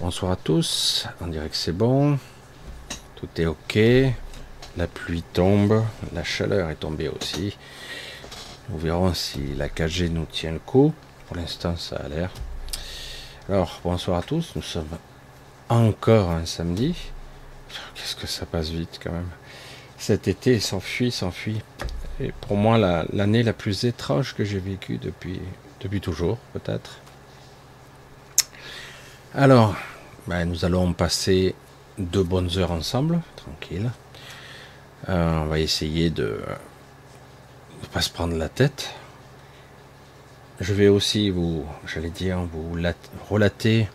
Bonsoir à tous, on dirait que c'est bon, tout est ok, la pluie tombe, la chaleur est tombée aussi. Nous verrons si la KG nous tient le coup, pour l'instant ça a l'air. Alors bonsoir à tous, nous sommes encore un samedi. Qu'est-ce que ça passe vite quand même. Cet été s'enfuit, s'enfuit. Et pour moi l'année la, plus étrange que j'ai vécue depuis, depuis toujours peut-être. Alors, ben, nous allons passer deux bonnes heures ensemble, tranquille. Euh, on va essayer de ne pas se prendre la tête. Je vais aussi vous, j'allais dire, vous relater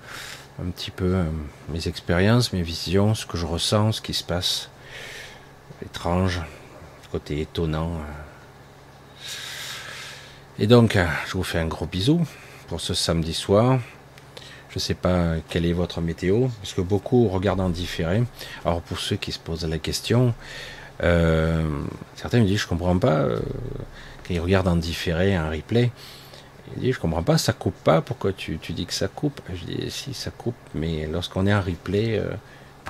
un petit peu euh, mes expériences, mes visions, ce que je ressens, ce qui se passe. Étrange, côté étonnant. Euh. Et donc, je vous fais un gros bisou pour ce samedi soir. Je ne sais pas quelle est votre météo, parce que beaucoup regardent en différé. Alors pour ceux qui se posent la question, euh, certains me disent je comprends pas euh, quand ils regardent en différé un replay. Ils disent je comprends pas, ça coupe pas. Pourquoi tu, dis que ça coupe? Je dis si ça coupe, mais lorsqu'on est en replay, euh,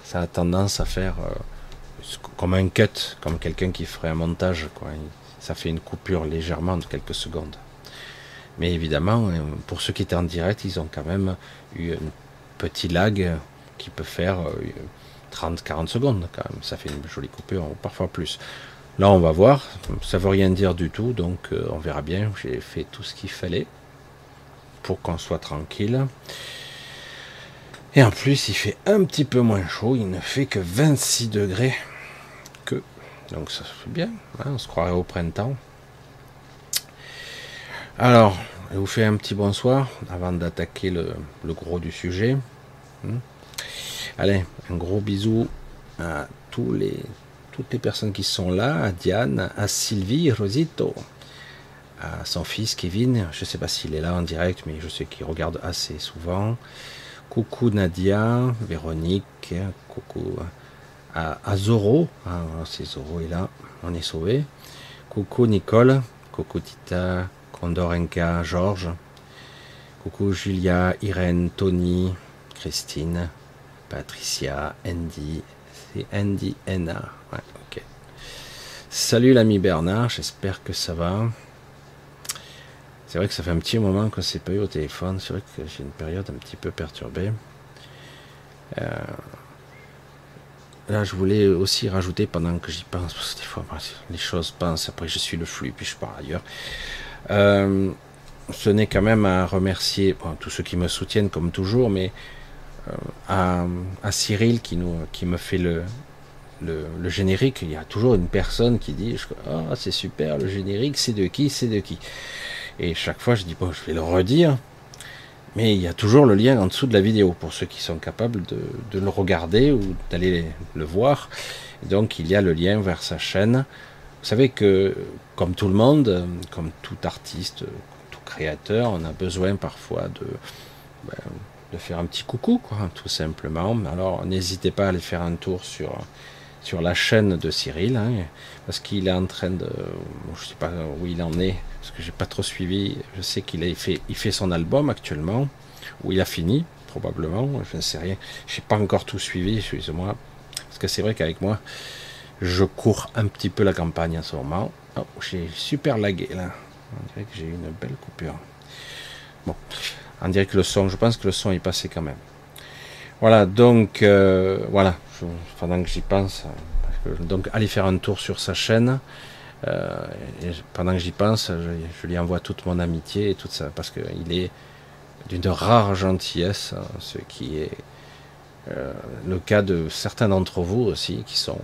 ça a tendance à faire comme un cut, comme quelqu'un qui ferait un montage. Quoi. Ça fait une coupure légèrement de quelques secondes. Mais évidemment, pour ceux qui étaient en direct, ils ont quand même un petit lag qui peut faire 30-40 euh, secondes quand même. Ça fait une jolie coupure, parfois plus. Là, on va voir. Ça veut rien dire du tout, donc euh, on verra bien. J'ai fait tout ce qu'il fallait pour qu'on soit tranquille. Et en plus, il fait un petit peu moins chaud. Il ne fait que 26 degrés. Que. Donc ça fait bien. Hein, on se croirait au printemps. Alors, je vous fais un petit bonsoir avant d'attaquer le, gros du sujet. Hmm. Allez, un gros bisou à tous les, toutes les personnes qui sont là, à Diane, à Sylvie, Rosito, à son fils Kevin. Je ne sais pas s'il est là en direct, mais je sais qu'il regarde assez souvent. Coucou Nadia, Véronique, coucou à, à Zoro. Ah, c'est Zoro est là, on est sauvé. Coucou Nicole, coucou Tita, Condorenka, Georges. Coucou Julia, Irène, Tony, Christine, Patricia, Andy. C'est Andy Anna. Ouais, ok. Salut l'ami Bernard, j'espère que ça va. C'est vrai que ça fait un petit moment qu'on s'est pas eu au téléphone. C'est vrai que j'ai une période un petit peu perturbée. Euh, là, je voulais aussi rajouter pendant que j'y pense, parce que des fois, les choses pensent, après je suis le flux, puis je pars ailleurs. Euh, ce n'est quand même à remercier tous ceux qui me soutiennent comme toujours, mais euh, à, Cyril qui, me fait le, générique, il y a toujours une personne qui dit Ah, c'est super, le générique, c'est de qui C'est de qui Et chaque fois, je dis Bon, je vais le redire, mais il y a toujours le lien en dessous de la vidéo pour ceux qui sont capables de le regarder ou d'aller le voir. donc, il y a le lien vers sa chaîne. Vous savez que, comme tout le monde, comme tout artiste, tout créateur, on a besoin parfois de, ben, faire un petit coucou, quoi, tout simplement. Alors, n'hésitez pas à aller faire un tour sur, sur la chaîne de Cyril, hein, parce qu'il est en train de, je ne sais pas où il en est, parce que j'ai pas trop suivi. Je sais qu'il a fait, il fait son album actuellement, où il a fini, probablement. Je ne sais rien. J'ai pas encore tout suivi, excusez-moi, parce que c'est vrai qu'avec moi, je cours un petit peu la campagne en ce moment. Oh, j'ai super lagué là. On dirait que j'ai une belle coupure. Bon, on dirait que le son, je pense que le son est passé quand même. Voilà, donc euh, voilà, pendant que j'y pense, donc allez faire un tour sur sa chaîne. Euh, pendant que j'y pense, je, lui envoie toute mon amitié et tout ça, parce qu'il est d'une rare gentillesse, hein, ce qui est euh, le cas de certains d'entre vous aussi, qui sont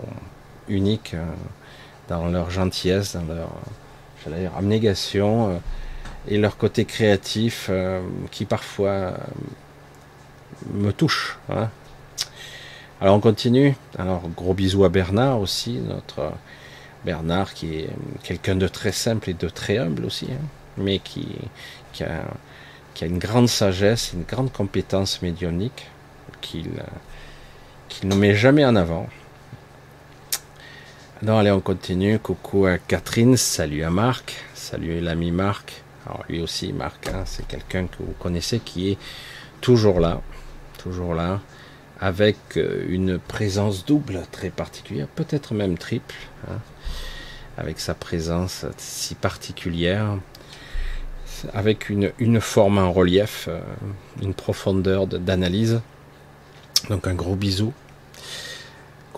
uniques euh, dans leur gentillesse, dans leur dire, abnégation euh, et leur côté créatif euh, qui parfois me touche. Hein. Alors on continue. Alors gros bisous à Bernard aussi, notre Bernard qui est quelqu'un de très simple et de très humble aussi, hein, mais qui, a, une grande sagesse, une grande compétence médionique qu'il qu'il ne met jamais en avant. Non, allez, on continue. Coucou à Catherine, salut à Marc, salut l'ami Marc. Alors lui aussi, Marc, hein, c'est quelqu'un que vous connaissez qui est toujours là, toujours là, avec euh, une présence double très particulière, peut-être même triple, hein, avec sa présence si particulière, avec une, une forme en relief, euh, une profondeur d'analyse. Donc un gros bisou.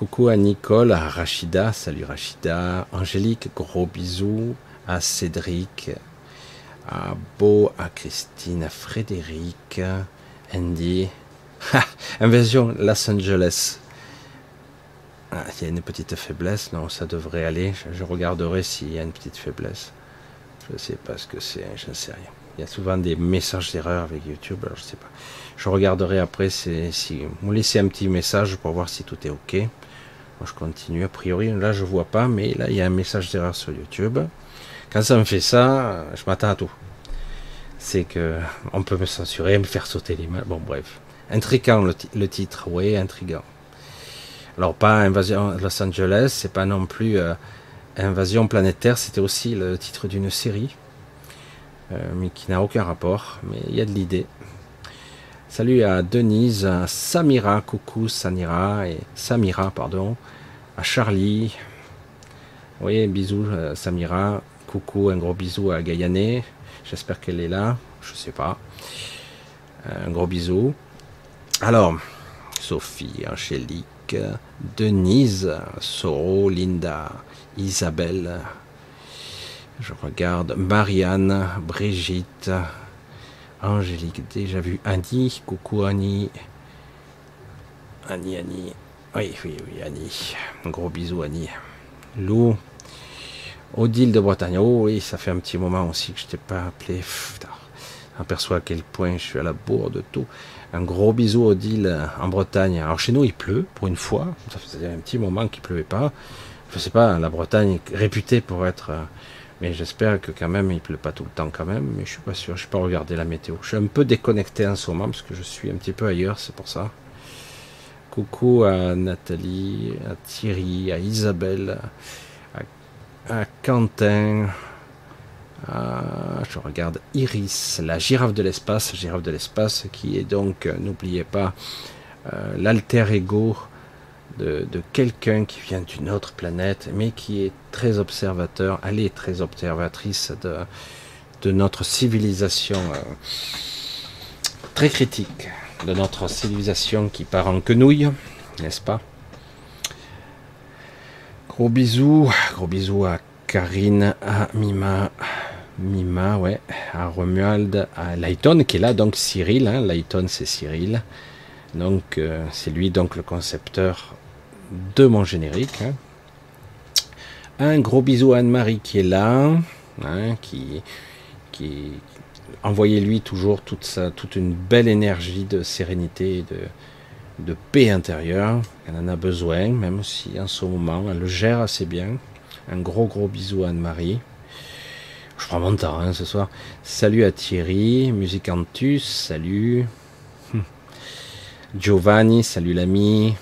Coucou à Nicole, à Rachida, salut Rachida, Angélique, gros bisous, à Cédric, à Beau, à Christine, à Frédéric, Andy. Invasion Los Angeles. Ah, il y a une petite faiblesse, non, ça devrait aller. Je, regarderai s'il y a une petite faiblesse. Je ne sais pas ce que c'est, je ne sais rien. Il y a souvent des messages d'erreur avec YouTube, alors je ne sais pas. Je regarderai après si vous laissez un petit message pour voir si tout est OK. Je continue. A priori, là, je vois pas, mais là, il y a un message d'erreur sur YouTube. Quand ça me fait ça, je m'attends à tout. C'est que on peut me censurer, me faire sauter les mains. Bon, bref. Intrigant le, titre, oui, intrigant. Alors, pas Invasion Los Angeles, c'est pas non plus euh, Invasion planétaire, c'était aussi le titre d'une série, euh, mais qui n'a aucun rapport, mais il y a de l'idée. Salut à Denise, à Samira, coucou Sanira, et Samira, pardon, à Charlie. Oui, bisous euh, Samira, Coucou, un gros bisou à Gaïané. J'espère qu'elle est là. Je sais pas. Un gros bisou. Alors, Sophie, Angélique, Denise, Soro, Linda, Isabelle. Je regarde Marianne, Brigitte, Angélique, déjà vu Annie. Coucou Annie. Annie, Annie. Oui, oui, oui, Annie. Un gros bisou, Annie. Lou, Odile de Bretagne. Oh oui, ça fait un petit moment aussi que je t'ai pas appelé. Aperçois à quel point je suis à la bourre de tout. Un gros bisou Odile en Bretagne. Alors chez nous il pleut pour une fois. Ça faisait un petit moment qu'il pleuvait pas. Je sais pas, la Bretagne est réputée pour être. Euh, mais j'espère que quand même il pleut pas tout le temps quand même. Mais je suis pas sûr. Je n'ai pas regardé la météo. Je suis un peu déconnecté en ce moment parce que je suis un petit peu ailleurs. C'est pour ça. Coucou à Nathalie, à Thierry, à Isabelle à Quentin. je regarde Iris, la girafe de l'espace, girafe de l'espace qui est donc, euh, n'oubliez pas, euh, l'alter ego de, quelqu'un qui vient d'une autre planète, mais qui est très observateur, elle est très observatrice de, de notre civilisation euh, très critique, de notre civilisation qui part en quenouille, n'est-ce pas? Gros bisous, gros bisous à Karine, à Mima, Mima, ouais, à Romuald, à Layton qui est là, donc Cyril, hein, c'est Cyril, donc euh, c'est lui donc le concepteur de mon générique. Hein. Un gros bisou à Anne-Marie qui est là, hein, qui, qui envoyez-lui toujours toute, sa, toute une belle énergie de sérénité et de, de paix intérieure. Elle en a besoin, même si en ce moment elle le gère assez bien. Un gros gros bisou à Anne-Marie. Je prends mon temps hein, ce soir. Salut à Thierry, Musicantus, salut. Giovanni, salut l'ami.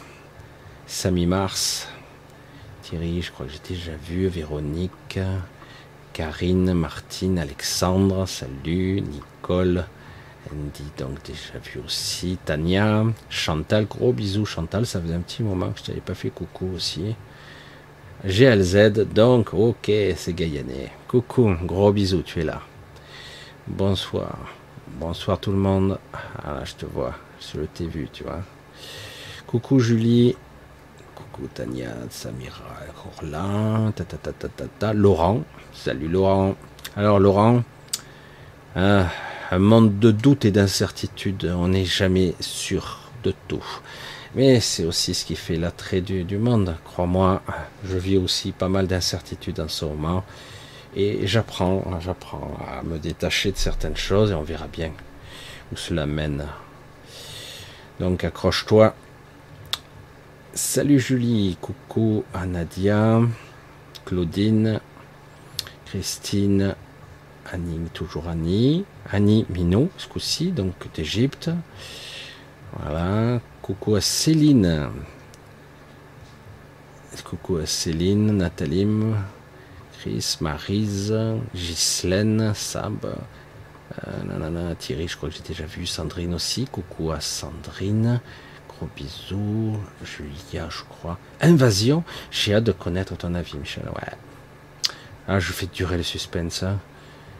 Samy Mars. Thierry, je crois que j'ai déjà vu. Véronique. Karine, Martine, Alexandre, salut. Nicole. Andy, donc déjà vu aussi. Tania, Chantal, gros bisous Chantal, ça faisait un petit moment que je t'avais pas fait coucou aussi. GLZ, donc ok, c'est Gaïané. Coucou, gros bisous, tu es là. Bonsoir. Bonsoir tout le monde. Ah là, je te vois, je t'ai vu, tu vois. Coucou Julie. Samira, Laurent. Salut Laurent. Alors Laurent, ah, un monde de doute et d'incertitude. On n'est jamais sûr de tout. Mais c'est aussi ce qui fait l'attrait du, du monde. Crois-moi, je vis aussi pas mal d'incertitudes en ce moment. Et j'apprends, j'apprends à me détacher de certaines choses et on verra bien où cela mène. Donc accroche-toi. Salut Julie, coucou à Nadia, Claudine, Christine, Annie, toujours Annie. Annie Minot, ce coup-ci, donc d'Égypte. Voilà. Coucou à Céline. Coucou à Céline, Nathalie, Chris, Marise, Ghislaine, Sab, Euh, Thierry, je crois que j'ai déjà vu. Sandrine aussi. Coucou à Sandrine. Bisous. Julia, je crois. Invasion. J'ai hâte de connaître ton avis, Michel. Ouais. Ah, je fais durer le suspense. Hein.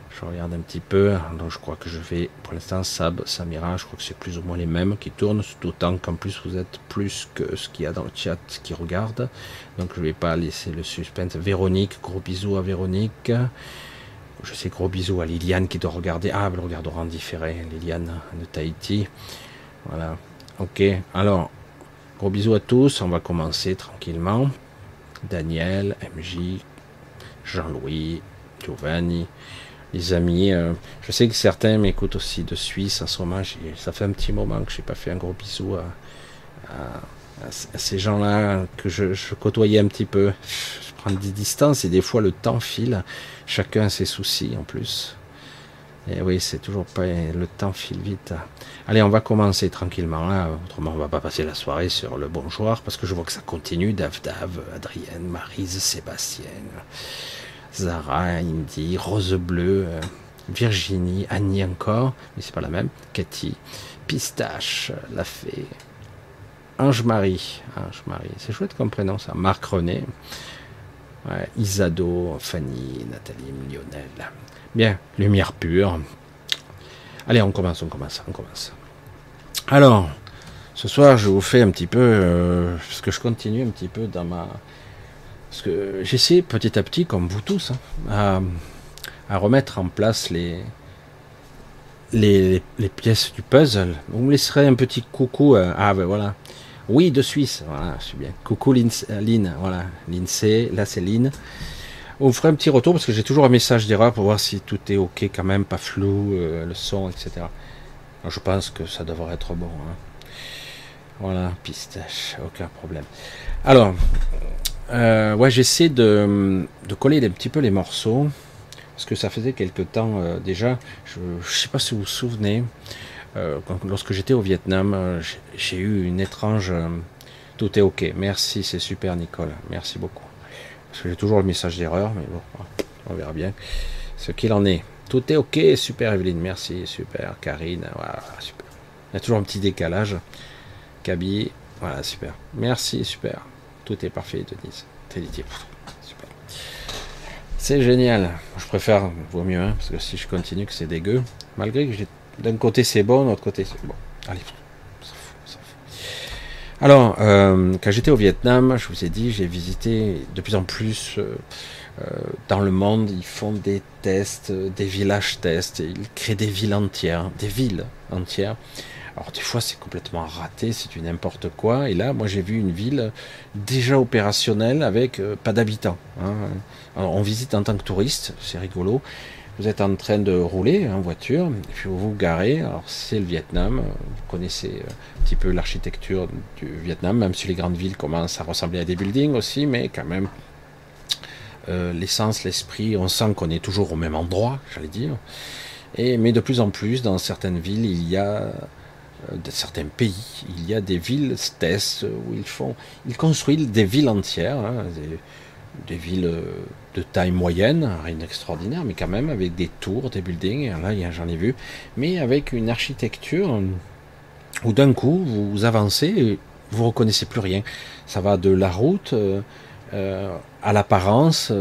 Je regarde un petit peu. Donc, je crois que je vais, pour l'instant, Sab, Samira, je crois que c'est plus ou moins les mêmes qui tournent. D'autant qu'en plus, vous êtes plus que ce qu'il y a dans le chat qui regarde. Donc, je ne vais pas laisser le suspense. Véronique, gros bisous à Véronique. Je sais gros bisous à Liliane qui doit regarder. Ah, elle regardera en différé. Liliane de Tahiti. Voilà. Ok. Alors, gros bisous à tous. On va commencer tranquillement. Daniel, MJ, Jean-Louis, Giovanni, les amis. Euh, je sais que certains m'écoutent aussi de Suisse en ce moment. Ça fait un petit moment que je n'ai pas fait un gros bisou à, ces gens-là que je, je, côtoyais un petit peu. Je prends des distances et des fois le temps file. Chacun a ses soucis en plus. Et oui, c'est toujours pas. Le temps file vite. Allez, on va commencer tranquillement là. Autrement, on va pas passer la soirée sur le bonjour parce que je vois que ça continue. Dave, Dave, Adrienne, Marise, Sébastien, Zara, Indy, Rose Bleue, euh, Virginie, Annie encore, mais c'est pas la même. Cathy, Pistache, La Fée, Ange-Marie. Ange-Marie, c'est chouette comme prénom ça. Marc René. Isado, Fanny, Nathalie, Lionel. Bien, lumière pure. Allez, on commence, on commence, on commence. Alors, ce soir, je vous fais un petit peu, euh, parce que je continue un petit peu dans ma... Parce que j'essaie petit à petit, comme vous tous, hein, à, remettre en place les, les, les, pièces du puzzle. Vous me laisserez un petit coucou. Euh, ah ben voilà. Oui, de Suisse. Voilà, je suis bien. Coucou euh, Lynn. Voilà, Lindsay. Là, c'est Lynn. On ferait un petit retour parce que j'ai toujours un message d'erreur pour voir si tout est ok quand même, pas flou, euh, le son, etc. je pense que ça devrait être bon. Hein. Voilà, pistache, aucun problème. Alors, euh, ouais, j'essaie de, coller un petit peu les morceaux parce que ça faisait quelque temps déjà. Je ne sais pas si vous vous souvenez. Euh, lorsque j'étais au Vietnam, euh, j'ai eu une étrange. Euh, tout est ok. Merci, c'est super, Nicole. Merci beaucoup. Parce que j'ai toujours le message d'erreur, mais bon, on verra bien ce qu'il en est. Tout est ok, super, Evelyne. Merci, super. Karine, voilà, super. Il y a toujours un petit décalage. Kaby, voilà, super. Merci, super. Tout est parfait, Denise. super. C'est génial. Je préfère, vaut mieux, hein, parce que si je continue, que c'est dégueu. Malgré que j'ai d'un côté c'est bon, de l'autre côté c'est bon. Allez, Alors, euh, quand j'étais au Vietnam, je vous ai dit, j'ai visité de plus en plus euh, euh, dans le monde. Ils font des tests, des villages tests. Ils créent des villes entières, des villes entières. Alors des fois c'est complètement raté, c'est du n'importe quoi. Et là, moi j'ai vu une ville déjà opérationnelle avec pas d'habitants. Hein. Alors on visite en tant que touriste, c'est rigolo. Vous êtes en train de rouler en voiture, puis vous vous garez. Alors, c'est le Vietnam. Vous connaissez euh, un petit peu l'architecture du Vietnam, même si les grandes villes commencent à ressembler à des buildings aussi, mais quand même, euh, l'essence, l'esprit, on sent qu'on est toujours au même endroit, j'allais dire. Et, mais de plus en plus, dans certaines villes, il y a euh, de certains pays, il y a des villes tests où ils font, ils construisent des villes entières, hein, des villes de taille moyenne, rien d'extraordinaire, mais quand même avec des tours, des buildings, là j'en ai vu, mais avec une architecture où d'un coup vous avancez et vous reconnaissez plus rien. Ça va de la route euh, euh, à l'apparence,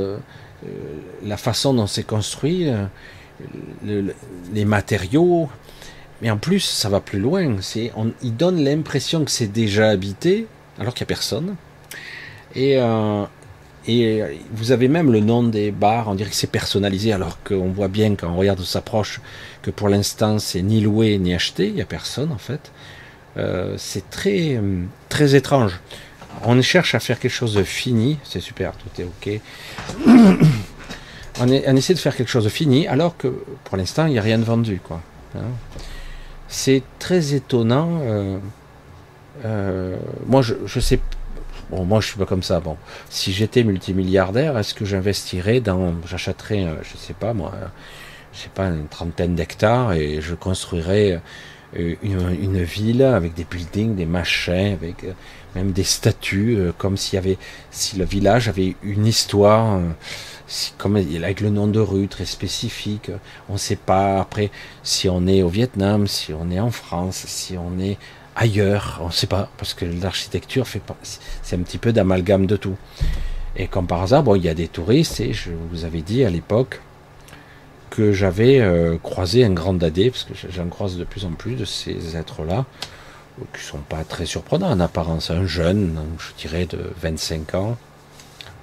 la façon dont c'est construit, les matériaux, mais en plus ça va plus loin. C'est, on, il donne l'impression que c'est déjà habité alors qu'il n'y a personne. Et, et euh, vous avez même le nom des bars, on dirait que c'est personnalisé, alors qu'on voit bien quand on regarde, s'approche, que pour l'instant c'est ni loué ni acheté, il n'y a personne en fait. Euh, c'est très, euh, très étrange. On cherche à faire quelque chose de fini, c'est super, tout est ok. on, essaie de faire quelque chose de fini, alors que pour l'instant il n'y a rien de vendu. quoi. Hein. c'est très étonnant. moi je, je sais Bon, moi, je suis pas comme ça. Bon, si j'étais multimilliardaire, est-ce que j'investirais dans, j'achèterais, je sais pas moi, je sais pas, une trentaine d'hectares et je construirais euh, une, ville avec des buildings, des machins, avec euh, même des statues, euh, comme s'il y avait, si le village avait une histoire, comme avec le nom de rue très spécifique. On ne sait pas après si on est au Vietnam, si on est en France, si on est ailleurs, on ne sait pas, parce que l'architecture fait c'est un petit peu d'amalgame de tout. Et comme par hasard, bon, il y a des touristes, et je vous avais dit à l'époque, que j'avais euh, croisé un grand dadé, parce que j'en croise de plus en plus de ces êtres-là, qui sont pas très surprenants en apparence. Un jeune, je dirais de 25 ans,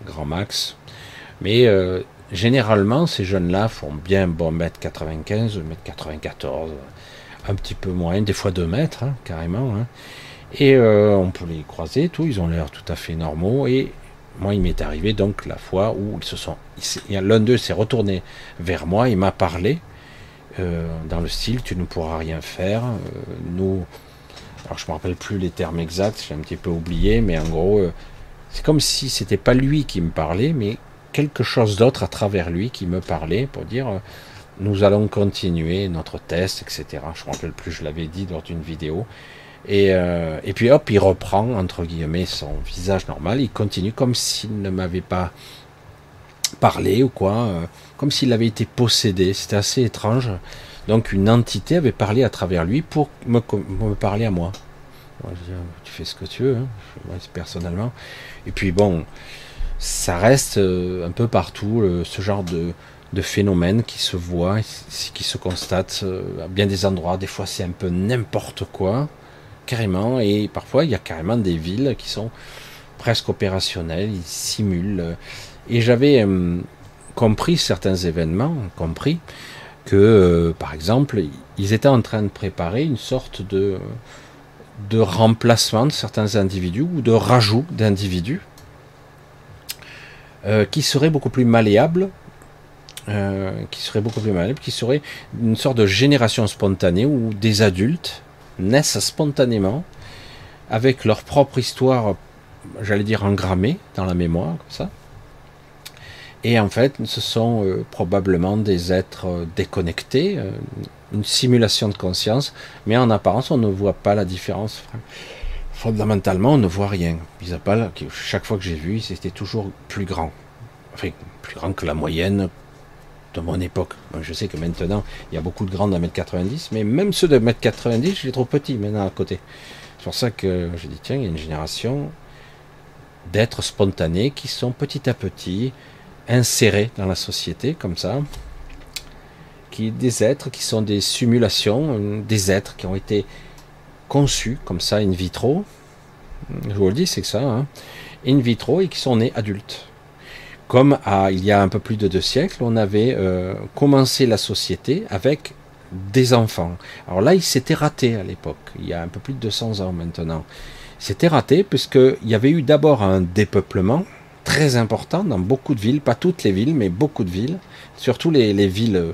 grand max. Mais euh, généralement, ces jeunes-là font bien bon mètre 95, mètre 94, un petit peu moins, des fois 2 mètres, hein, carrément. Hein. Et euh, on peut les croiser, tout, ils ont l'air tout à fait normaux. Et moi, il m'est arrivé donc la fois où ils se sont. L'un d'eux s'est retourné vers moi, il m'a parlé euh, dans le style Tu ne pourras rien faire. Euh, nous. Alors, je ne me rappelle plus les termes exacts, j'ai un petit peu oublié, mais en gros, c'est comme si c'était pas lui qui me parlait, mais quelque chose d'autre à travers lui qui me parlait pour dire Nous allons continuer notre test, etc. Je ne me rappelle plus, je l'avais dit lors d'une vidéo. Euh, et, puis hop, il reprend, entre guillemets, son visage normal, il continue comme s'il ne m'avait pas parlé ou quoi, euh, comme s'il avait été possédé, c'était assez étrange. Donc une entité avait parlé à travers lui pour me, parler à moi. tu fais ce que tu veux, hein, personnellement. Et puis bon, ça reste euh, un peu partout ce genre de, de phénomène qui se voit, qui se constate à bien des endroits. Des fois c'est un peu n'importe quoi carrément, et parfois il y a carrément des villes qui sont presque opérationnelles, ils simulent. Et j'avais euh, compris certains événements, compris que, euh, par exemple, ils étaient en train de préparer une sorte de, de remplacement de certains individus ou de rajout d'individus euh, qui seraient beaucoup plus malléables qui seraient beaucoup plus malléables, qui seraient une sorte de génération spontanée où des adultes naissent spontanément avec leur propre histoire, j'allais dire engrammée dans la mémoire, comme ça. Et en fait, ce sont euh, probablement des êtres euh, déconnectés, euh, une simulation de conscience, mais en apparence, on ne voit pas la différence. Fondamentalement, on ne voit rien. chaque fois que j'ai vu, c'était toujours plus grand. Enfin, plus grand que la moyenne, de mon époque. je sais que maintenant, il y a beaucoup de grands d'un mètre 90, mais même ceux de mètre 90, je les trouve petits maintenant à côté. C'est pour ça que je dis, tiens, il y a une génération d'êtres spontanés qui sont petit à petit insérés dans la société, comme ça. Qui, des êtres qui sont des simulations, des êtres qui ont été conçus comme ça in vitro. Je vous le dis, c'est que ça, hein, in vitro et qui sont nés adultes comme il y a un peu plus de deux siècles, on avait euh, commencé la société avec des enfants. Alors là, il s'était raté à l'époque, il y a un peu plus de 200 ans maintenant. C'était raté puisqu'il y avait eu d'abord un dépeuplement très important dans beaucoup de villes, pas toutes les villes, mais beaucoup de villes, surtout les, les villes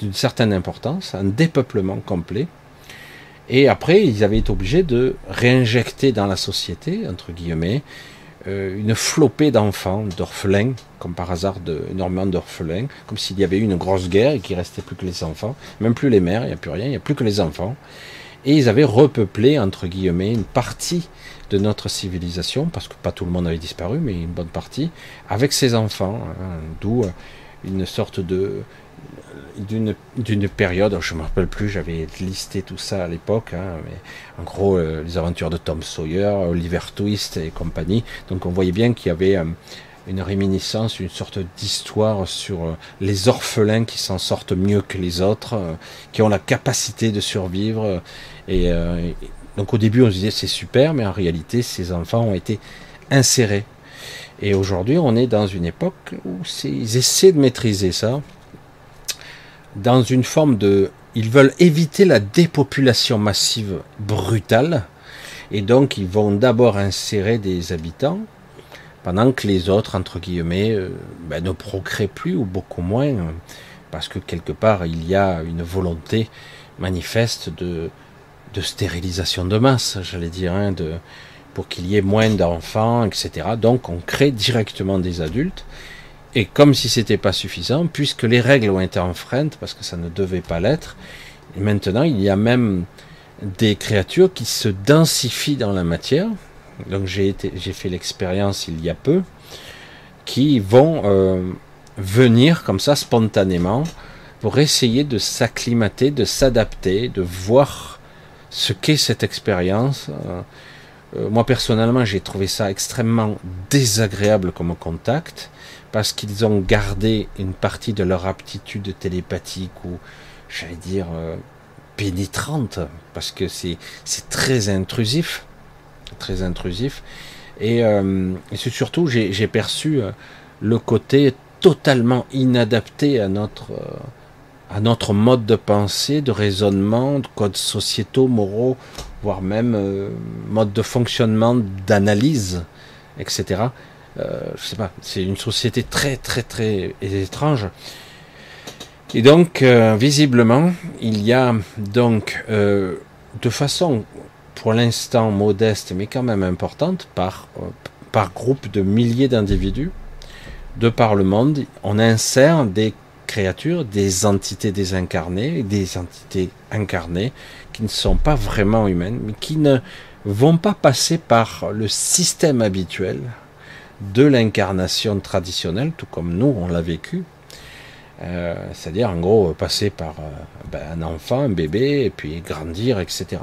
d'une certaine importance, un dépeuplement complet. Et après, ils avaient été obligés de réinjecter dans la société, entre guillemets, euh, une flopée d'enfants, d'orphelins, comme par hasard de, énormément d'orphelins, comme s'il y avait eu une grosse guerre et qu'il restait plus que les enfants, même plus les mères, il n'y a plus rien, il n'y a plus que les enfants. Et ils avaient repeuplé, entre guillemets, une partie de notre civilisation, parce que pas tout le monde avait disparu, mais une bonne partie, avec ces enfants, hein, d'où une sorte de d'une période, je ne me rappelle plus, j'avais listé tout ça à l'époque, hein, mais en gros euh, les aventures de Tom Sawyer, Oliver Twist et compagnie. Donc on voyait bien qu'il y avait euh, une réminiscence, une sorte d'histoire sur euh, les orphelins qui s'en sortent mieux que les autres, qui ont la capacité de survivre. Et, donc au début on se disait c'est super, mais en réalité ces enfants ont été insérés. Et aujourd'hui on est dans une époque où ils essaient de maîtriser ça dans une forme de... Ils veulent éviter la dépopulation massive brutale, et donc ils vont d'abord insérer des habitants, pendant que les autres, entre guillemets, euh, ben, ne procréent plus ou beaucoup moins, parce que quelque part il y a une volonté manifeste de, de stérilisation de masse, j'allais dire, hein, de, pour qu'il y ait moins d'enfants, etc. Donc on crée directement des adultes, et comme si c'était pas suffisant, puisque les règles ont été enfreintes, parce que ça ne devait pas l'être, maintenant il y a même des créatures qui se densifient dans la matière. Donc j'ai fait l'expérience il y a peu, qui vont euh, venir comme ça spontanément pour essayer de s'acclimater, de s'adapter, de voir ce qu'est cette expérience. Euh, euh, moi personnellement, j'ai trouvé ça extrêmement désagréable comme contact parce qu'ils ont gardé une partie de leur aptitude télépathique ou, j'allais dire, pénétrante, parce que c'est très intrusif, très intrusif. Et, euh, surtout, j'ai perçu euh, le côté totalement inadapté à notre, euh, à notre mode de pensée, de raisonnement, de codes sociétaux, moraux, voire même mode de fonctionnement, d'analyse, etc. je sais pas, c'est une société très très très étrange. Et donc, euh, visiblement, il y a donc, euh, de façon pour l'instant modeste, mais quand même importante, par, euh, par groupe de milliers d'individus, de par le monde, on insère des créatures, des entités désincarnées, des entités incarnées, qui ne sont pas vraiment humaines, mais qui ne vont pas passer par le système habituel de l'incarnation traditionnelle, tout comme nous on l'a vécu, euh, c'est-à-dire, en gros, passer par euh, ben, un enfant, un bébé, et puis grandir, etc.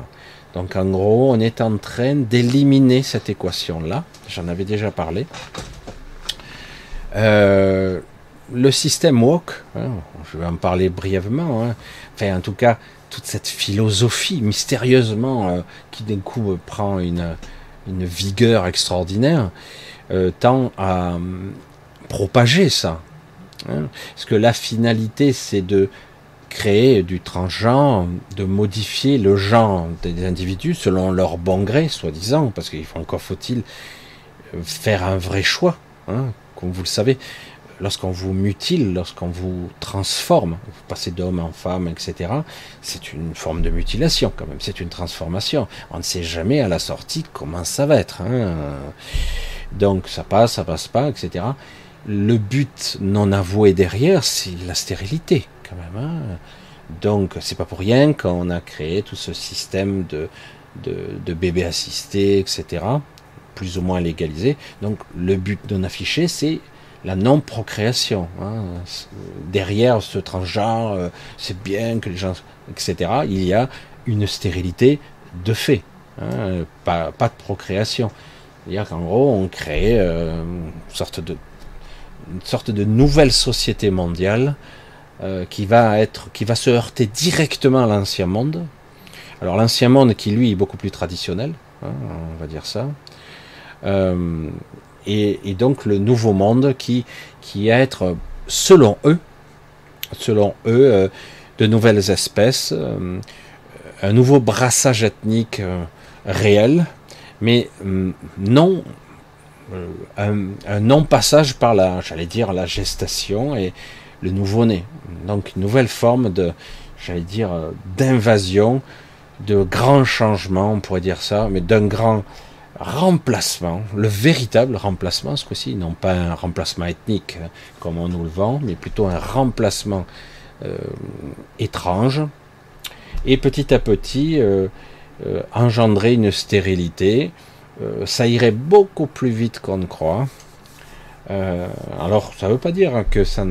Donc, en gros, on est en train d'éliminer cette équation-là. J'en avais déjà parlé. Euh, le système woke, hein, je vais en parler brièvement, hein. enfin, en tout cas, toute cette philosophie mystérieusement qui d'un coup prend une, une vigueur extraordinaire, tend à propager ça. Hein. Parce que la finalité, c'est de créer du transgenre, de modifier le genre des individus selon leur bon gré, soi-disant, parce qu'il faut encore faut-il faire un vrai choix, hein, comme vous le savez. Lorsqu'on vous mutile, lorsqu'on vous transforme, vous passez d'homme en femme, etc., c'est une forme de mutilation quand même, c'est une transformation. On ne sait jamais à la sortie comment ça va être. Hein. Donc ça passe, ça passe pas, etc le but non avoué derrière, c'est la stérilité, quand même. Hein. Donc, c'est pas pour rien qu'on a créé tout ce système de, de, bébés assistés, etc., plus ou moins légalisé. Donc, le but non affiché, c'est la non-procréation. Hein. Derrière ce transgenre, euh, c'est bien que les gens, etc., il y a une stérilité de fait, hein, pas, pas, de procréation. C'est-à-dire qu'en gros, on crée euh, une sorte de nouvelle société mondiale euh, qui va se heurter directement à l'ancien monde. Alors l'ancien monde qui lui est beaucoup plus traditionnel, hein, on va dire ça, euh, et, donc le nouveau monde qui qui va être selon eux, selon eux, de nouvelles espèces, un nouveau brassage ethnique réel, mais hum, non euh, un, non-passage par la, j'allais dire, la gestation et le nouveau-né. Donc une nouvelle forme de, j'allais dire, euh, d'invasion, de grands changements, on pourrait dire ça, mais d'un grand remplacement, le véritable remplacement, ce coup-ci, non pas un remplacement ethnique hein, comme on nous le vend, mais plutôt un remplacement euh, étrange, et petit à petit engendrer une stérilité, euh, ça irait beaucoup plus vite qu'on ne croit. Euh, alors, ça ne veut pas dire que ça,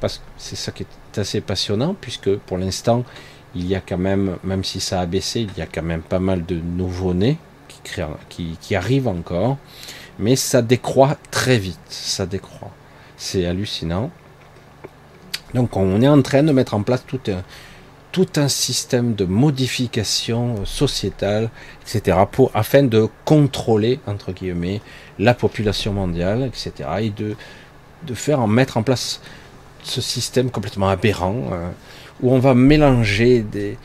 parce que c'est ça qui est assez passionnant, puisque pour l'instant, il y a quand même, même si ça a baissé, il y a quand même pas mal de nouveaux-nés qui, qui arrivent encore, mais ça décroît très vite, ça décroît. C'est hallucinant. Donc, on est en train de mettre en place tout un, tout un système de modification sociétale, etc., pour, afin de contrôler, entre guillemets, la population mondiale, etc., et de, de faire en mettre en place ce système complètement aberrant, euh, où on va mélanger des,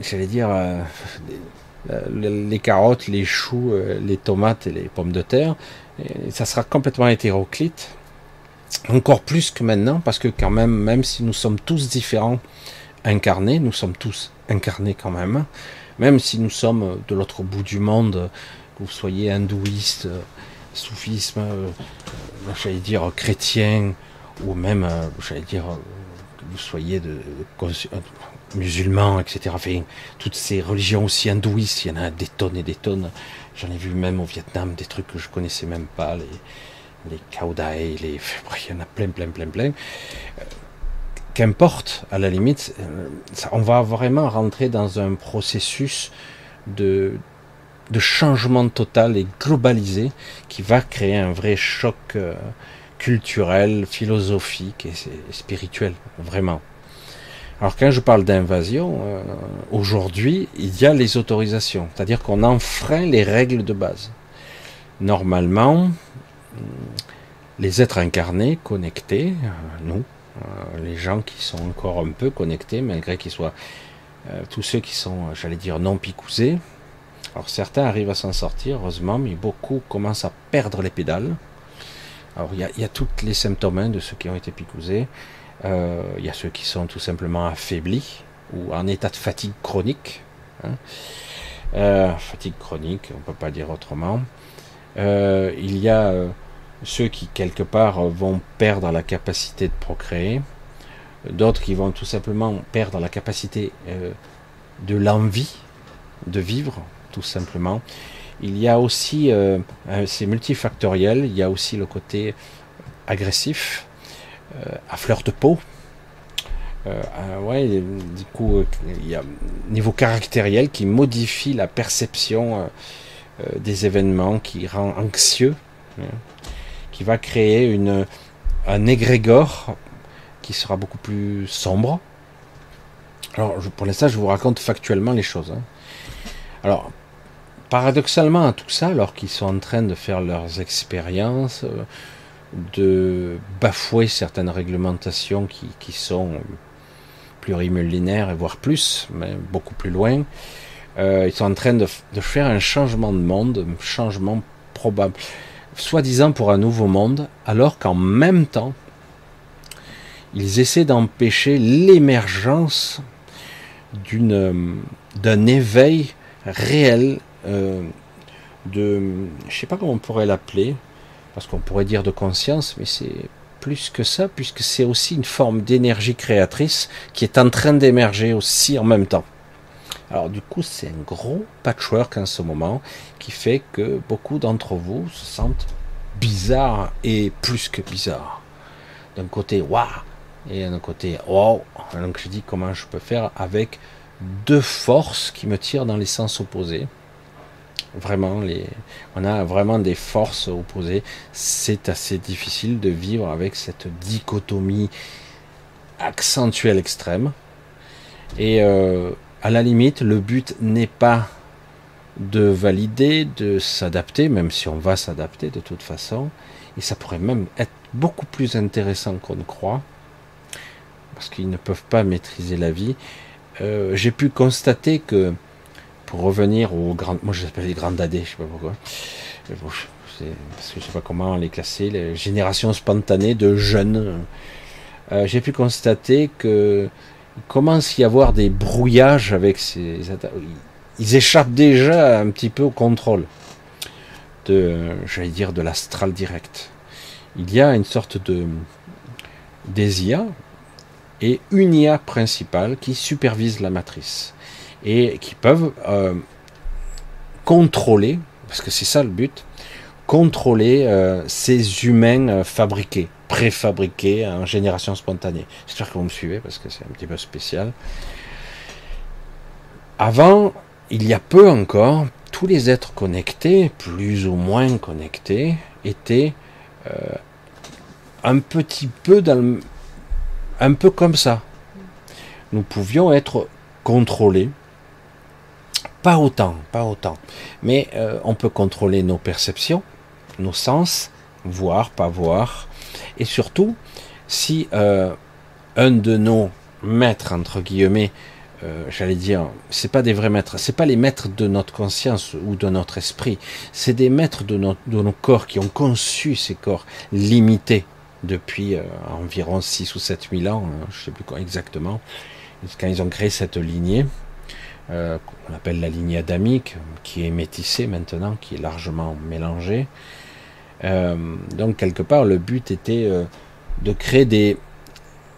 j'allais dire, euh, euh, les carottes, les choux, les tomates et les pommes de terre, et ça sera complètement hétéroclite, encore plus que maintenant, parce que quand même, même si nous sommes tous différents, incarnés, nous sommes tous incarnés quand même, même si nous sommes de l'autre bout du monde, que vous soyez hindouiste, soufisme, euh, j'allais dire chrétien, ou même, euh, j'allais dire vous soyez de, etc. Enfin, toutes ces religions aussi hindouistes, il y en a des tonnes et des tonnes. J'en ai vu même au Vietnam des trucs que je connaissais même pas, les, les les, il y en a plein, plein, plein, plein. Qu'importe, à la limite, euh, on va vraiment rentrer dans un processus de, changement total et globalisé qui va créer un vrai choc euh, culturel, philosophique et spirituel, vraiment. Alors quand je parle d'invasion, euh, aujourd'hui, il y a les autorisations, c'est-à-dire qu'on enfreint les règles de base. Normalement, les êtres incarnés, connectés, nous, les gens qui sont encore un peu connectés, malgré qu'ils soient tous ceux qui sont, j'allais dire, non picousés. Alors certains arrivent à s'en sortir, heureusement, mais beaucoup commencent à perdre les pédales. Alors il y a, tous les symptômes hein, de ceux qui ont été picousés. Euh, il y a ceux qui sont tout simplement affaiblis ou en état de fatigue chronique. Hein. Euh, fatigue chronique, on ne peut pas dire autrement. Euh, il y a ceux qui quelque part vont perdre la capacité de procréer, d'autres qui vont tout simplement perdre la capacité de l'envie de vivre, tout simplement. Il y a aussi, c'est multifactoriel, il y a aussi le côté agressif, euh, à fleur de peau. Euh, ouais, du coup, euh, il y a un niveau caractériel qui modifie la perception des événements, qui rend anxieux, hein, qui va créer une, un égrégore qui sera beaucoup plus sombre. Alors, pour l'instant, je vous raconte factuellement les choses. Hein. Alors, paradoxalement à tout ça, alors qu'ils sont en train de faire leurs expériences, de bafouer certaines réglementations qui, qui sont plurimillinaires et voire plus, mais beaucoup plus loin. Euh, ils sont en train de, de, faire un changement de monde, un changement probable, soi-disant pour un nouveau monde, alors qu'en même temps, ils essaient d'empêcher l'émergence d'un éveil réel euh, de, je sais pas comment on pourrait l'appeler, parce qu'on pourrait dire de conscience, mais c'est plus que ça, puisque c'est aussi une forme d'énergie créatrice qui est en train d'émerger aussi en même temps. Alors du coup, c'est un gros patchwork en ce moment qui fait que beaucoup d'entre vous se sentent bizarres et plus que bizarres. D'un côté, waouh, et d'un côté, wow. Donc je dis comment je peux faire avec deux forces qui me tirent dans les sens opposés. Vraiment, les, on a vraiment des forces opposées. C'est assez difficile de vivre avec cette dichotomie accentuelle extrême. Et euh, à la limite, le but n'est pas de valider, de s'adapter, même si on va s'adapter de toute façon. Et ça pourrait même être beaucoup plus intéressant qu'on ne croit, parce qu'ils ne peuvent pas maîtriser la vie. Euh, j'ai pu constater que pour revenir aux grandes, moi je les appelle les grandes dadés, je sais pas pourquoi. Parce que je sais pas comment les classer, les générations spontanées de jeunes. Euh, j'ai pu constater que commence à y avoir des brouillages avec ces ils échappent déjà un petit peu au contrôle de, j'allais dire, de l'astral direct. Il y a une sorte de des IA et une IA principale qui supervise la matrice et qui peuvent euh, contrôler, parce que c'est ça le but, contrôler euh, ces humains euh, fabriqués, préfabriqués en génération spontanée. J'espère que vous me suivez parce que c'est un petit peu spécial. Avant, il y a peu encore, tous les êtres connectés, plus ou moins connectés, étaient un petit peu dans un peu comme ça. Nous pouvions être contrôlés, pas autant, pas autant. Mais euh, on peut contrôler nos perceptions, nos sens, voir, pas voir. Et surtout, si euh, un de nos maîtres, entre guillemets, euh, j'allais dire, c'est pas des vrais maîtres, c'est pas les maîtres de notre conscience ou de notre esprit, c'est des maîtres de, nos corps qui ont conçu ces corps limités depuis environ 6 ou 7 000 ans, hein, je sais plus quoi exactement, quand ils ont créé cette lignée, euh, qu'on appelle la lignée adamique, qui est métissée maintenant, qui est largement mélangée. Euh, donc quelque part, le but était euh, de créer des,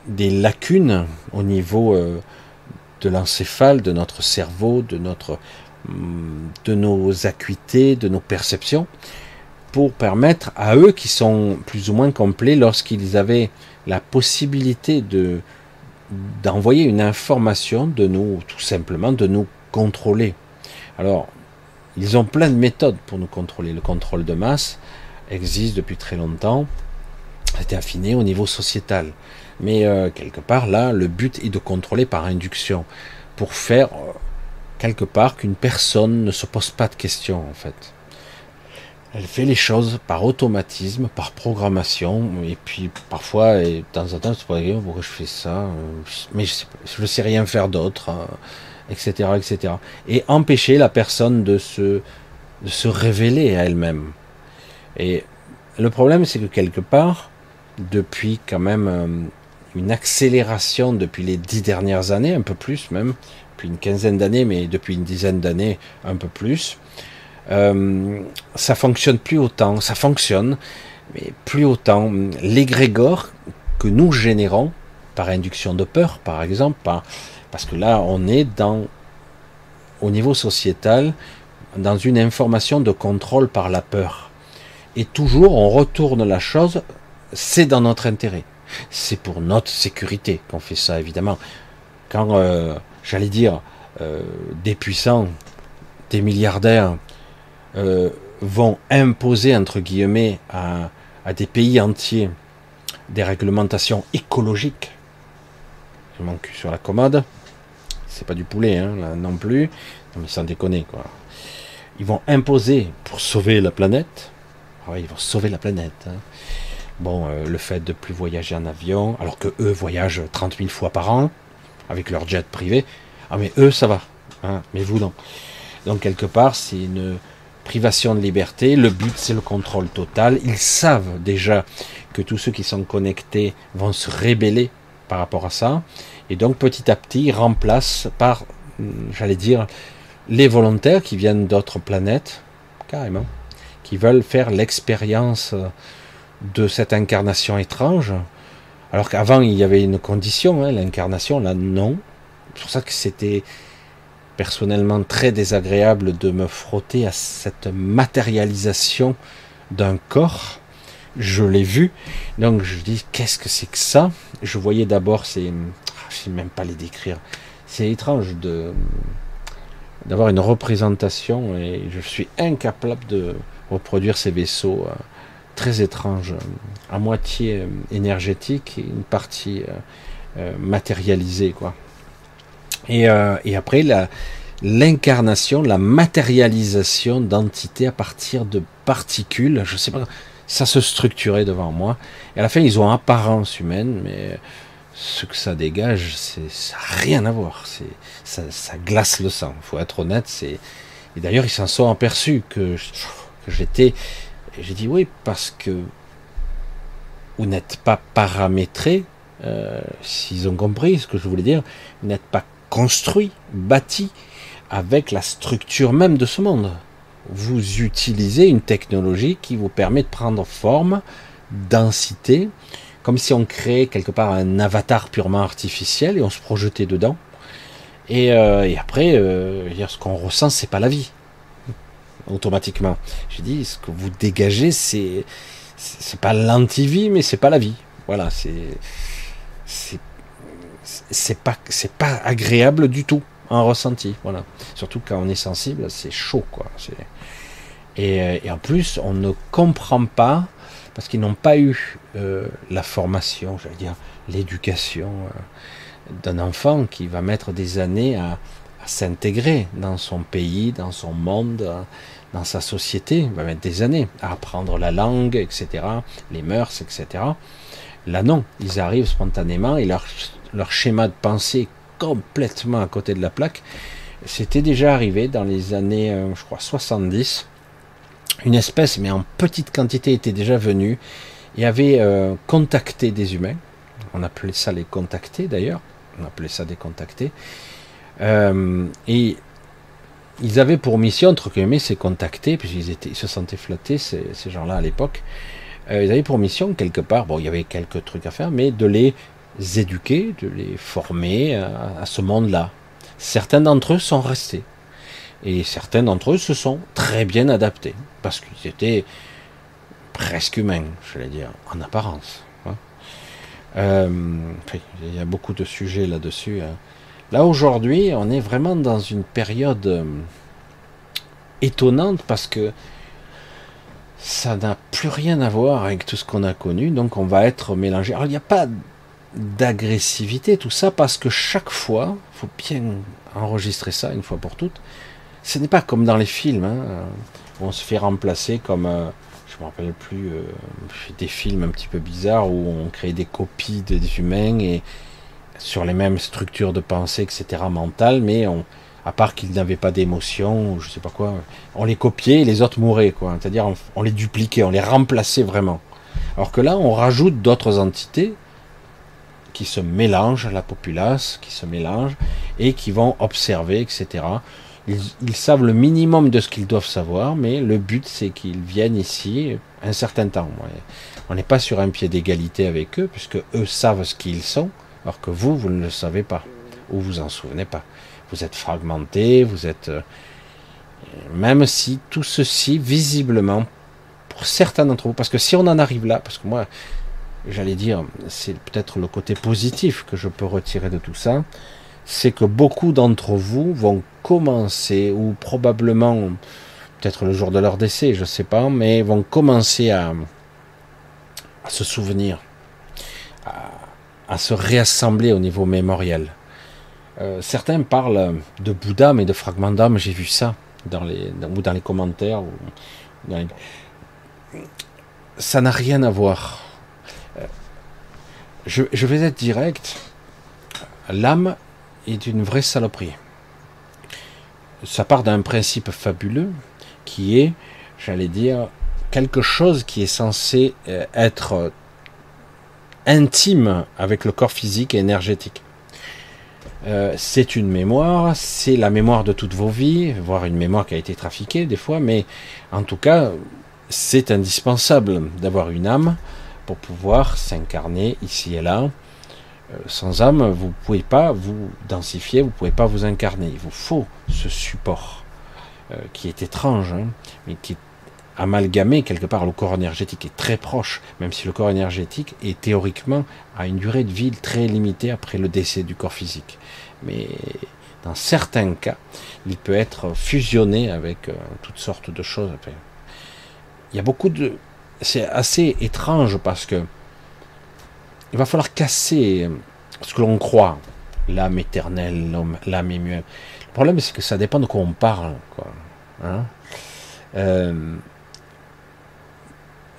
des lacunes au niveau euh, de l'encéphale, de notre cerveau, de notre hum, de nos acuités, de nos perceptions, pour permettre à eux qui sont plus ou moins complets lorsqu'ils avaient la possibilité de d'envoyer une information, de nous, tout simplement, de nous contrôler. Alors, ils ont plein de méthodes pour nous contrôler. Le contrôle de masse existe depuis très longtemps. C'était affiné au niveau sociétal. Mais euh, quelque part, là, le but est de contrôler par induction. Pour faire, euh, quelque part, qu'une personne ne se pose pas de questions, en fait. Elle fait les choses par automatisme, par programmation, et puis parfois, et de temps en temps, tu pourrais dire pourquoi je fais ça, euh, mais je ne sais, rien faire d'autre, etc., etc. Et empêcher la personne de se, de se révéler à elle-même. Et le problème, c'est que quelque part, depuis quand même euh, une accélération depuis les dix dernières années, un peu plus même, depuis une quinzaine d'années, mais depuis une dizaine d'années, un peu plus, euh, ça fonctionne plus autant. Ça fonctionne, mais plus autant. L'égrégore que nous générons par induction de peur, par exemple, parce que là, on est dans, au niveau sociétal, dans une information de contrôle par la peur. Et toujours, on retourne la chose, c'est dans notre intérêt. C'est pour notre sécurité qu'on fait ça, évidemment. Quand, euh, j'allais dire, euh, des puissants, des milliardaires, euh, vont imposer, entre guillemets, à, des pays entiers des réglementations écologiques. Je manque sur la commode. C'est pas du poulet, hein, non plus. Mais sans déconner, quoi. Ils vont imposer pour sauver la planète. Ah ils vont sauver la planète. Hein. Bon, euh, le fait de plus voyager en avion, alors que eux voyagent 30 000 fois par an avec leur jet privé. Ah, mais eux, ça va. Hein, mais vous, non. Donc, quelque part, c'est une, privation de liberté. Le but, c'est le contrôle total. Ils savent déjà que tous ceux qui sont connectés vont se rébeller par rapport à ça. Et donc, petit à petit, ils remplacent par, j'allais dire, les volontaires qui viennent d'autres planètes, carrément, qui veulent faire l'expérience de cette incarnation étrange. Alors qu'avant, il y avait une condition, hein, l'incarnation, là, non. C'est pour ça que c'était personnellement très désagréable de me frotter à cette matérialisation d'un corps. Je l'ai vu, donc je dis qu'est-ce que c'est que ça? Je voyais d'abord, c'est, ah, je sais même pas les décrire. C'est étrange de d'avoir une représentation et je suis incapable de reproduire ces vaisseaux euh, très étranges, à moitié euh, énergétiques et une partie euh, matérialisée quoi. Et, et après, l'incarnation, la matérialisation d'entités à partir de particules, je sais pas, ça se structurait devant moi. Et à la fin, ils ont apparence humaine, mais ce que ça dégage, c'est, ça n'a rien à voir. C'est, ça, ça, glace le sang. faut être honnête. C'est, et d'ailleurs, ils s'en sont aperçus que, j'étais. J'ai dit oui, parce que vous n'êtes pas paramétré, euh, s'ils ont compris ce que je voulais dire, vous n'êtes pas construit, bâti avec la structure même de ce monde. Vous utilisez une technologie qui vous permet de prendre forme, densité, comme si on créait quelque part un avatar purement artificiel et on se projetait dedans. Et, euh, après, euh, ce qu'on ressent, c'est pas la vie. Automatiquement. Je dis, ce que vous dégagez, c'est c'est pas l'antivie, mais c'est pas la vie. Voilà, c'est c'est pas c'est pas agréable du tout en ressenti voilà surtout quand on est sensible c'est chaud quoi et, et, en plus on ne comprend pas parce qu'ils n'ont pas eu euh, la formation j'allais dire l'éducation euh, d'un enfant qui va mettre des années à, à s'intégrer dans son pays dans son monde dans sa société va mettre des années à apprendre la langue etc les mœurs etc là non ils arrivent spontanément et leur leur schéma de pensée complètement à côté de la plaque. C'était déjà arrivé dans les années, euh, je crois, 70. Une espèce, mais en petite quantité, était déjà venue et avait euh, contacté des humains. On appelait ça les contactés d'ailleurs. On appelait ça des contactés. Euh, et ils avaient pour mission, entre guillemets, ces contactés, puisqu'ils ils se sentaient flattés, ces, gens-là à l'époque. ils avaient pour mission, quelque part, bon, il y avait quelques trucs à faire, mais de les éduquer, de les former à, ce monde-là. Certains d'entre eux sont restés. Et certains d'entre eux se sont très bien adaptés. Parce qu'ils étaient presque humains, je vais dire, en apparence. Hein. Euh, il y a beaucoup de sujets là-dessus. Hein. Là, aujourd'hui, on est vraiment dans une période euh, étonnante parce que ça n'a plus rien à voir avec tout ce qu'on a connu, donc on va être mélangé. Alors il n'y a pas d'agressivité, tout ça, parce que chaque fois, il faut bien enregistrer ça une fois pour toutes, ce n'est pas comme dans les films, hein, où on se fait remplacer comme, euh, je me rappelle plus, euh, des films un petit peu bizarres où on crée des copies des humains et sur les mêmes structures de pensée, etc., mentales, mais on, à part qu'ils n'avaient pas d'émotion, je sais pas quoi, on les copiait et les autres mouraient, quoi. C'est-à-dire on, les dupliquait, on les remplaçait vraiment. Alors que là, on rajoute d'autres entités qui se mélangent à la populace, qui se mélangent et qui vont observer, etc. Ils, savent le minimum de ce qu'ils doivent savoir, mais le but c'est qu'ils viennent ici un certain temps. On n'est pas sur un pied d'égalité avec eux, puisque eux savent ce qu'ils sont, alors que vous, vous ne le savez pas, ou vous en souvenez pas. Vous êtes fragmenté, vous êtes... Euh, même si tout ceci, visiblement, pour certains d'entre vous, parce que si on en arrive là, parce que moi, j'allais dire, c'est peut-être le côté positif que je peux retirer de tout ça, c'est que beaucoup d'entre vous vont commencer, ou probablement, peut-être le jour de leur décès, je ne sais pas, mais vont commencer à, à se souvenir, à, à se réassembler au niveau mémoriel. Euh, certains parlent de Bouddha, mais de fragments d'âme, j'ai vu ça dans les, ou dans les commentaires. Ça n'a rien à voir. Euh, je, vais être direct. L'âme est une vraie saloperie. Ça part d'un principe fabuleux qui est, j'allais dire, quelque chose qui est censé euh, être intime avec le corps physique et énergétique. Euh, c'est une mémoire, c'est la mémoire de toutes vos vies, voire une mémoire qui a été trafiquée des fois, mais en tout cas, c'est indispensable d'avoir une âme pour pouvoir s'incarner ici et là. Euh, sans âme, vous ne pouvez pas vous densifier, vous ne pouvez pas vous incarner. Il vous faut ce support euh, qui est étrange, hein, mais qui est amalgamé quelque part le corps énergétique est très proche, même si le corps énergétique est théoriquement à une durée de vie très limitée après le décès du corps physique. Mais dans certains cas, il peut être fusionné avec euh, toutes sortes de choses. il y a beaucoup de... C'est assez étrange parce que il va falloir casser ce que l'on croit, l'âme éternelle, l'âme immuable. Le problème, c'est que ça dépend de quoi on parle. Quoi. Hein euh,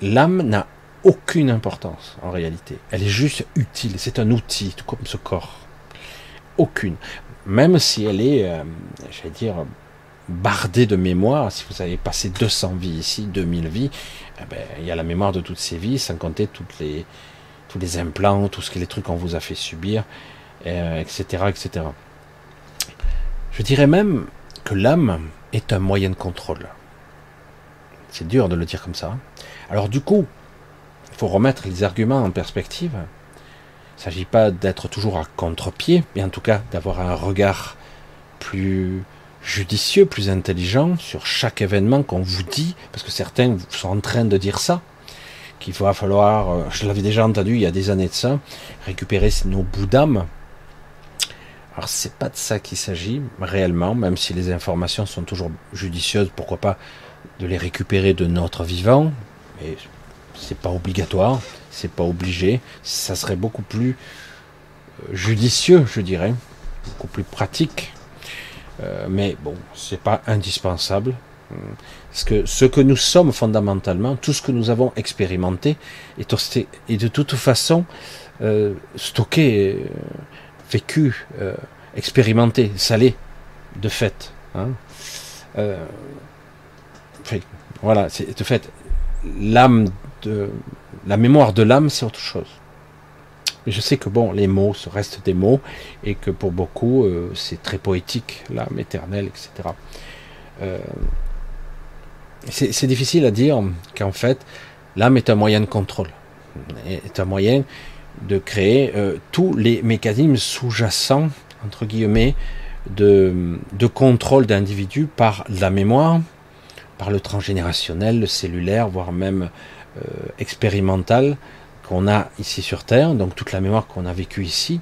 l'âme n'a aucune importance en réalité. Elle est juste utile. C'est un outil, tout comme ce corps. Aucune. Même si elle est, euh, j'allais dire, bardée de mémoire, si vous avez passé 200 vies ici, 2000 vies, eh ben, il y a la mémoire de toutes ces vies, sans compter toutes les, tous les implants, que les trucs qu'on vous a fait subir, etc., euh, etc. Je dirais même que l'âme est un moyen de contrôle. C'est dur de le dire comme ça. Hein. Alors du coup, il faut remettre les arguments en perspective. Il ne s'agit pas d'être toujours à contre-pied, mais en tout cas d'avoir un regard plus judicieux, plus intelligent sur chaque événement qu'on vous dit, parce que certains sont en train de dire ça, qu'il va falloir, euh, je l'avais déjà entendu il y a des années de ça, récupérer nos bouts d'âme. Alors c'est pas de ça qu'il s'agit réellement, même si les informations sont toujours judicieuses, pourquoi pas de les récupérer de notre vivant, mais c'est pas obligatoire, c'est pas obligé. Ça serait beaucoup plus euh, judicieux, je dirais, beaucoup plus pratique. Euh, mais bon, c'est pas indispensable. Parce que ce que nous sommes fondamentalement, tout ce que nous avons expérimenté, est, de toute façon euh, stocké, vécu, expérimenté, salé, de fait. Hein. Voilà, c'est de fait l'âme de la mémoire de l'âme, c'est autre chose. Mais je sais que bon, les mots restent des mots et que pour beaucoup, euh, c'est très poétique, l'âme éternelle, etc. Euh, c'est difficile à dire qu'en fait, l'âme est un moyen de contrôle, est un moyen de créer euh, tous les mécanismes sous-jacents, entre guillemets, de contrôle d'individus par la mémoire, par le transgénérationnel, le cellulaire, voire même euh, expérimental qu'on a ici sur Terre, donc toute la mémoire qu'on a vécue ici,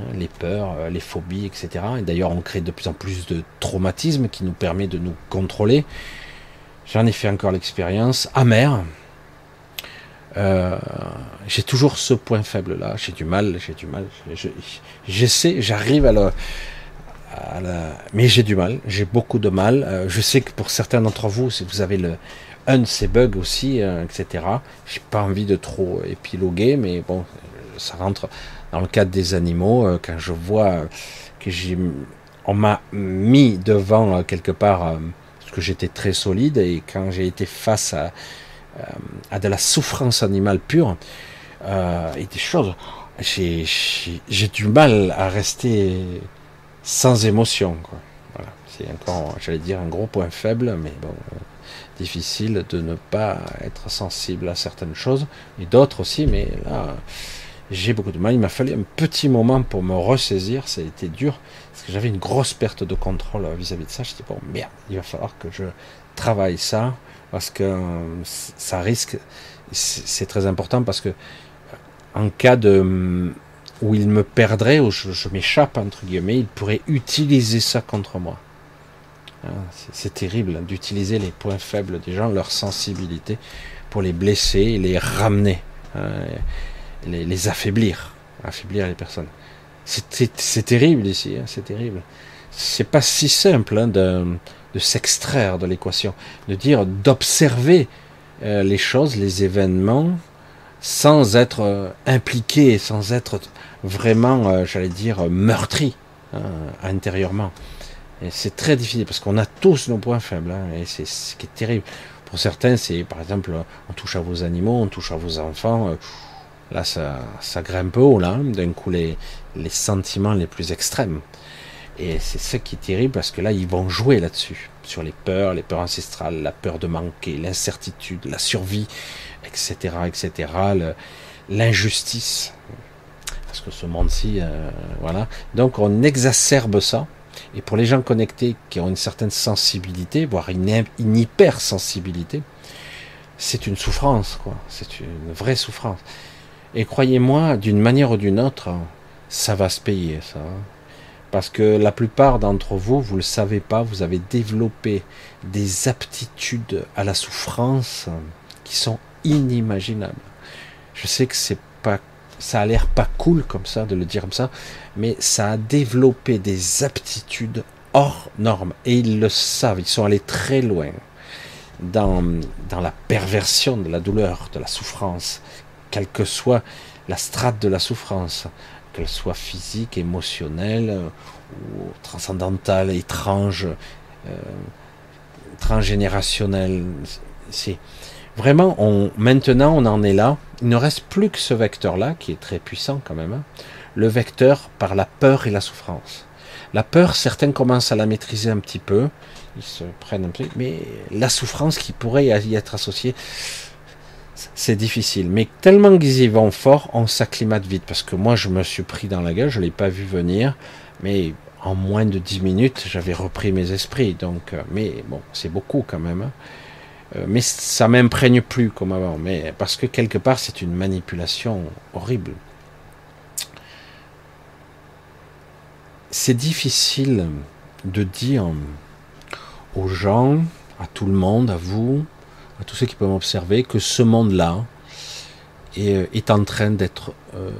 hein, les peurs, euh, les phobies, etc. Et d'ailleurs, on crée de plus en plus de traumatismes qui nous permet de nous contrôler. J'en ai fait encore l'expérience amère. Euh, j'ai toujours ce point faible là. J'ai du mal, j'ai du mal. J'essaie, j'arrive à le, mais j'ai du mal, j'ai beaucoup de mal. Euh, je sais que pour certains d'entre vous, si vous avez le, un de ces bugs aussi, euh, etc. J'ai pas envie de trop épiloguer, mais bon, ça rentre dans le cadre des animaux. Euh, quand je vois que j'ai, on m'a mis devant quelque part parce que j'étais très solide et quand j'ai été face à, de la souffrance animale pure et des choses, j'ai, j'ai du mal à rester sans émotion. Quoi. Voilà. C'est encore, j'allais dire, un gros point faible, mais bon, difficile de ne pas être sensible à certaines choses, et d'autres aussi, mais là, j'ai beaucoup de mal. Il m'a fallu un petit moment pour me ressaisir, ça a été dur, parce que j'avais une grosse perte de contrôle vis-à-vis de ça. Je dis, bon, merde, il va falloir que je travaille ça, parce que ça risque, c'est très important, parce que en cas de où il me perdrait, où je, m'échappe, entre guillemets, il pourrait utiliser ça contre moi. Ah, c'est terrible hein, d'utiliser les points faibles des gens, leur sensibilité, pour les blesser, les ramener, hein, les, affaiblir, affaiblir les personnes. C'est terrible ici, hein, c'est terrible. C'est pas si simple de, s'extraire de l'équation, de dire, d'observer euh, les choses, les événements, sans être euh, impliqué, sans être vraiment, euh, j'allais dire, meurtri hein, intérieurement. Et c'est très difficile parce qu'on a tous nos points faibles. Hein, et c'est ce qui est terrible. Pour certains, c'est par exemple, on touche à vos animaux, on touche à vos enfants. Euh, là, ça, ça grimpe haut, là, hein, d'un coup, les, les sentiments les plus extrêmes. Et c'est ça qui est terrible parce que là, ils vont jouer là-dessus, sur les peurs, les peurs ancestrales, la peur de manquer, l'incertitude, la survie, etc., etc., l'injustice parce que ce monde-ci, euh, voilà. Donc on exacerbe ça. Et pour les gens connectés qui ont une certaine sensibilité, voire une, une hypersensibilité, c'est une souffrance, quoi. C'est une vraie souffrance. Et croyez-moi, d'une manière ou d'une autre, ça va se payer, ça. Parce que la plupart d'entre vous, vous ne le savez pas, vous avez développé des aptitudes à la souffrance qui sont inimaginables. Je sais que c'est pas ça a l'air pas cool comme ça de le dire comme ça, mais ça a développé des aptitudes hors normes. Et ils le savent, ils sont allés très loin dans, dans la perversion de la douleur, de la souffrance, quelle que soit la strate de la souffrance, qu'elle soit physique, émotionnelle, transcendantale, étrange, euh, transgénérationnelle. C'est Vraiment, on, maintenant, on en est là. Il ne reste plus que ce vecteur-là, qui est très puissant quand même. Hein. Le vecteur par la peur et la souffrance. La peur, certains commencent à la maîtriser un petit peu. Ils se prennent un peu. Mais la souffrance qui pourrait y être associée, c'est difficile. Mais tellement qu'ils y vont fort, on s'acclimate vite. Parce que moi, je me suis pris dans la gueule, je ne l'ai pas vu venir. Mais en moins de 10 minutes, j'avais repris mes esprits. Donc, euh, mais bon, c'est beaucoup quand même. Euh, mais ça m'imprègne plus comme avant, mais parce que quelque part c'est une manipulation horrible. C'est difficile de dire aux gens, à tout le monde, à vous, à tous ceux qui peuvent m'observer, que ce monde-là est, euh, en train d'être, euh,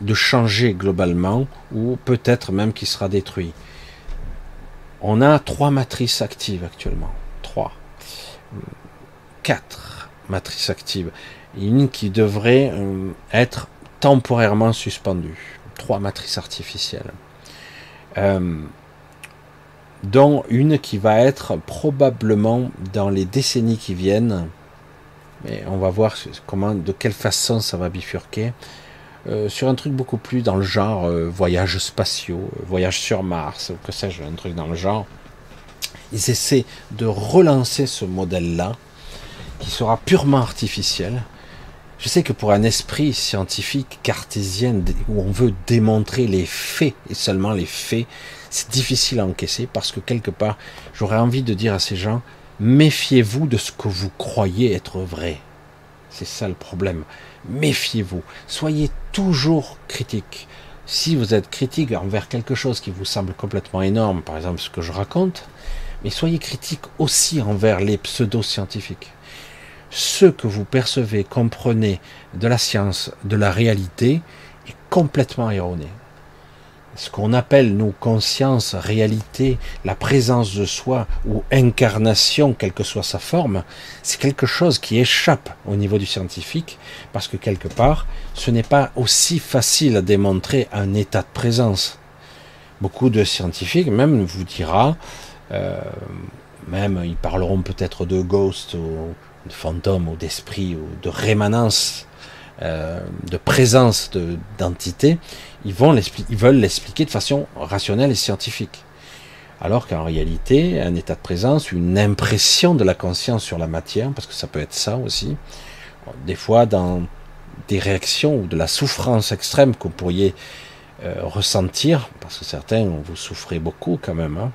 de changer globalement, ou peut-être même qu'il sera détruit. On a trois matrices actives actuellement, trois quatre matrices actives. Une qui devrait euh, être temporairement suspendue. Trois matrices artificielles. Euh, dont une qui va être probablement dans les décennies qui viennent. Mais on va voir comment, de quelle façon ça va bifurquer. Euh, sur un truc beaucoup plus dans le genre voyage spatiaux, voyage sur Mars, ou que sais-je, un truc dans le genre. Ils essaient de relancer ce modèle-là qui sera purement artificiel. Je sais que pour un esprit scientifique cartésien où on veut démontrer les faits et seulement les faits, c'est difficile à encaisser parce que quelque part, j'aurais envie de dire à ces gens, méfiez-vous de ce que vous croyez être vrai. C'est ça le problème. Méfiez-vous. Soyez toujours critique. Si vous êtes critique envers quelque chose qui vous semble complètement énorme, par exemple ce que je raconte, mais soyez critique aussi envers les pseudo-scientifiques. Ce que vous percevez, comprenez de la science, de la réalité, est complètement erroné ce qu'on appelle nos consciences, réalité, la présence de soi ou incarnation, quelle que soit sa forme, c'est quelque chose qui échappe au niveau du scientifique, parce que quelque part, ce n'est pas aussi facile à démontrer un état de présence. Beaucoup de scientifiques même vous dira, euh, même ils parleront peut-être de ghost ou de fantôme ou d'esprit ou de rémanence, euh, de présence d'entité, ils, vont ils veulent l'expliquer de façon rationnelle et scientifique. Alors qu'en réalité, un état de présence, une impression de la conscience sur la matière, parce que ça peut être ça aussi, des fois dans des réactions ou de la souffrance extrême que vous pourriez euh, ressentir, parce que certains, vous souffrez beaucoup quand même, hein,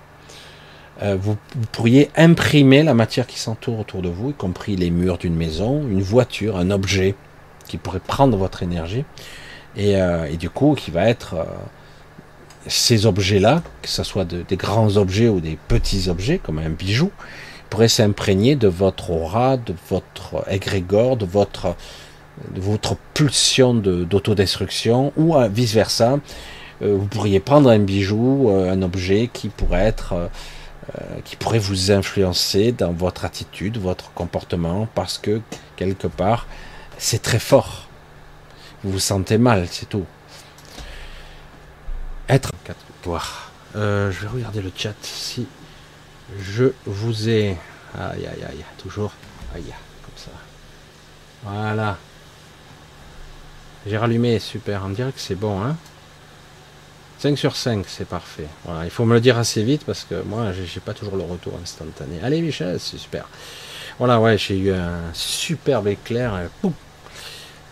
vous, pourriez imprimer la matière qui s'entoure autour de vous, y compris les murs d'une maison, une voiture, un objet qui pourrait prendre votre énergie. Euh, et, du coup qui va être euh, ces objets-là, que ce soit des grands objets ou des petits objets, comme un bijou, pourraient s'imprégner de votre aura, de votre égrégore, de votre, de votre pulsion d'autodestruction, ou euh, vice-versa. vous pourriez prendre un bijou, un objet qui pourrait être qui pourrait vous influencer dans votre attitude, votre comportement, parce que quelque part, c'est très fort. Vous vous sentez mal, c'est tout. Être voir. Euh, je vais regarder le chat si je vous ai. Aïe aïe aïe, toujours. Aïe, comme ça. Voilà. J'ai rallumé, super. On dirait que c'est bon, hein 5 sur 5, c'est parfait. Il faut me le dire assez vite parce que moi, j'ai pas toujours le retour instantané. Allez, Michel, c'est super. Voilà, ouais, j'ai eu un superbe éclair.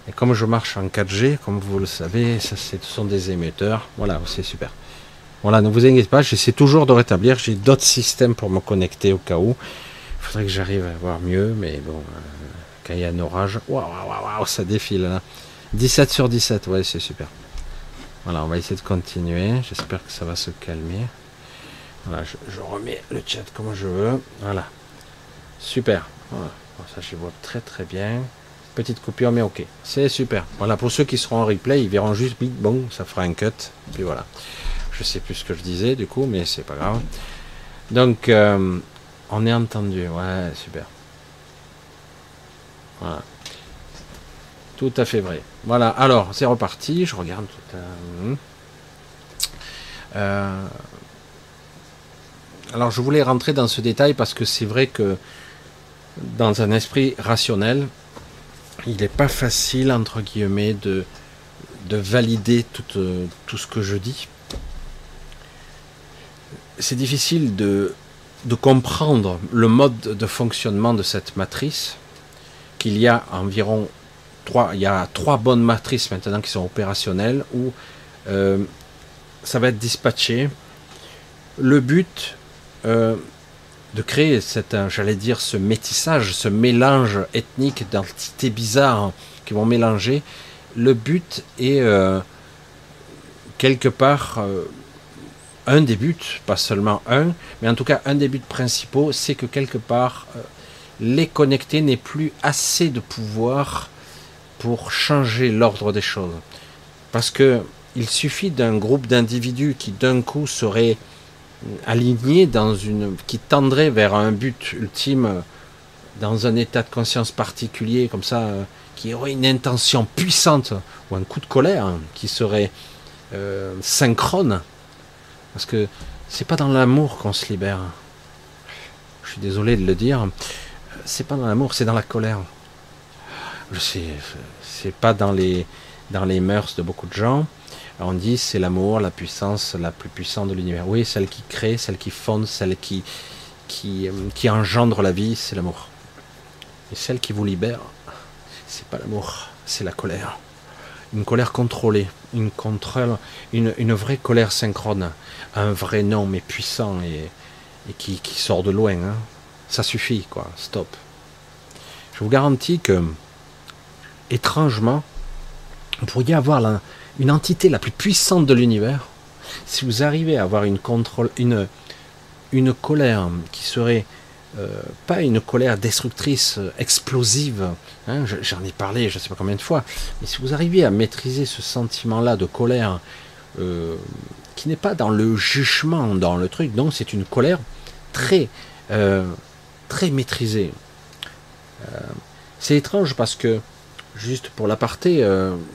Et comme je marche en 4G, comme vous le savez, ça, ce sont des émetteurs. Voilà, c'est super. Voilà, ne vous inquiétez pas, j'essaie toujours de rétablir. J'ai d'autres systèmes pour me connecter au cas où. Il faudrait que j'arrive à voir mieux, mais bon, euh, quand il y a un orage, waouh, waouh, waouh, ça défile là. 17 sur 17, ouais, c'est super. Voilà, on va essayer de continuer. J'espère que ça va se calmer. Voilà, je, remets le chat comme je veux. Voilà. Super. Ça, je vois très très bien. Petite coupure, mais ok. C'est super. Voilà, pour ceux qui seront en replay, ils verront juste, bon, ça fera un cut. Puis voilà. Je sais plus ce que je disais, du coup, mais c'est pas grave. Donc, euh, on est entendu. Ouais, super. Voilà. Tout à fait vrai. Voilà, alors, c'est reparti. Je regarde tout à... Euh, alors, je voulais rentrer dans ce détail parce que c'est vrai que dans un esprit rationnel, il n'est pas facile, entre guillemets, de, de valider tout, euh, tout ce que je dis. C'est difficile de, de comprendre le mode de fonctionnement de cette matrice, qu'il y a environ il y a trois bonnes matrices maintenant qui sont opérationnelles, où euh, ça va être dispatché. Le but, euh, de créer cette, j'allais dire, ce métissage, ce mélange ethnique d'entités bizarres qui vont mélanger. Le but est euh, quelque part euh, un des buts, pas seulement un, mais en tout cas un des buts principaux, c'est que quelque part euh, les connecter n'aient plus assez de pouvoir pour changer l'ordre des choses. Parce que il suffit d'un groupe d'individus qui d'un coup seraient aligné dans une qui tendrait vers un but ultime dans un état de conscience particulier comme ça euh, qui aurait une intention puissante ou un coup de colère qui serait euh, synchrone. Parce que c'est pas dans l'amour qu'on se libère. Je suis désolé de le dire. C'est pas dans l'amour c'est dans la colère. Je sais c'est pas dans les dans les mœurs de beaucoup de gens on dit c'est l'amour, la puissance la plus puissante de l'univers. Oui, celle qui crée, celle qui fonde, celle qui, qui, euh, qui engendre la vie, c'est l'amour. Et celle qui vous libère, c'est pas l'amour, c'est la colère. Une colère contrôlée, une, contrôle, une, une, vraie colère synchrone, un vrai nom mais puissant et, et qui, qui, sort de loin. Hein. Ça suffit, quoi. Stop. Je vous garantis que, étrangement, vous pourriez avoir une entité la plus puissante de l'univers si vous arrivez à avoir une, une colère qui serait euh, pas une colère destructrice, euh, explosive, hein, j'en ai parlé je ne sais pas combien de fois, mais si vous arrivez à maîtriser ce sentiment-là de colère, euh, qui n'est pas dans le jugement, dans le truc, donc c'est une colère très, très maîtrisée. c'est étrange parce que, juste pour l'aparté,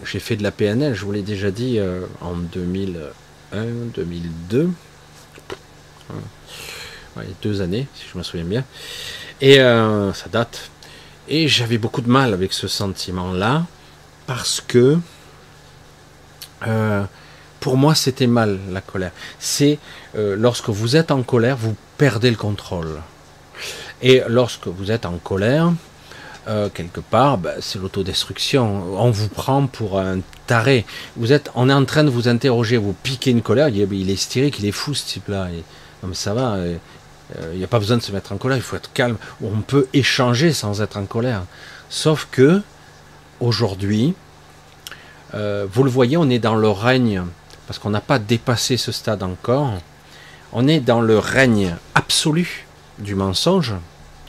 j'ai fait de la PNL, je vous l'ai déjà dit, en 2001, 2002 deux années, si je me souviens bien. Et euh, ça date. Et j'avais beaucoup de mal avec ce sentiment-là, parce que euh, pour moi, c'était mal la colère. C'est euh, lorsque vous êtes en colère, vous perdez le contrôle. Et lorsque vous êtes en colère, quelque part, ben, c'est l'autodestruction. On vous prend pour un taré. Vous êtes, on est en train de vous interroger, vous piquez une colère. Il, est hystérique, il est fou ce type-là. Non mais ça va. Il euh, n'y a pas besoin de se mettre en colère, il faut être calme. On peut échanger sans être en colère. Sauf que, aujourd'hui, euh, vous le voyez, on est dans le règne, parce qu'on n'a pas dépassé ce stade encore, on est dans le règne absolu du mensonge,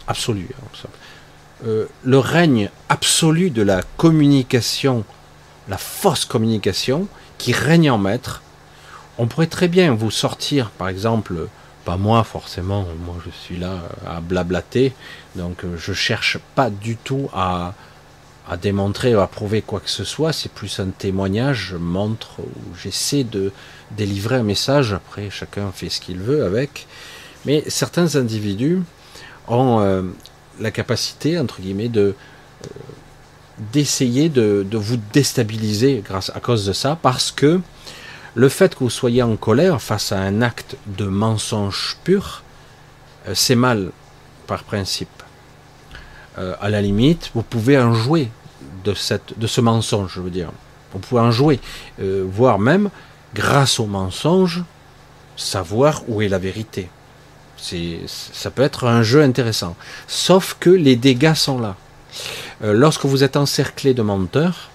absolu, hein, euh, le règne absolu de la communication, la fausse communication, qui règne en maître. On pourrait très bien vous sortir, par exemple, pas moi forcément, moi je suis là à blablater, donc euh, je cherche pas du tout à, à démontrer ou à prouver quoi que ce soit, c'est plus un témoignage, je montre ou j'essaie de délivrer un message, après chacun fait ce qu'il veut avec, mais certains individus ont euh, la capacité, entre guillemets, de euh, d'essayer de, vous déstabiliser grâce à cause de ça, parce que le fait que vous soyez en colère face à un acte de mensonge pur, euh, c'est mal par principe. Euh, à la limite, vous pouvez en jouer de, cette, de ce mensonge, je veux dire. Vous pouvez en jouer, voire même, grâce au mensonge, savoir où est la vérité. Ça peut être un jeu intéressant. Sauf que les dégâts sont là. lorsque vous êtes encerclé de menteurs,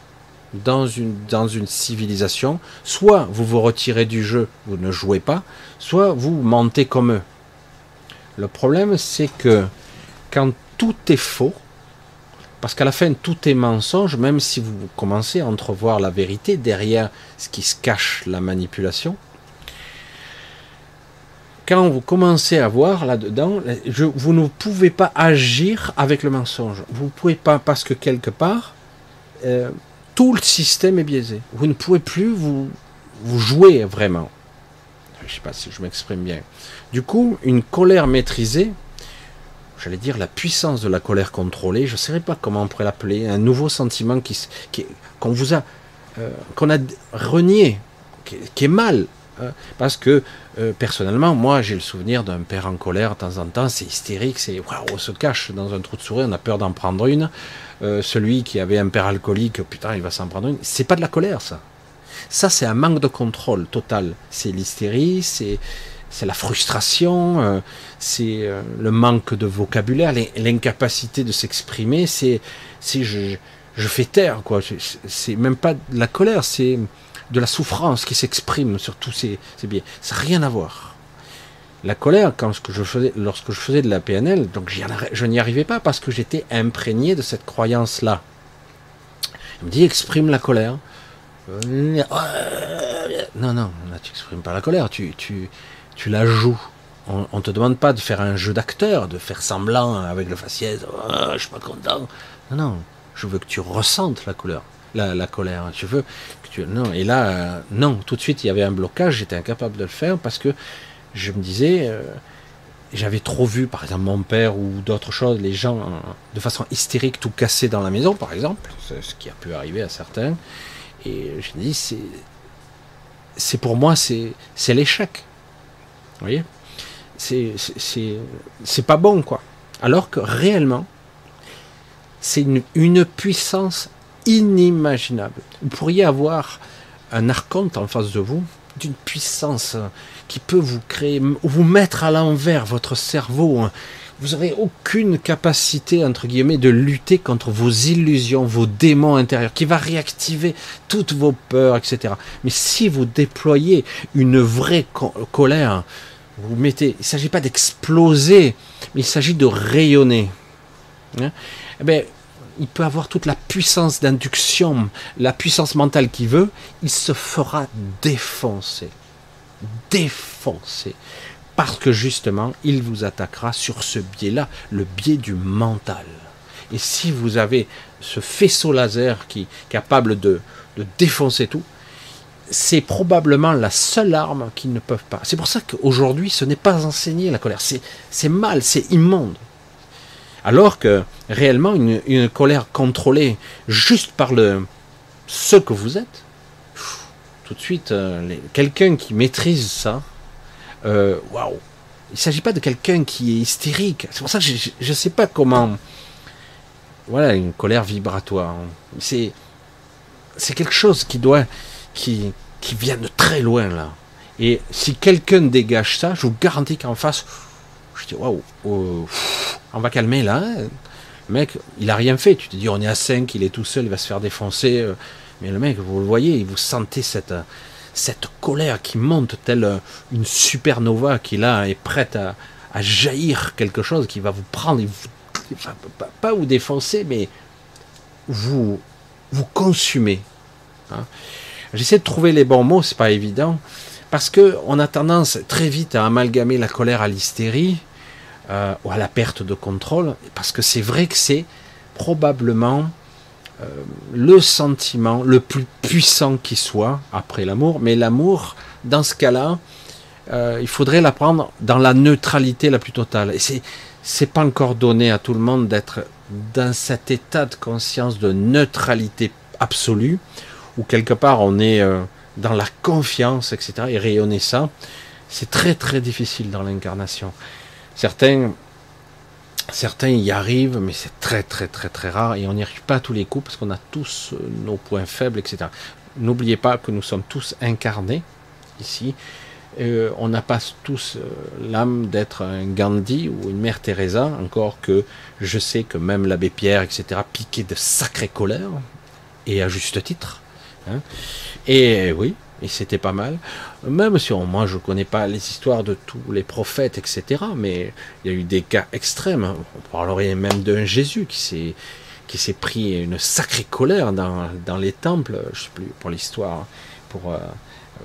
dans une, dans une civilisation, soit vous vous retirez du jeu, vous ne jouez pas, soit vous mentez comme eux. Le problème, c'est que quand tout est faux, parce qu'à la fin tout est mensonge, même si vous commencez à entrevoir la vérité derrière ce qui se cache la manipulation, quand vous commencez à voir là-dedans, vous ne pouvez pas agir avec le mensonge. Vous ne pouvez pas parce que quelque part, euh, tout le système est biaisé. Vous ne pouvez plus vous, jouer vraiment. Je ne sais pas si je m'exprime bien. Du coup, une colère maîtrisée, j'allais dire la puissance de la colère contrôlée, je ne sais pas comment on pourrait l'appeler, un nouveau sentiment qui, qu'on vous a, euh, qu'on a renié, qui, est mal. Hein. parce que euh, personnellement, moi, j'ai le souvenir d'un père en colère de temps en temps, c'est hystérique, c'est waouh, on se cache dans un trou de souris, on a peur d'en prendre une. Euh, celui qui avait un père alcoolique, putain, il va s'en prendre une. C'est pas de la colère, ça. Ça, c'est un manque de contrôle total. C'est l'hystérie, c'est c'est la frustration, euh, c'est le manque de vocabulaire, l'incapacité de s'exprimer. C'est c'est je, je fais taire, quoi. C'est même pas de la colère, c'est de la souffrance qui s'exprime sur tous ces, biais. Ça n'a rien à voir. La colère, quand je faisais, lorsque je faisais de la PNL, donc je n'y arrivais pas parce que j'étais imprégné de cette croyance-là. Il me dit exprime la colère. Non, non, tu n'exprimes pas la colère, tu, tu, la joues. On ne te demande pas de faire un jeu d'acteur, de faire semblant avec le faciès, oh, je suis pas content. Non, non, je veux que tu ressentes la colère. La, colère. Je veux. Non, et là, euh, non, tout de suite, il y avait un blocage, j'étais incapable de le faire parce que je me disais, euh, j'avais trop vu, par exemple, mon père ou d'autres choses, les gens de façon hystérique tout casser dans la maison, par exemple, ce qui a pu arriver à certains. Et je me dis, c'est, c'est pour moi, c'est, c'est l'échec. Vous voyez? C'est, c'est, c'est pas bon, quoi. Alors que réellement, c'est une, une puissance inimaginable. Vous pourriez avoir un archonte en face de vous d'une puissance qui peut vous créer, vous mettre à l'envers votre cerveau. Vous n'aurez aucune capacité, entre guillemets, de lutter contre vos illusions, vos démons intérieurs, qui va réactiver toutes vos peurs, etc. Mais si vous déployez une vraie colère, vous mettez, il ne s'agit pas d'exploser, mais il s'agit de rayonner. Hein eh bien, il peut avoir toute la puissance d'induction, la puissance mentale qu'il veut, il se fera défoncer. Défoncer. Parce que justement, il vous attaquera sur ce biais-là, le biais du mental. Et si vous avez ce faisceau laser qui capable de, de défoncer tout, c'est probablement la seule arme qu'ils ne peuvent pas. C'est pour ça qu'aujourd'hui, ce n'est pas enseigné la colère. C'est mal, c'est immonde. Alors que réellement, une, colère contrôlée juste par le, ce que vous êtes, tout de suite, euh, quelqu'un qui maîtrise ça, euh, waouh! Il ne s'agit pas de quelqu'un qui est hystérique. C'est pour ça que je ne sais pas comment. Voilà, une colère vibratoire. C'est, quelque chose qui doit, qui, qui vient de très loin là. Et si quelqu'un dégage ça, je vous garantis qu'en face, je dis waouh, oh, on va calmer là. Le mec, il a rien fait. Tu te dis, on est à 5, il est tout seul, il va se faire défoncer. Mais le mec, vous le voyez, vous sentez cette, colère qui monte telle une supernova qui là est prête à, jaillir quelque chose qui va vous prendre, vous, pas, vous défoncer, mais vous, vous consumer. Hein. J'essaie de trouver les bons mots, c'est pas évident, parce que on a tendance très vite à amalgamer la colère à l'hystérie, euh, ou à la perte de contrôle, parce que c'est vrai que c'est probablement euh, le sentiment le plus puissant qui soit après l'amour, mais l'amour, dans ce cas-là, euh, il faudrait l'apprendre dans la neutralité la plus totale. Et c'est c'est pas encore donné à tout le monde d'être dans cet état de conscience de neutralité absolue, où quelque part on est dans la confiance, etc. Et rayonner ça, c'est très très difficile dans l'incarnation. Certains, certains y arrivent, mais c'est très très très très rare et on n'y arrive pas tous les coups parce qu'on a tous euh, nos points faibles, etc. N'oubliez pas que nous sommes tous incarnés ici. Euh, on n'a pas tous euh, l'âme d'être un Gandhi ou une mère Teresa, encore que je sais que même l'abbé Pierre, etc., piquait de sacrées colères, et à juste titre. Hein. Et oui, et c'était pas mal. Même si moi je connais pas les histoires de tous les prophètes, etc. Mais il y a eu des cas extrêmes. On parlerait même d'un Jésus qui s'est pris une sacrée colère dans, les temples, je sais plus pour l'histoire, pour euh, euh,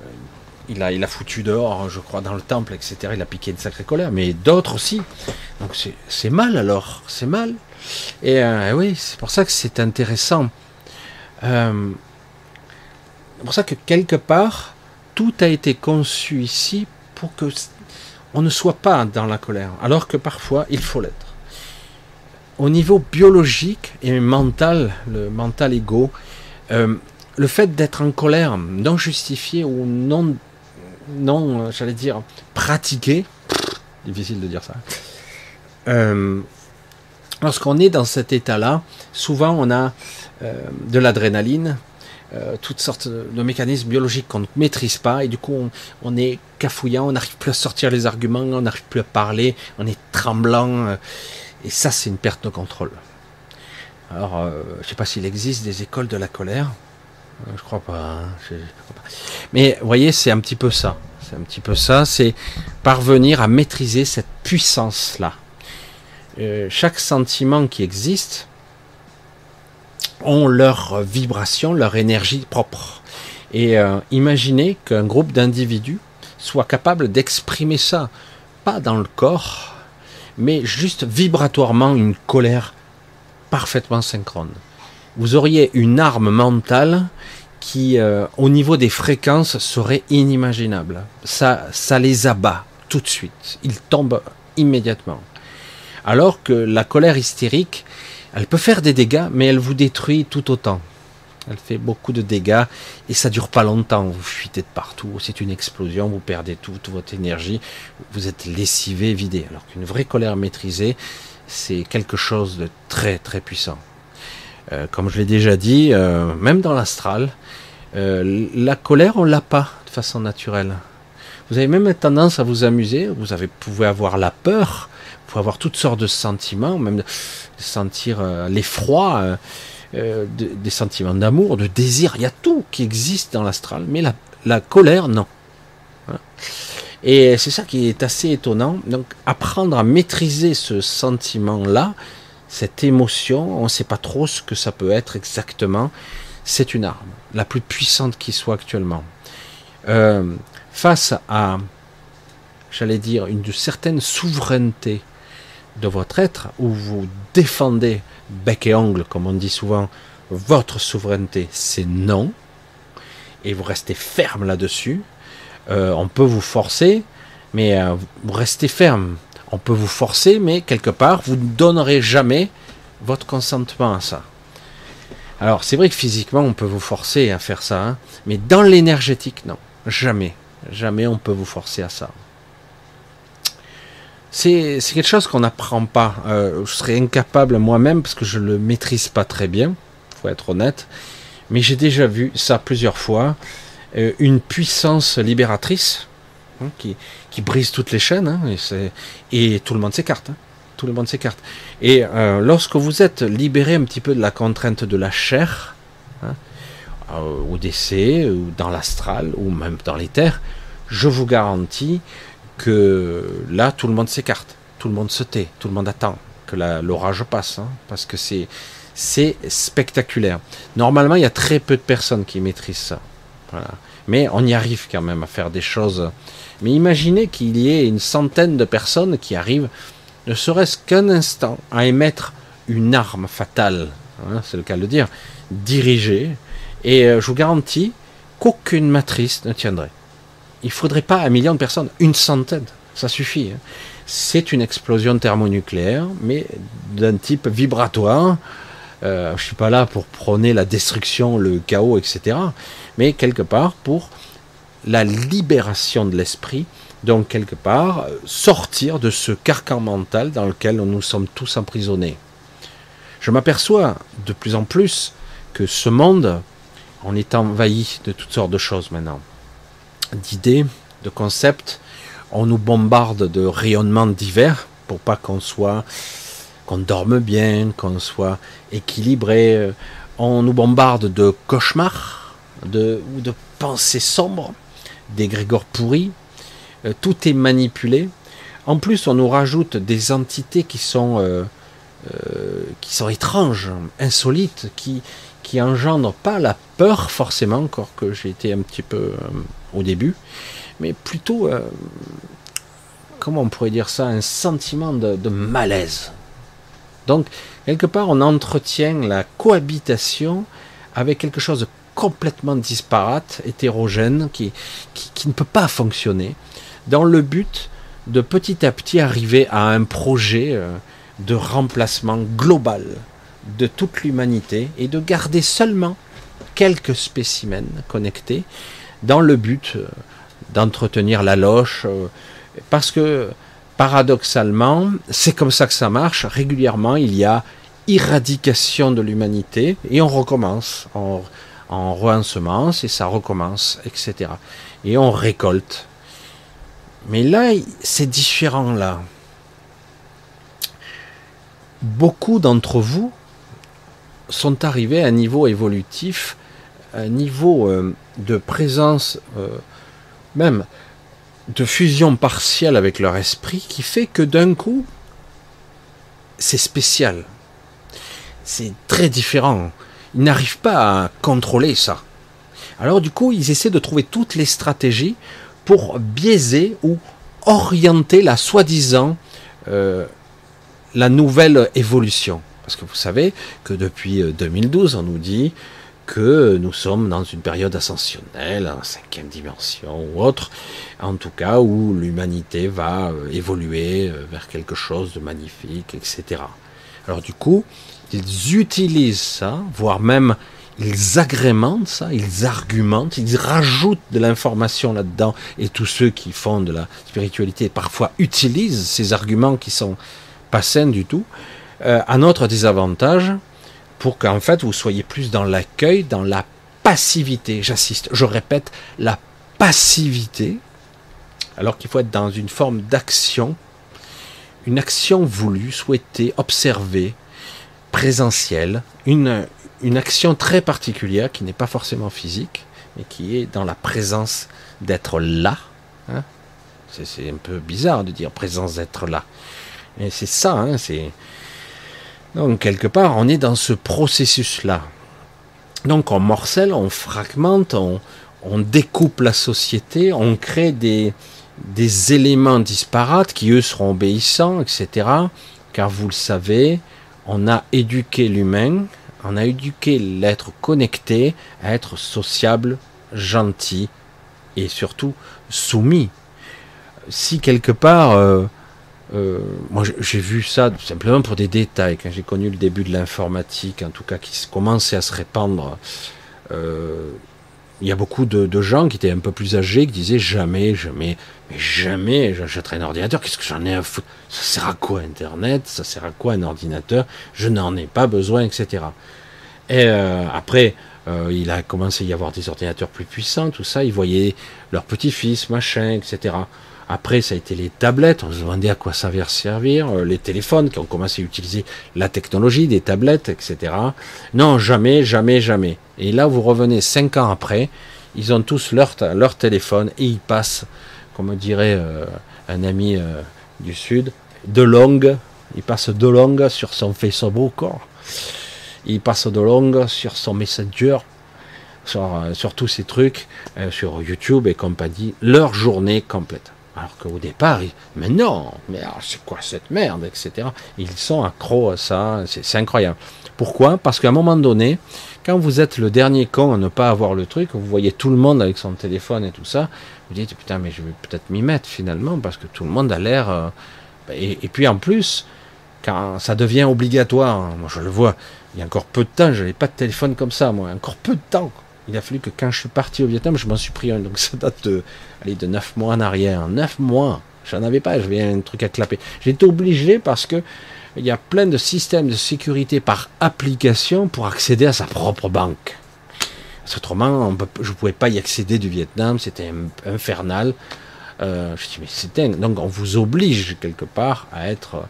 il a foutu dehors, je crois, dans le temple, etc. Il a piqué une sacrée colère, mais d'autres aussi. Donc c'est mal alors, c'est mal. Et euh, oui, c'est pour ça que c'est intéressant. C'est pour ça que quelque part, tout a été conçu ici pour que on ne soit pas dans la colère, alors que parfois il faut l'être. Au niveau biologique et mental, le mental égo, euh, le fait d'être en colère non justifié ou non, non, euh, j'allais dire pratiqué, difficile de dire ça. Euh, lorsqu'on est dans cet état-là, souvent on a de l'adrénaline, euh, toutes sortes de mécanismes biologiques qu'on ne maîtrise pas, et du coup on, est cafouillant, on n'arrive plus à sortir les arguments, on n'arrive plus à parler, on est tremblant, euh, et ça c'est une perte de contrôle. Alors, euh, je ne sais pas s'il existe des écoles de la colère, je crois pas, hein, crois pas. Mais vous voyez, c'est un petit peu ça. C'est un petit peu ça, c'est parvenir à maîtriser cette puissance-là. chaque sentiment qui existe, ont leur vibration, leur énergie propre. Et euh, imaginez qu'un groupe d'individus soit capable d'exprimer ça, pas dans le corps, mais juste vibratoirement une colère parfaitement synchrone. Vous auriez une arme mentale qui, euh, au niveau des fréquences, serait inimaginable. Ça, ça les abat tout de suite. Ils tombent immédiatement. Alors que la colère hystérique, elle peut faire des dégâts, mais elle vous détruit tout autant. Elle fait beaucoup de dégâts et ça dure pas longtemps. Vous fuitez de partout, c'est une explosion, vous perdez toute votre énergie, vous êtes lessivé, vidé. Alors qu'une vraie colère maîtrisée, c'est quelque chose de très très puissant. Euh, comme je l'ai déjà dit, euh, même dans l'astral, euh, la colère, on l'a pas de façon naturelle. Vous avez même tendance à vous amuser, vous avez, pouvez avoir la peur, pouvez avoir toutes sortes de sentiments, même de, sentir l'effroi, des sentiments d'amour, de désir, il y a tout qui existe dans l'astral, mais la, colère, non. Et c'est ça qui est assez étonnant. Donc, apprendre à maîtriser ce sentiment-là, cette émotion, on ne sait pas trop ce que ça peut être exactement. C'est une arme, la plus puissante qui soit actuellement. Euh, face à, j'allais dire, une certaine souveraineté de votre être, où vous défendez bec et ongle, comme on dit souvent, votre souveraineté, c'est non, et vous restez ferme là-dessus. Euh, on peut vous forcer, mais euh, vous restez ferme on peut vous forcer, mais quelque part, vous ne donnerez jamais votre consentement à ça. Alors, c'est vrai que physiquement, on peut vous forcer à faire ça, hein, mais dans l'énergétique, non. Jamais. Jamais on peut vous forcer à ça. C'est quelque chose qu'on n'apprend pas. Euh, je serais incapable moi-même, parce que je ne le maîtrise pas très bien, faut être honnête. Mais j'ai déjà vu ça plusieurs fois. Euh, une puissance libératrice hein, qui, qui brise toutes les chaînes, hein, et, tout le monde s'écarte. Hein. tout le monde s'écarte. Et euh, lorsque vous êtes libéré un petit peu de la contrainte de la chair, au décès, ou dans l'astral, ou même dans les terres, je vous garantis que là, tout le monde s'écarte, tout le monde se tait, tout le monde attend que l'orage passe, hein, parce que c'est c'est spectaculaire. Normalement, il y a très peu de personnes qui maîtrisent ça. Mais on y arrive quand même à faire des choses mais imaginez qu'il y ait une centaine de personnes qui arrivent, ne serait-ce qu'un instant, à émettre une arme fatale, hein, c'est le cas de le dire, dirigée, et euh, je vous garantis qu'aucune matrice ne tiendrait. Il faudrait pas un million de personnes, une centaine, ça suffit. Hein. C'est une explosion thermonucléaire, mais d'un type vibratoire. Euh, je ne suis pas là pour prôner la destruction, le chaos, etc. Mais quelque part pour la libération de l'esprit, donc quelque part sortir de ce carcan mental dans lequel nous sommes tous emprisonnés. Je m'aperçois de plus en plus que ce monde, on est envahi de toutes sortes de choses maintenant, d'idées, de concepts. On nous bombarde de rayonnements divers pour pas qu'on soit, qu'on dorme bien, qu'on soit équilibré. On nous bombarde de cauchemars, de, ou de pensées sombres des grégores pourris, euh, tout est manipulé. En plus, on nous rajoute des entités qui sont, euh, euh, qui sont étranges, insolites, qui, qui engendrent pas la peur forcément, encore que j'ai été un petit peu au début, mais plutôt, comment on pourrait dire ça, un sentiment de, malaise. Donc, quelque part, on entretient la cohabitation avec quelque chose de complètement disparate, hétérogène, qui, qui, ne peut pas fonctionner, dans le but de petit à petit arriver à un projet euh, de remplacement global de toute l'humanité et de garder seulement quelques spécimens connectés dans le but euh, d'entretenir la loche, euh, parce que paradoxalement, c'est comme ça que ça marche. Régulièrement, il y a éradication de l'humanité et on recommence. On, on re-ensemence et ça recommence, etc. Et on récolte. Mais là, c'est différent là. Beaucoup d'entre vous sont arrivés à un niveau évolutif, un niveau euh, de présence, euh, même de fusion partielle avec leur esprit, qui fait que d'un coup, c'est spécial. C'est très différent. Ils n'arrivent pas à contrôler ça. Alors du coup, ils essaient de trouver toutes les stratégies pour biaiser ou orienter la soi-disant euh, la nouvelle évolution. Parce que vous savez que depuis 2012, euh, on nous dit que nous sommes dans une période ascensionnelle, en cinquième dimension ou autre, en tout cas où l'humanité va euh, évoluer vers quelque chose de magnifique, etc. Alors du coup, ils utilisent ça, voire même ils agrémentent ça, ils argumentent, ils rajoutent de l'information là-dedans, et tous ceux qui font de la spiritualité parfois utilisent ces arguments qui sont pas sains du tout, euh, à notre désavantage, pour qu'en fait vous soyez plus dans l'accueil, dans la passivité. J'assiste, je répète, la passivité, alors qu'il faut être dans une forme d'action, une action voulue, souhaitée, observée, présentielle, une, une action très particulière qui n'est pas forcément physique, mais qui est dans la présence d'être là. Hein. c'est un peu bizarre de dire présence d'être là. Et c'est ça, hein, c'est. Donc, quelque part, on est dans ce processus-là. Donc, on morcelle, on fragmente, on, découpe la société, on crée des, des éléments disparates qui, eux, seront obéissants, etc. Car vous le savez, on a éduqué l'humain, on a éduqué l'être connecté à être sociable, gentil et surtout soumis. Si quelque part, euh, euh, moi j'ai vu ça simplement pour des détails, quand j'ai connu le début de l'informatique, en tout cas qui commençait à se répandre, euh, il y a beaucoup de, gens qui étaient un peu plus âgés qui disaient jamais, jamais, mais jamais j'achèterai un ordinateur, qu'est-ce que j'en ai à foutre? Ça sert à quoi Internet? Ça sert à quoi un ordinateur? Je n'en ai pas besoin, etc. Et euh, après, il a commencé à y avoir des ordinateurs plus puissants, tout ça, ils voyaient leur petit-fils, machin, etc. Après, ça a été les tablettes, on se demandait à quoi ça va servir, euh, les téléphones qui ont commencé à utiliser la technologie des tablettes, etc. Non, jamais, jamais, jamais. Et là, vous revenez cinq ans après, ils ont tous leur, téléphone et ils passent, comme dirait euh, un ami euh, du Sud, de longue, il passe de longue sur son Facebook, il passe de longue sur son Messenger, sur, sur tous ces trucs, sur YouTube et compagnie, leur journée complète. Alors qu'au départ, mais non, mais c'est quoi cette merde, etc. Ils sont accros à ça, c'est incroyable. Pourquoi? Parce qu'à un moment donné, quand vous êtes le dernier con à ne pas avoir le truc, vous voyez tout le monde avec son téléphone et tout ça, vous dites putain, mais je vais peut-être m'y mettre finalement, parce que tout le monde a l'air. Euh, et, et, puis en plus, quand ça devient obligatoire, moi je le vois, il y a encore peu de temps, je n'avais pas de téléphone comme ça, moi, encore peu de temps. Il a fallu que quand je suis parti au Vietnam, je m'en suis pris un. Donc ça date de, allez, de 9 mois en arrière. 9 mois J'en avais pas, j'avais un truc à clapper. Été obligé parce que il y a plein de systèmes de sécurité par application pour accéder à sa propre banque. autrement, je ne pouvais pas y accéder du Vietnam, c'était infernal. Euh, je dis, mais c'est. Donc on vous oblige quelque part à être,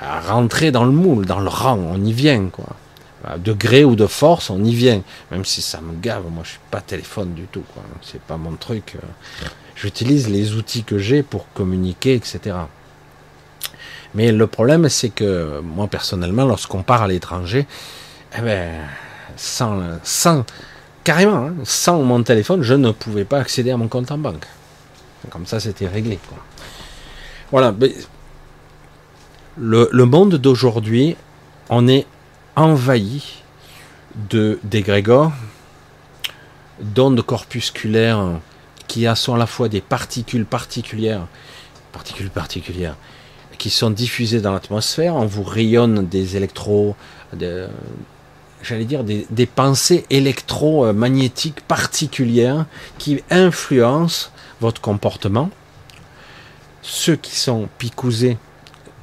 à rentrer dans le moule, dans le rang, on y vient, quoi de gré ou de force, on y vient. Même si ça me gave, moi je suis pas téléphone du tout, quoi. C'est pas mon truc. Euh. J'utilise les outils que j'ai pour communiquer, etc. Mais le problème, c'est que moi personnellement, lorsqu'on part à l'étranger, eh ben, sans, sans, carrément, hein, sans mon téléphone, je ne pouvais pas accéder à mon compte en banque. Comme ça, c'était réglé. Quoi. Voilà. Le, le monde d'aujourd'hui, on est envahi de d'égrégores, d'ondes corpusculaires qui sont à la fois des particules particulières, particules particulières, qui sont diffusées dans l'atmosphère. On vous rayonne des électros, j'allais dire des, pensées électromagnétiques particulières qui influencent votre comportement. Ceux qui sont picousés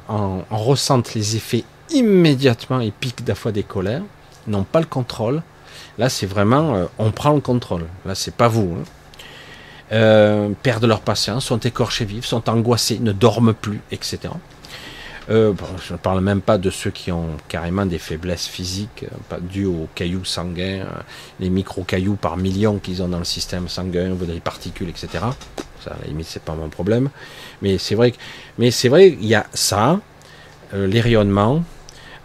en ressentent les effets immédiatement, ils piquent des fois des colères, n'ont pas le contrôle. Là, c'est vraiment, euh, on prend le contrôle. Là, c'est pas vous. Hein. Euh, perdent leur patience, sont écorchés vifs, sont angoissés, ne dorment plus, etc. Euh, je ne parle même pas de ceux qui ont carrément des faiblesses physiques, dues aux cailloux sanguins, les micro-cailloux par millions qu'ils ont dans le système sanguin, des particules, etc. Ça, à la limite, c'est pas mon problème. Mais c'est vrai, que, mais c'est vrai, il y a ça, les rayonnements,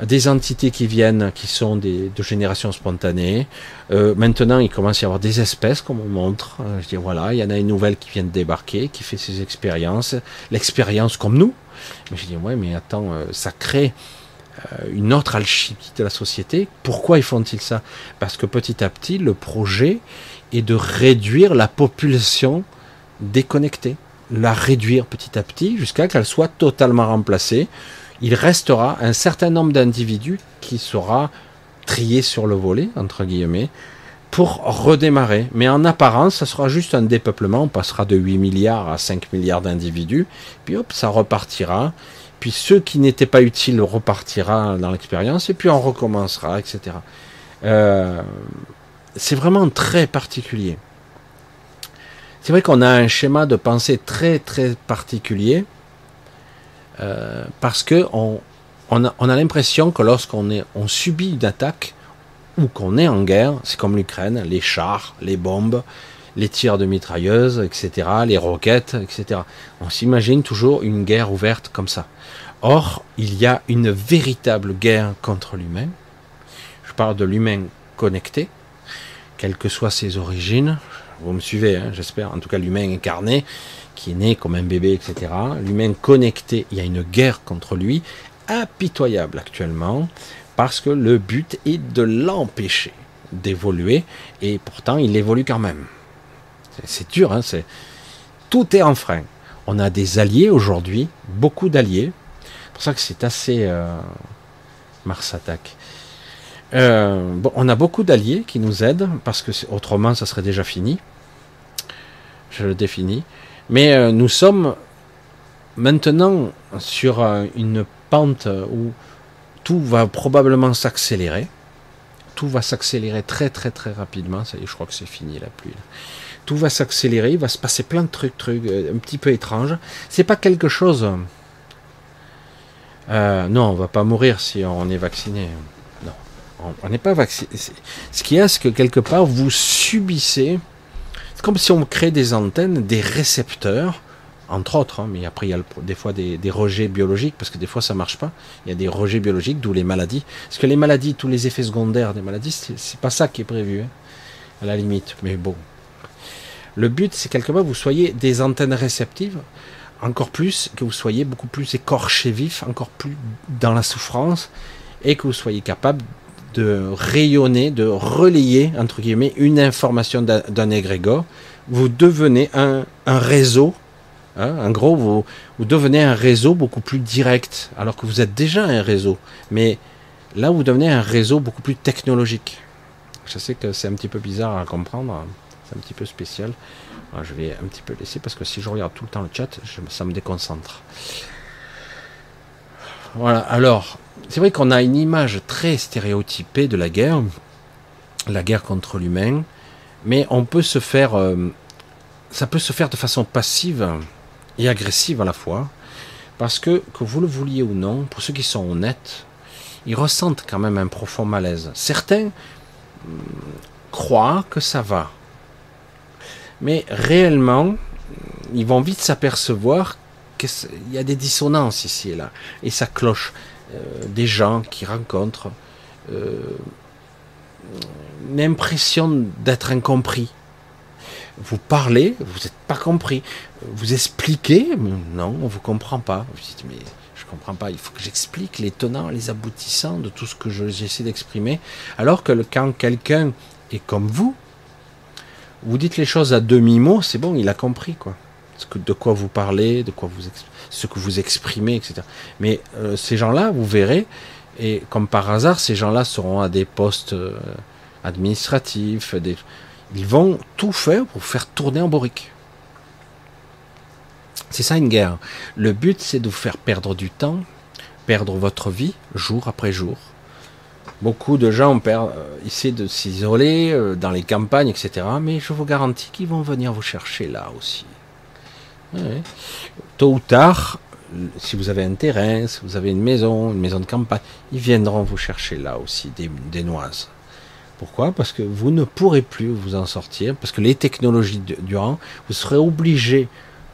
des entités qui viennent, qui sont des, de génération spontanée. Euh, maintenant, il commence à y avoir des espèces, comme on montre. Euh, je dis voilà, il y en a une nouvelle qui vient de débarquer, qui fait ses expériences, l'expérience comme nous. Mais je dis ouais, mais attends, euh, ça crée une autre alchimie de la société. Pourquoi ils font-ils ça? Parce que petit à petit, le projet est de réduire la population déconnectée, la réduire petit à petit jusqu'à qu'elle soit totalement remplacée il restera un certain nombre d'individus qui sera trié sur le volet, entre guillemets, pour redémarrer. Mais en apparence, ça sera juste un dépeuplement. On passera de 8 milliards à 5 milliards d'individus. Puis hop, ça repartira. Puis ce qui n'était pas utile repartira dans l'expérience, et puis on recommencera, etc. Euh, c'est vraiment très particulier. C'est vrai qu'on a un schéma de pensée très très particulier euh, parce que on, a, l'impression que lorsqu'on est, on subit une attaque ou qu'on est en guerre, c'est comme l'Ukraine, les chars, les bombes, les tirs de mitrailleuses, etc., les roquettes, etc. On s'imagine toujours une guerre ouverte comme ça. Or, il y a une véritable guerre contre l'humain. Je parle de l'humain connecté, quelles que soient ses origines. Vous me suivez, hein, j'espère. En tout cas, l'humain incarné, qui est né comme un bébé, etc. L'humain connecté, il y a une guerre contre lui, impitoyable actuellement, parce que le but est de l'empêcher d'évoluer, et pourtant il évolue quand même. C'est dur, hein, c'est tout est en frein. On a des alliés aujourd'hui, beaucoup d'alliés. C'est pour ça que c'est assez euh, Mars attaque. Euh, bon, on a beaucoup d'alliés qui nous aident parce que autrement ça serait déjà fini. Je le définis. Mais euh, nous sommes maintenant sur une pente où tout va probablement s'accélérer. Tout va s'accélérer très très très rapidement. Ça y est, je crois que c'est fini la pluie tout va s'accélérer, il va se passer plein de trucs, trucs euh, un petit peu étranges. C'est pas quelque chose. Euh, non, on va pas mourir si on est vacciné. Non, on n'est pas vacciné. Ce qui est, c'est que quelque part vous subissez. C'est comme si on crée des antennes, des récepteurs, entre autres. Hein, mais après il y a des fois des, rejets biologiques parce que des fois ça marche pas. Il y a des rejets biologiques, d'où les maladies. Parce que les maladies, tous les effets secondaires des maladies, c'est pas ça qui est prévu. Hein, à la limite. Mais bon, le but, c'est quelque part vous soyez des antennes réceptives, encore plus, que vous soyez beaucoup plus écorché vif, encore plus dans la souffrance, et que vous soyez capable de rayonner, de relayer, entre guillemets, une information d'un égrégore. Vous devenez un, réseau, hein, en gros, vous, vous devenez un réseau beaucoup plus direct, alors que vous êtes déjà un réseau. Mais là, vous devenez un réseau beaucoup plus technologique. Je sais que c'est un petit peu bizarre à comprendre. C'est un petit peu spécial. je vais un petit peu laisser parce que si je regarde tout le temps le chat, ça me déconcentre. Voilà, alors, c'est vrai qu'on a une image très stéréotypée de la guerre, la guerre contre l'humain, mais on peut se faire, euh, ça peut se faire de façon passive et agressive à la fois, parce que, que vous le vouliez ou non, pour ceux qui sont honnêtes, ils ressentent quand même un profond malaise. Certains hum, croient que ça va, mais réellement, ils vont vite s'apercevoir qu'il y a des dissonances ici et là. Et ça cloche. Euh, des gens qui rencontrent euh, l'impression d'être incompris. Vous parlez, vous n'êtes pas compris. Vous expliquez, non, on vous comprend pas. Vous dites, mais je ne comprends pas, il faut que j'explique les tenants, les aboutissants de tout ce que j'essaie d'exprimer. Alors que quand quelqu'un est comme vous, vous dites les choses à demi-mot, c'est bon, il a compris, quoi. De quoi vous parlez, de quoi vous ce que vous exprimez, etc. Mais euh, ces gens-là, vous verrez, et comme par hasard, ces gens-là seront à des postes euh, administratifs, ils vont tout faire pour faire tourner en borique. C'est ça une guerre. Le but, c'est de vous faire perdre du temps, perdre votre vie jour après jour, Beaucoup de gens euh, essaient de s'isoler dans les campagnes, etc. Mais je vous garantis qu'ils vont venir vous chercher là aussi. Tôt ou tard, si vous avez un terrain, si vous avez une maison, une maison de campagne, ils viendront vous chercher là aussi des, noises. Pourquoi? Parce que vous ne pourrez plus vous en sortir, parce que les technologies durant, vous serez obligé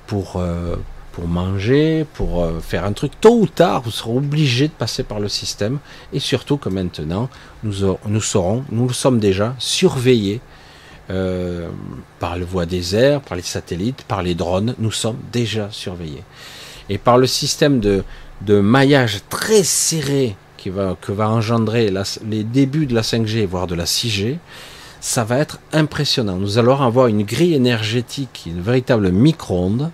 pour, euh, pour manger, pour euh, faire un truc, tôt ou tard, vous serez obligé de passer par le système. Et surtout que maintenant, nous, nous serons, nous le sommes déjà, surveillés euh, par le voie des airs, par les satellites, par les drones. Nous sommes déjà surveillés. Et par le système de, de maillage très serré que va engendrer les débuts de la 5G, voire de la 6G, ça va être impressionnant. Nous allons avoir une grille énergétique, une véritable micro-onde,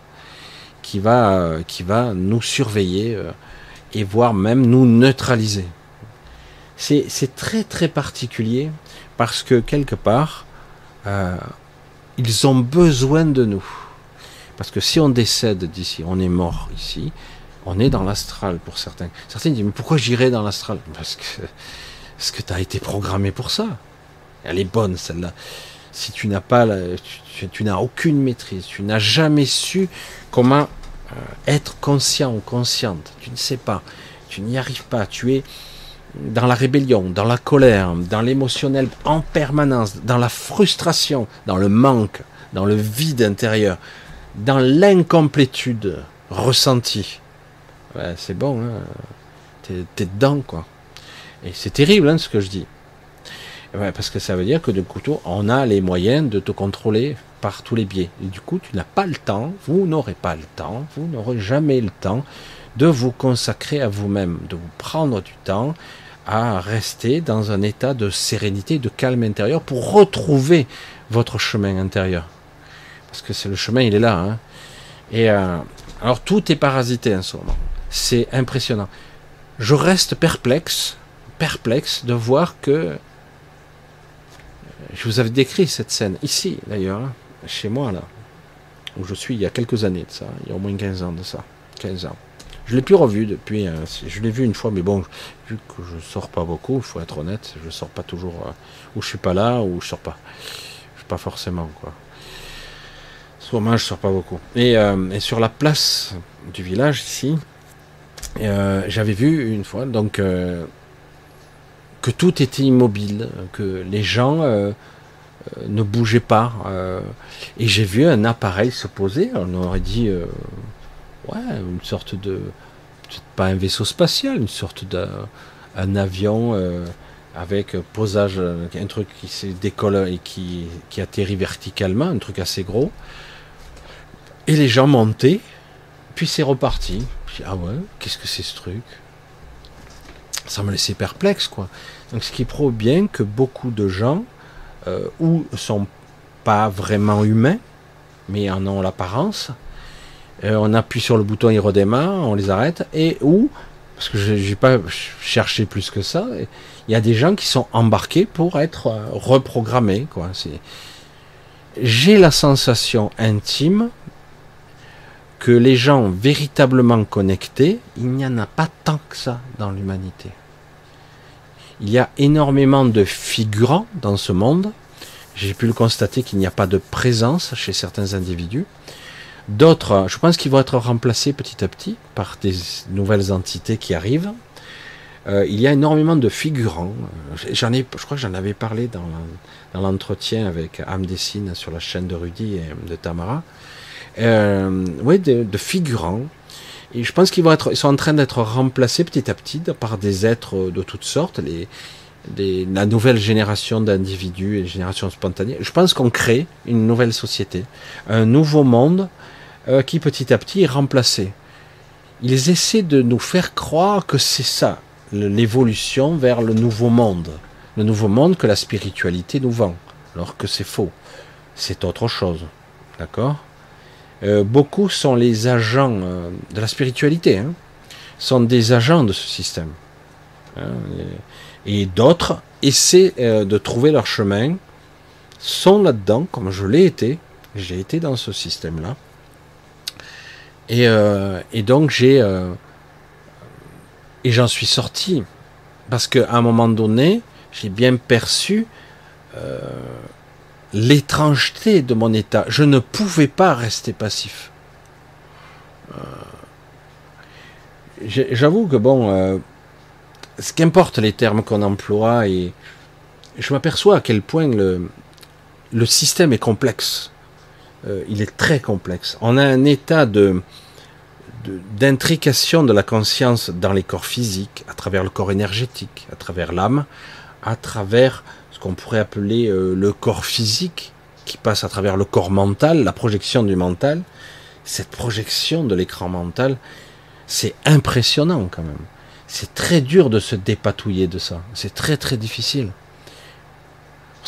qui va, qui va nous surveiller euh, et voire même nous neutraliser. C'est très très particulier parce que quelque part, euh, ils ont besoin de nous. Parce que si on décède d'ici, on est mort ici, On est dans l'astral pour certains. Certains disent, mais pourquoi j'irai dans l'astral? Parce que, que tu as été programmé pour ça. Elle est bonne, celle-là. Si tu n'as pas, tu, n'as aucune maîtrise, tu n'as jamais su comment euh, être conscient ou consciente, tu ne sais pas, tu n'y arrives pas, tu es dans la rébellion, dans la colère, dans l'émotionnel en permanence, dans la frustration, dans le manque, dans le vide intérieur, dans l'incomplétude ressentie. c'est bon, hein t'es, dedans, quoi. Et c'est terrible, hein, ce que je dis. parce que ça veut dire que de couteau, on a les moyens de te contrôler par tous les biais. Et du coup, tu n'as pas le temps, vous n'aurez pas le temps, vous n'aurez jamais le temps de vous consacrer à vous-même, de vous prendre du temps à rester dans un état de sérénité, de calme intérieur pour retrouver votre chemin intérieur. Parce que c'est le chemin, il est là. Hein. Et euh, alors tout est parasité en ce moment. C'est impressionnant. Je reste perplexe, perplexe de voir que je vous avais décrit cette scène ici d'ailleurs, hein, chez moi là, où je suis il y a quelques années de ça, il y a au moins 15 ans de ça, 15 ans. Je l'ai plus revu depuis. Euh, je l'ai vu une fois, mais bon, vu que je sors pas beaucoup, il faut être honnête, je sors pas toujours. Euh, ou je suis pas là, ou je sors pas. Je pas forcément quoi. Soit moi, je sors pas beaucoup. Et, euh, sur la place du village ici, j'avais vu une fois donc que tout était immobile, que les gens ne bougeaient pas. et j'ai vu un appareil se poser. On aurait dit ouais, une sorte de, pas un vaisseau spatial, une sorte d'un avion euh, avec posage, un truc qui se décolle et qui, qui atterrit verticalement, un truc assez gros. Et les gens montaient, puis c'est reparti. Puis, ah ouais, qu'est-ce que c'est ce truc? Ça me laissait perplexe, quoi. Donc ce qui prouve bien que beaucoup de gens, euh, ou sont pas vraiment humains, mais en ont l'apparence, euh, on appuie sur le bouton, il redémarre, on les arrête, et où, parce que je n'ai pas cherché plus que ça, il y a des gens qui sont embarqués pour être euh, reprogrammés. Quoi. J'ai la sensation intime que les gens véritablement connectés, il n'y en a pas tant que ça dans l'humanité. Il y a énormément de figurants dans ce monde. J'ai pu le constater qu'il n'y a pas de présence chez certains individus. D'autres, je pense qu'ils vont être remplacés petit à petit par des nouvelles entités qui arrivent. Euh, il y a énormément de figurants. J'en ai, je crois que j'en avais parlé dans, l'entretien avec Am Dessine sur la chaîne de Rudy et de Tamara. Euh, oui, de, figurants. Et je pense qu'ils vont être, ils sont en train d'être remplacés petit à petit par des êtres de toutes sortes, les, la nouvelle génération d'individus et les générations spontanées. Je pense qu'on crée une nouvelle société, un nouveau monde euh, qui petit à petit est remplacé. Ils essaient de nous faire croire que c'est ça, l'évolution vers le nouveau monde. Le nouveau monde que la spiritualité nous vend. Alors que c'est faux. C'est autre chose. D'accord? Euh, Beaucoup sont les agents euh, de la spiritualité. Hein, sont des agents de ce système. Hein, et, d'autres essaient de trouver leur chemin, sont là-dedans, comme je l'ai été. J'ai été dans ce système-là. Euh, et, donc j'ai euh, et j'en suis sorti parce qu'à un moment donné, j'ai bien perçu euh, l'étrangeté de mon état. Je ne pouvais pas rester passif. J'avoue que bon, ce qu'importe les termes qu'on emploie et je m'aperçois à quel point le, le système est complexe. Euh, il est très complexe. On a un état de d'intrication de, la conscience dans les corps physiques, à travers le corps énergétique, à travers l'âme, à travers ce qu'on pourrait appeler euh, le corps physique, qui passe à travers le corps mental, la projection du mental. Cette projection de l'écran mental, c'est impressionnant quand même. C'est très dur de se dépatouiller de ça. C'est très très difficile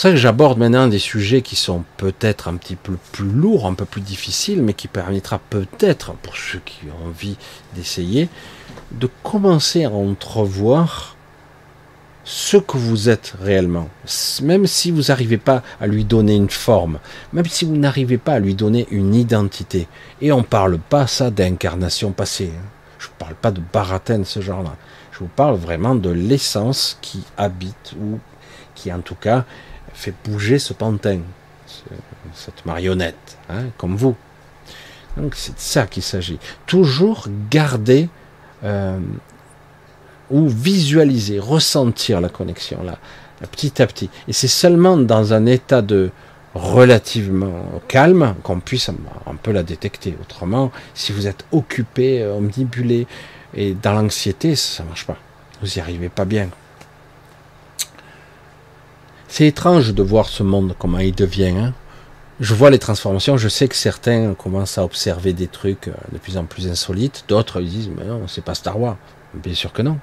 pour ça que j'aborde maintenant des sujets qui sont peut-être un petit peu plus lourds, un peu plus difficiles, mais qui permettra peut-être, pour ceux qui ont envie d'essayer, de commencer à entrevoir ce que vous êtes réellement. Même si vous n'arrivez pas à lui donner une forme, même si vous n'arrivez pas à lui donner une identité. Et on ne parle pas ça d'incarnation passée. Hein. Je ne parle pas de baratin ce genre-là. Je vous parle vraiment de l'essence qui habite ou qui en tout cas fait bouger ce pantin, cette marionnette, hein, comme vous. Donc c'est de ça qu'il s'agit. Toujours garder euh, ou visualiser, ressentir la connexion là, petit à petit. Et c'est seulement dans un état de relativement calme qu'on puisse un peu la détecter. Autrement, si vous êtes occupé, omnibulé et dans l'anxiété, ça ne marche pas. Vous n'y arrivez pas bien. C'est étrange de voir ce monde, comment il devient. Hein. Je vois les transformations, je sais que certains commencent à observer des trucs euh, de plus en plus insolites, d'autres disent, mais non, c'est pas Star Wars. Bien sûr que non.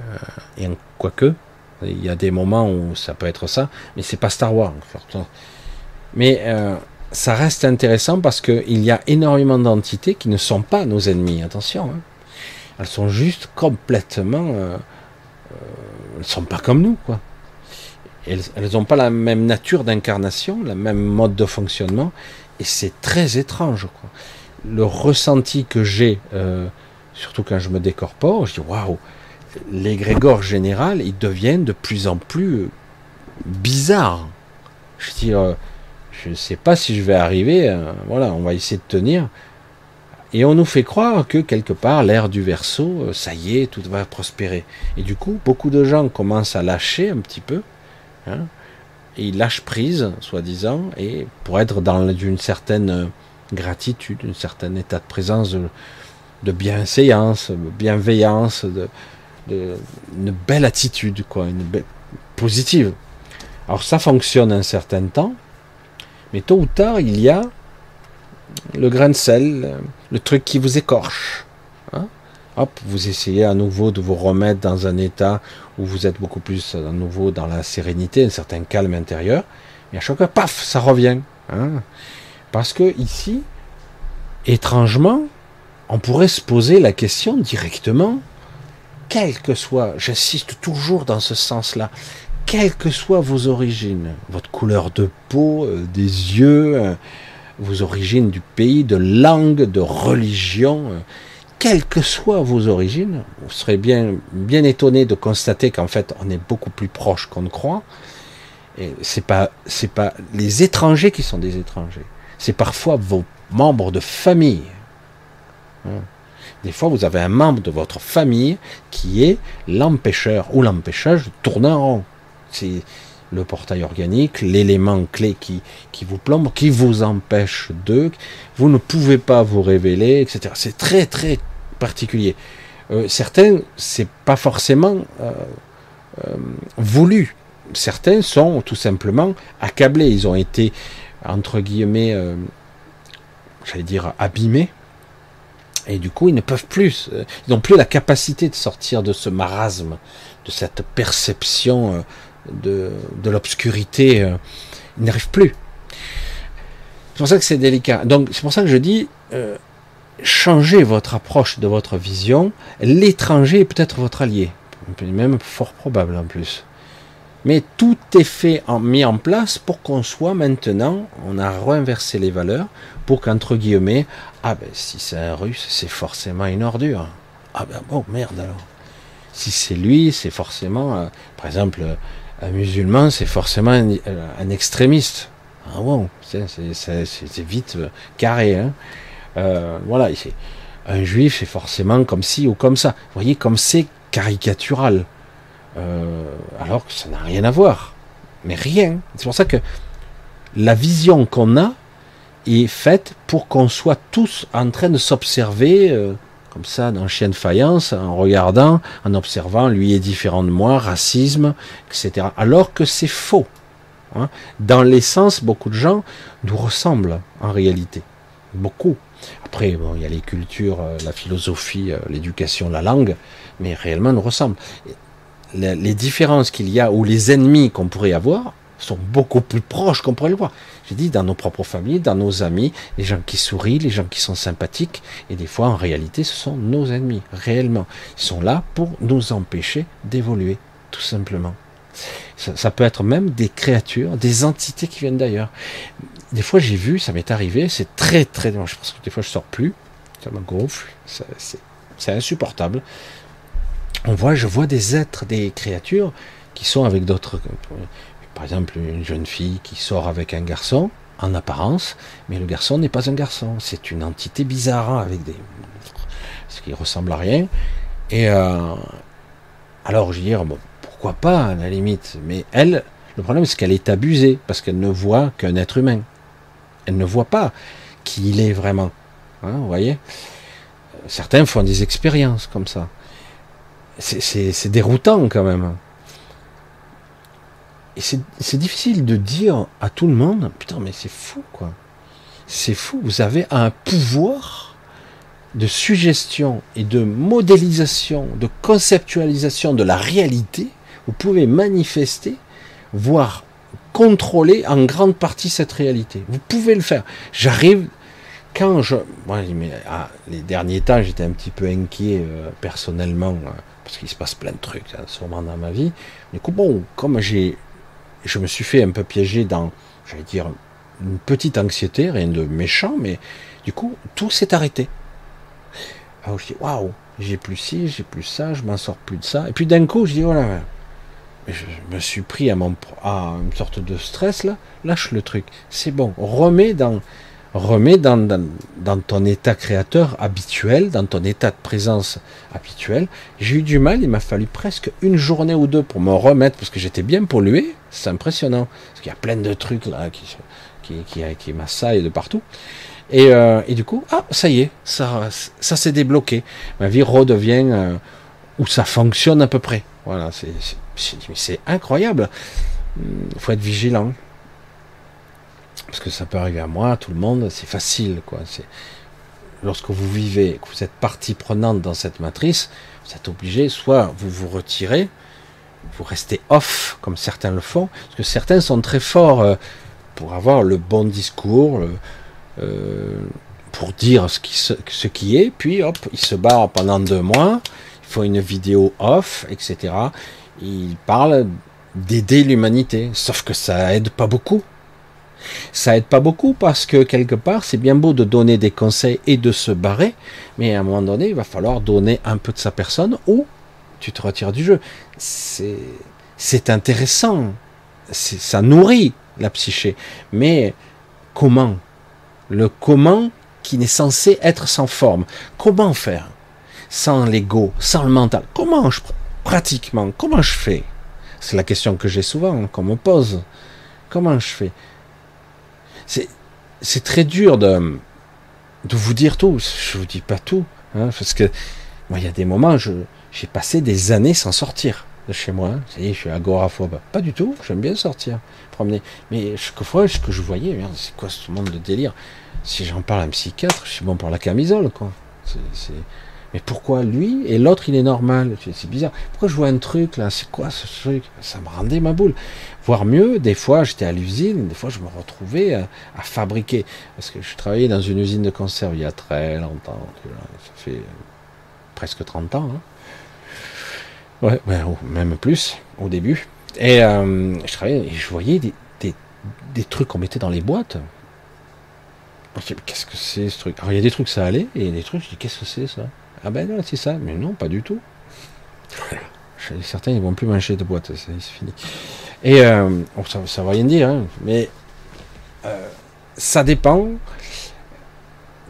Euh, et quoique, il y a des moments où ça peut être ça, mais c'est pas Star Wars. Mais euh, ça reste intéressant parce qu'il y a énormément d'entités qui ne sont pas nos ennemis. Attention, hein. elles sont juste complètement, euh, elles sont pas comme nous, quoi. Elles n'ont pas la même nature d'incarnation, la même mode de fonctionnement, et c'est très étrange. Le ressenti que j'ai, surtout quand je me décorpore, je dis waouh, les grégores général, ils deviennent de plus en plus euh, bizarres. Je dire, euh, je ne sais pas si je vais arriver, euh, voilà, on va essayer de tenir. Et on nous fait croire que quelque part, l'ère du verso, ça y est, tout va prospérer. Et du coup, beaucoup de gens commencent à lâcher un petit peu. Hein, et ils lâchent prise, soi-disant, et pour être dans une certaine gratitude, un certain état de présence de, de bienséance, bienveillance, de, une belle attitude, quoi, une belle, positive. Alors ça fonctionne un certain temps, mais tôt ou tard, il y a le grain de sel, le truc qui vous écorche. Hop, vous essayez à nouveau de vous remettre dans un état où vous êtes beaucoup plus à nouveau dans la sérénité, un certain calme intérieur. Et à chaque fois, paf, ça revient. Hein. Parce que ici, étrangement, on pourrait se poser la question directement quelle que soit, j'insiste toujours dans ce sens-là, quelles que soient vos origines, votre couleur de peau, euh, des yeux, euh, vos origines du pays, de langue, de religion, euh, quelles que soient vos origines, vous serez bien, bien étonné de constater qu'en fait, on est beaucoup plus proche qu'on ne croit. Et c'est pas, les étrangers qui sont des étrangers. C'est parfois vos membres de famille. Hein. Des fois, vous avez un membre de votre famille qui est l'empêcheur ou l'empêchage de tourner en rond. C'est le portail organique, l'élément clé qui, qui vous plombe, qui vous empêche de, vous ne pouvez pas vous révéler, etc. C'est très très particulier. Euh, certains, c'est pas forcément euh, euh, voulu. Certains sont tout simplement accablés. Ils ont été entre guillemets, j'allais dire abîmés et du coup, ils ne peuvent plus, euh, ils n'ont plus la capacité de sortir de ce marasme, de cette perception euh, de, de l'obscurité. Euh, ils n'arrivent plus. C'est pour ça que c'est délicat. Donc, c'est pour ça que je dis, changez votre approche de votre vision. L'étranger est peut-être votre allié, même fort probable en plus. Mais tout est fait, mis en place pour qu'on soit maintenant, on a renversé les valeurs, pour qu'entre guillemets, ah ben si c'est un russe, c'est forcément une ordure. Ah ben bon, merde alors. Si c'est lui, c'est forcément, euh, par exemple, un musulman, c'est forcément un, euh, extrémiste. Ah bon, c'est vite euh, carré. Hein. Voilà, un juif, c'est forcément comme ci ou comme ça. Vous voyez, comme c'est caricatural. alors que ça n'a rien à voir. Mais rien. C'est pour ça que la vision qu'on a, est faite pour qu'on soit tous en train de s'observer euh, comme ça dans chien de faïence, en regardant, en observant, lui est différent de moi, racisme, etc. Alors que c'est faux. Hein. Dans l'essence, beaucoup de gens nous ressemblent en réalité. Beaucoup. Après, bon, il y a les cultures, euh, la philosophie, euh, l'éducation, la langue, mais réellement nous ressemblent. Les différences qu'il y a ou les ennemis qu'on pourrait avoir sont beaucoup plus proches qu'on pourrait le voir. J'ai dit dans nos propres familles, dans nos amis, les gens qui sourient, les gens qui sont sympathiques, et des fois en réalité ce sont nos ennemis, réellement. Ils sont là pour nous empêcher d'évoluer, tout simplement. Ça, peut être même des créatures, des entités qui viennent d'ailleurs. Des fois j'ai vu, ça m'est arrivé, c'est très très, je pense que des fois je sors plus, ça me gonfle, c'est insupportable. On voit, je vois des êtres, des créatures qui sont avec d'autres. Par exemple, une jeune fille qui sort avec un garçon en apparence, mais le garçon n'est pas un garçon. C'est une entité bizarre hein, avec des ce qui ressemble à rien. Et euh, alors, je dire, bon, pourquoi pas à la limite, mais elle, le problème c'est qu'elle est abusée parce qu'elle ne voit qu'un être humain. Ne voit pas qui il est vraiment. Hein, vous voyez Certains font des expériences comme ça. C'est déroutant quand même. Et c'est difficile de dire à tout le monde, putain, mais c'est fou, quoi. C'est fou, vous avez un pouvoir de suggestion et de modélisation, de conceptualisation de la réalité. Vous pouvez manifester, voire contrôler en grande partie cette réalité. Vous pouvez le faire. J'arrive, quand je... Moi, ah, les derniers temps, j'étais un petit peu inquiet euh, personnellement, euh, parce qu'il se passe plein de trucs, hein, sûrement dans ma vie. Du coup, bon, comme j'ai je me suis fait un peu piéger dans, j'allais dire, une petite anxiété, rien de méchant, mais du coup, tout s'est arrêté. Alors je dis, waouh, j'ai plus ci, j'ai plus ça, je m'en sors plus de ça. Et puis d'un coup, je dis, voilà, oh je me suis pris à, à une sorte de stress là, lâche le truc, c'est bon, remets dans, remets dans, dans, ton état créateur habituel, dans ton état de présence habituel. J'ai eu du mal, il m'a fallu presque une journée ou deux pour me remettre, parce que j'étais bien pollué, c'est impressionnant, parce qu'il y a plein de trucs là qui, qui, qui, qui m'assaillent de partout. Et, euh, et, du coup, ah, ça y est, ça, ça s'est débloqué. Ma vie redevient euh, où ça fonctionne à peu près. Voilà, c'est incroyable. Il faut être vigilant parce que ça peut arriver à moi, à tout le monde, c'est facile, quoi. Lorsque vous vivez, que vous êtes partie prenante dans cette matrice, vous êtes obligé, soit vous vous retirez, vous restez off, comme certains le font, parce que certains sont très forts euh, pour avoir le bon discours, euh, pour dire ce qui, ce qui est, puis hop, ils se barrent pendant deux mois, font une vidéo off, etc. Ils parlent d'aider l'humanité, sauf que ça aide pas beaucoup. Ça aide pas beaucoup parce que quelque part, c'est bien beau de donner des conseils et de se barrer, mais à un moment donné, il va falloir donner un peu de sa personne ou tu te retires du jeu. C'est intéressant, ça nourrit la psyché, mais comment? Le comment qui n'est censé être sans forme. Comment faire? Sans l'ego, sans le mental. Comment je pratiquement Comment je fais? C'est la question que j'ai souvent, qu'on me pose. Comment je fais? C'est très dur de, de vous dire tout. Je vous dis pas tout, hein, parce que moi, il y a des moments, j'ai passé des années sans sortir de chez moi. Hein. Je suis agoraphobe. Pas du tout. J'aime bien sortir, promener. Mais fois, ce que je voyais, c'est quoi ce monde de délire? Si j'en parle à un psychiatre, je suis bon pour la camisole, quoi. C'est mais pourquoi lui et l'autre il est normal? C'est bizarre. Pourquoi je vois un truc là? C'est quoi ce truc? Ça me rendait ma boule. Voire mieux, des fois j'étais à l'usine, des fois je me retrouvais à, fabriquer. Parce que je travaillais dans une usine de conserve il y a très longtemps. Ça fait euh, presque 30 ans. Hein. Ouais, même plus au début. Et euh, je travaillais et je voyais des trucs qu'on mettait dans les boîtes. Qu'est-ce que c'est ce truc? Alors il y a des trucs ça allait et il y a des trucs je dis qu'est-ce que c'est ça? Ah ben non, c'est ça. Mais non, pas du tout. Certains, ils vont plus manger de boîte, c'est fini. Et euh, ça, ça va rien dire, hein, mais euh, ça dépend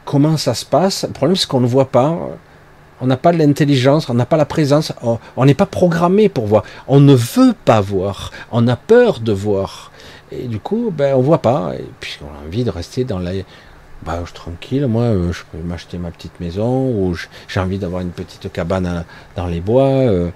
comment ça se passe. Le problème, c'est qu'on ne voit pas. On n'a pas de l'intelligence, on n'a pas la présence, on n'est pas programmé pour voir. On ne veut pas voir, on a peur de voir. Et du coup, ben, on voit pas. Et puis, on a envie de rester dans la, bah, je tranquille, moi, euh, je peux m'acheter ma petite maison, ou j'ai envie d'avoir une petite cabane dans les bois, euh,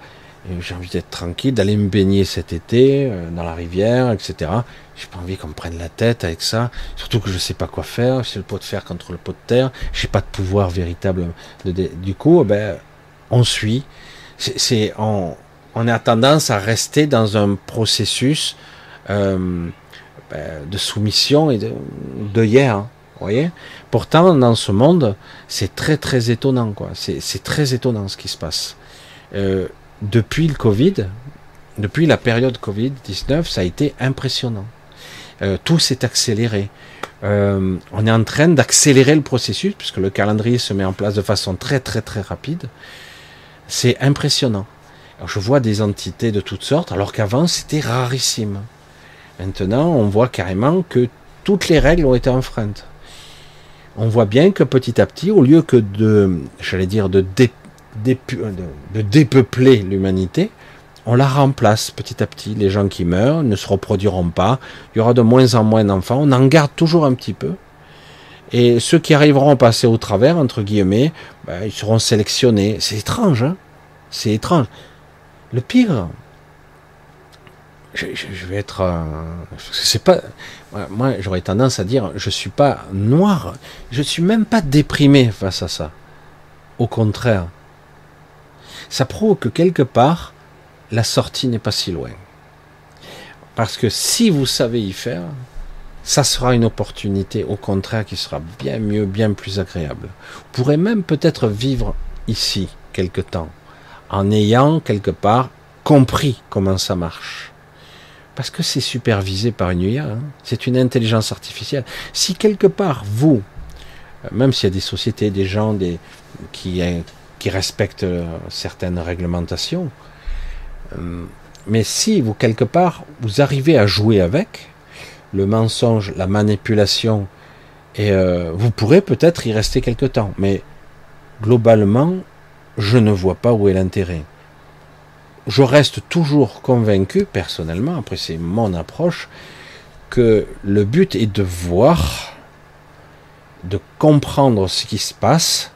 j'ai envie d'être tranquille, d'aller me baigner cet été euh, dans la rivière, etc. J'ai pas envie qu'on me prenne la tête avec ça, surtout que je sais pas quoi faire, c'est le pot de fer contre le pot de terre, j'ai pas de pouvoir véritable. du coup, ben, on suit. C'est, on, on a tendance à rester dans un processus ben, de soumission et de, de hier. Hein Pourtant, dans ce monde, c'est très très étonnant, quoi. C'est très étonnant ce qui se passe. Euh, depuis le Covid, depuis la période Covid-19, ça a été impressionnant. Euh, tout s'est accéléré. Euh, on est en train d'accélérer le processus puisque le calendrier se met en place de façon très très très rapide. C'est impressionnant. je vois des entités de toutes sortes alors qu'avant c'était rarissime. Maintenant, on voit carrément que toutes les règles ont été enfreintes. On voit bien que petit à petit, au lieu que de, j'allais dire, de, dépeupler l'humanité, on la remplace petit à petit. Les gens qui meurent ne se reproduiront pas. Il y aura de moins en moins d'enfants. On en garde toujours un petit peu. Et ceux qui arriveront à passer au travers, entre guillemets, ben, ils seront sélectionnés. C'est étrange, hein C'est étrange. Le pire, je, vais être, euh, c'est pas, moi j'aurais tendance à dire, je suis pas noir, je suis même pas déprimé face à ça. Au contraire, ça prouve que quelque part, la sortie n'est pas si loin. Parce que si vous savez y faire, ça sera une opportunité, au contraire, qui sera bien mieux, bien plus agréable. Vous pourrez même peut-être vivre ici quelque temps, en ayant quelque part compris comment ça marche. Parce que c'est supervisé par une IA, hein. c'est une intelligence artificielle. Si quelque part, vous, euh, même s'il y a des sociétés, des gens euh, qui respectent euh, certaines réglementations, mais si vous, quelque part, vous arrivez à jouer avec le mensonge, la manipulation, et vous pourrez peut-être y rester quelque temps. Mais globalement, je ne vois pas où est l'intérêt. Je reste toujours convaincu, personnellement, après c'est mon approche, que le but est de voir, de comprendre ce qui se passe,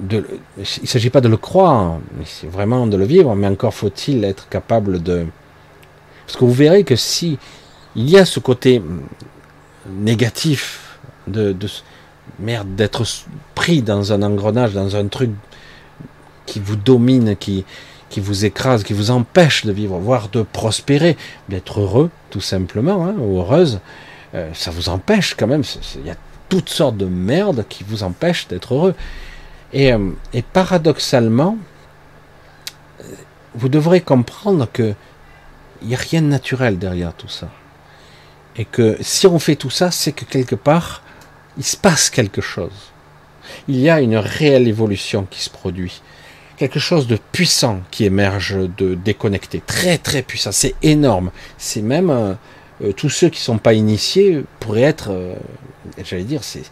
il ne s'agit pas de le croire, mais c'est vraiment de le vivre, mais encore faut-il être capable de... Parce que vous verrez que si il y a ce côté négatif de, de merde d'être pris dans un engrenage, dans un truc qui vous domine, qui, qui vous écrase, qui vous empêche de vivre, voire de prospérer, d'être heureux, tout simplement, hein, ou heureuse, euh, ça vous empêche quand même. Il y a toutes sortes de merde qui vous empêchent d'être heureux. Euh, et, paradoxalement, vous devrez comprendre que il n'y a rien de naturel derrière tout ça. Et que si on fait tout ça, c'est que quelque part, il se passe quelque chose. Il y a une réelle évolution qui se produit. Quelque chose de puissant qui émerge de déconnecté. Très très puissant. C'est énorme. C'est même euh, euh, tous ceux qui ne sont pas initiés pourraient être, j'allais dire, c'est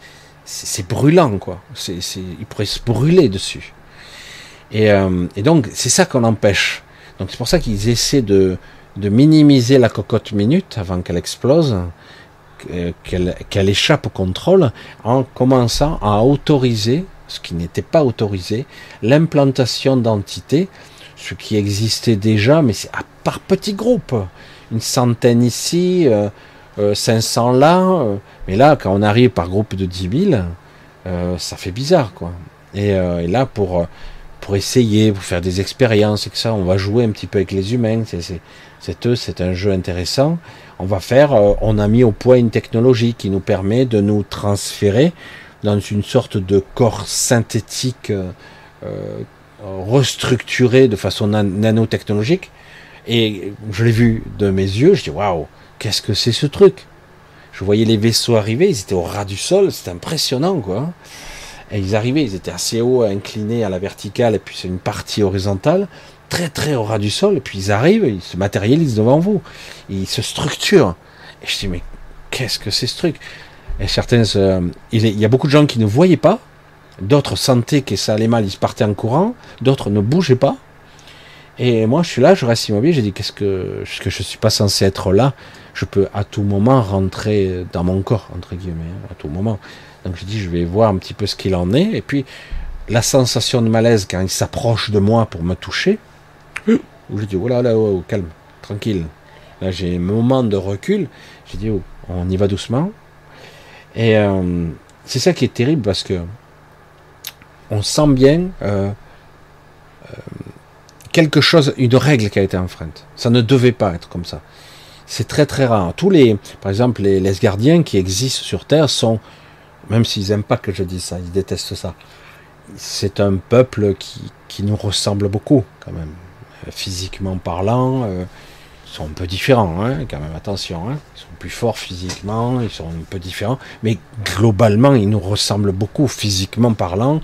c'est brûlant, quoi. C'est, il pourrait se brûler dessus. Et, euh, et donc, c'est ça qu'on empêche. Donc, c'est pour ça qu'ils essaient de, de minimiser la cocotte minute avant qu'elle explose, qu'elle, qu'elle échappe au contrôle, en commençant à autoriser, ce qui n'était pas autorisé, l'implantation d'entités, ce qui existait déjà, mais c'est par petits groupes. Une centaine ici, euh, 500 euh, là, euh, mais là, quand on arrive par groupe de 10 000, euh, ça fait bizarre, quoi. Et, et là, pour, pour essayer, pour faire des expériences et que ça, on va jouer un petit peu avec les humains. C'est eux, c'est un jeu intéressant. On va faire, on a mis au point une technologie qui nous permet de nous transférer dans une sorte de corps synthétique euh, restructuré de façon nanotechnologique. Et je l'ai vu de mes yeux, je dis waouh, qu'est-ce que c'est ce truc? Je voyais les vaisseaux arriver, ils étaient au ras du sol, c'était impressionnant quoi. Et ils arrivaient, ils étaient assez haut, inclinés à la verticale, et puis c'est une partie horizontale, très très au ras du sol, et puis ils arrivent, ils se matérialisent devant vous, ils se structurent. Et je dis mais qu'est-ce que c'est ce truc? Et certains, il y a beaucoup de gens qui ne voyaient pas, d'autres sentaient que ça allait mal, ils partaient en courant, d'autres ne bougeaient pas. Et moi, je suis là, je reste immobile. J'ai dit, qu'est-ce que, que je suis pas censé être là? Je peux à tout moment rentrer dans mon corps, entre guillemets, hein, à tout moment. Donc je dis, je vais voir un petit peu ce qu'il en est. Et puis, la sensation de malaise quand il s'approche de moi pour me toucher, où je dis, oh là là, oh, calme, tranquille. Là, j'ai un moment de recul. J'ai dit, oh, on y va doucement. Et euh, c'est ça qui est terrible parce que on sent bien euh, euh, quelque chose, une règle qui a été enfreinte. Ça ne devait pas être comme ça. C'est très très rare. Tous les, par exemple, les, les gardiens qui existent sur Terre sont, même s'ils n'aiment pas que je dise ça, ils détestent ça. C'est un peuple qui, qui nous ressemble beaucoup, quand même, physiquement parlant. Euh, sont un peu différents, hein, quand même, attention. Hein. Ils sont plus forts physiquement, ils sont un peu différents, mais globalement, ils nous ressemblent beaucoup physiquement parlant.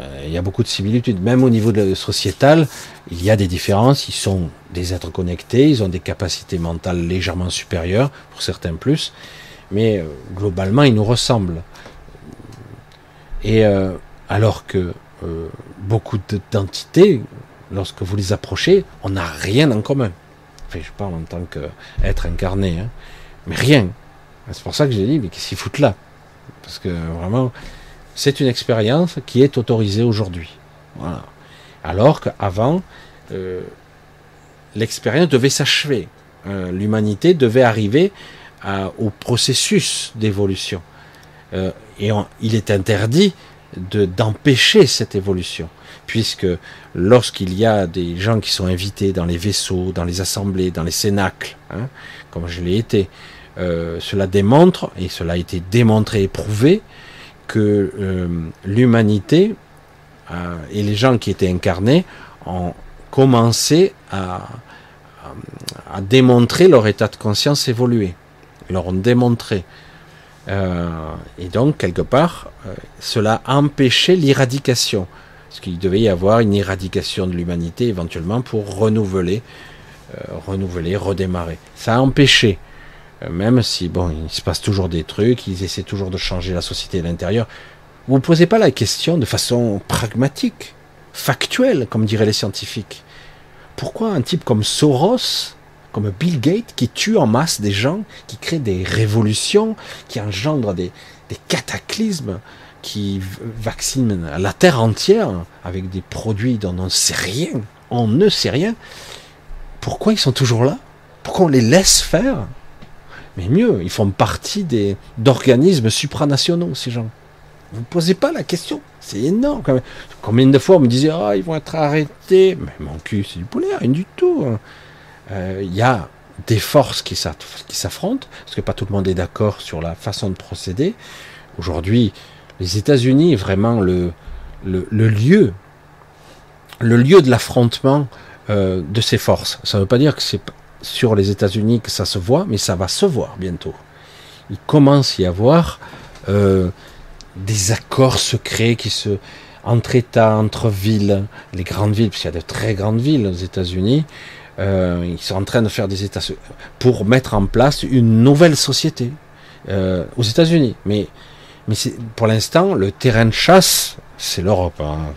Euh, il y a beaucoup de similitudes, même au niveau sociétal, il y a des différences. Ils sont des êtres connectés, ils ont des capacités mentales légèrement supérieures, pour certains plus, mais euh, globalement, ils nous ressemblent. Et euh, alors que beaucoup d'entités, lorsque vous les approchez, on n'a rien en commun. Enfin, je parle en tant qu'être incarné, hein. Mais rien. C'est pour ça que j'ai dit, mais qu'est-ce qu'ils foutent là? Parce que vraiment, c'est une expérience qui est autorisée aujourd'hui. Voilà. Alors qu'avant, euh, l'expérience devait s'achever. Euh, l'humanité devait arriver au processus d'évolution. Euh, et il est interdit d'empêcher cette évolution puisque lorsqu'il y a des gens qui sont invités dans les vaisseaux, dans les assemblées, dans les cénacles, hein, comme je l'ai été, euh, cela démontre, et cela a été démontré et prouvé, que euh, l'humanité euh, et les gens qui étaient incarnés ont commencé à, démontrer leur état de conscience évolué. Ils leur ont démontré. et donc, quelque part, cela a empêché l'éradication. Parce qu'il devait y avoir une éradication de l'humanité éventuellement pour renouveler, renouveler, redémarrer. Ça a empêché, même si bon, il se passe toujours des trucs, ils essaient toujours de changer la société de l'intérieur. Vous ne posez pas la question de façon pragmatique, factuelle, comme diraient les scientifiques. Pourquoi un type comme Soros, comme Bill Gates, qui tue en masse des gens, qui crée des révolutions, qui engendre des cataclysmes, qui vaccinent la Terre entière avec des produits dont on ne sait rien, on ne sait rien, pourquoi ils sont toujours là? Pourquoi on les laisse faire? Mais mieux, ils font partie des, d'organismes supranationaux, ces gens. Vous ne posez pas la question. C'est énorme. Combien de fois on me disait, ah, ils vont être arrêtés. Mais mon cul, c'est du poulet, rien du tout. Hein. Euh, il y a des forces qui s'affrontent, parce que pas tout le monde est d'accord sur la façon de procéder. Aujourd'hui, les États-Unis vraiment le, le, lieu, le lieu de l'affrontement euh, de ces forces. Ça ne veut pas dire que c'est sur les États-Unis que ça se voit, mais ça va se voir bientôt. Il commence à y avoir euh, des accords secrets qui se entre États, entre villes, les grandes villes, puisqu'il y a de très grandes villes aux États-Unis. Euh, ils sont en train de faire des États pour mettre en place une nouvelle société aux États-Unis. Mais mais pour l'instant, le terrain de chasse, c'est l'Europe. Hein.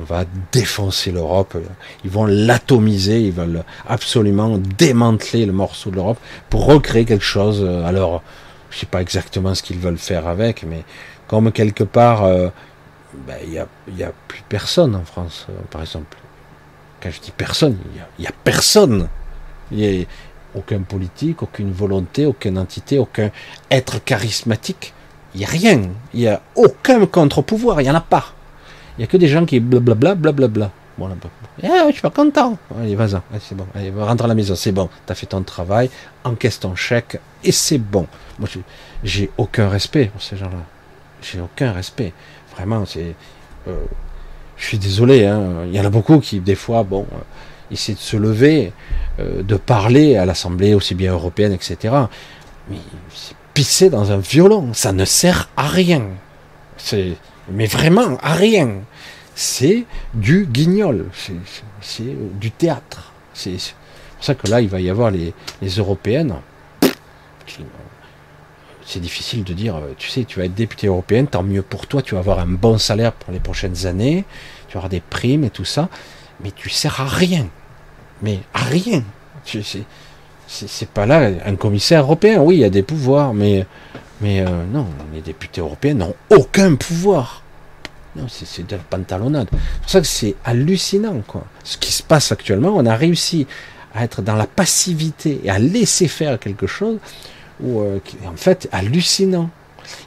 On va défoncer l'Europe. Ils vont l'atomiser. Ils veulent absolument démanteler le morceau de l'Europe pour recréer quelque chose. Alors, je sais pas exactement ce qu'ils veulent faire avec, mais comme quelque part, euh, ben, il n'y a, y a, plus personne en France, euh, par exemple. Quand je dis personne, il n'y a, a, personne. Il n'y a aucun politique, aucune volonté, aucune entité, aucun être charismatique il n'y a rien. Il n'y a aucun contre-pouvoir. Il n'y en a pas. Il n'y a que des gens qui blablabla, blablabla. Bon, eh, je suis pas content. Allez, vas-y, c'est bon. Allez, rentre à la maison, c'est bon. Tu as fait ton travail, encaisse ton chèque, et c'est bon. Moi, j'ai aucun respect pour ces gens-là. J'ai aucun respect. Vraiment, c'est. Euh, je suis désolé. Hein. Il y en a beaucoup qui, des fois, bon, euh, essaient de se lever, euh, de parler à l'Assemblée, aussi bien européenne, etc. Mais pisser dans un violon. Ça ne sert à rien. C'est, mais vraiment à rien. C'est du guignol. C'est du théâtre. C'est pour ça que là, il va y avoir les, européennes. C'est difficile de dire, tu sais, tu vas être député européenne, tant mieux pour toi, tu vas avoir un bon salaire pour les prochaines années, tu auras des primes et tout ça, mais tu sers à rien. Mais à rien. C'est pas là un commissaire européen. Oui, il y a des pouvoirs, mais, mais euh, non, les députés européens n'ont aucun pouvoir. C'est de la pantalonnade. C'est pour ça que c'est hallucinant, quoi. Ce qui se passe actuellement, on a réussi à être dans la passivité et à laisser faire quelque chose euh, en fait, hallucinant.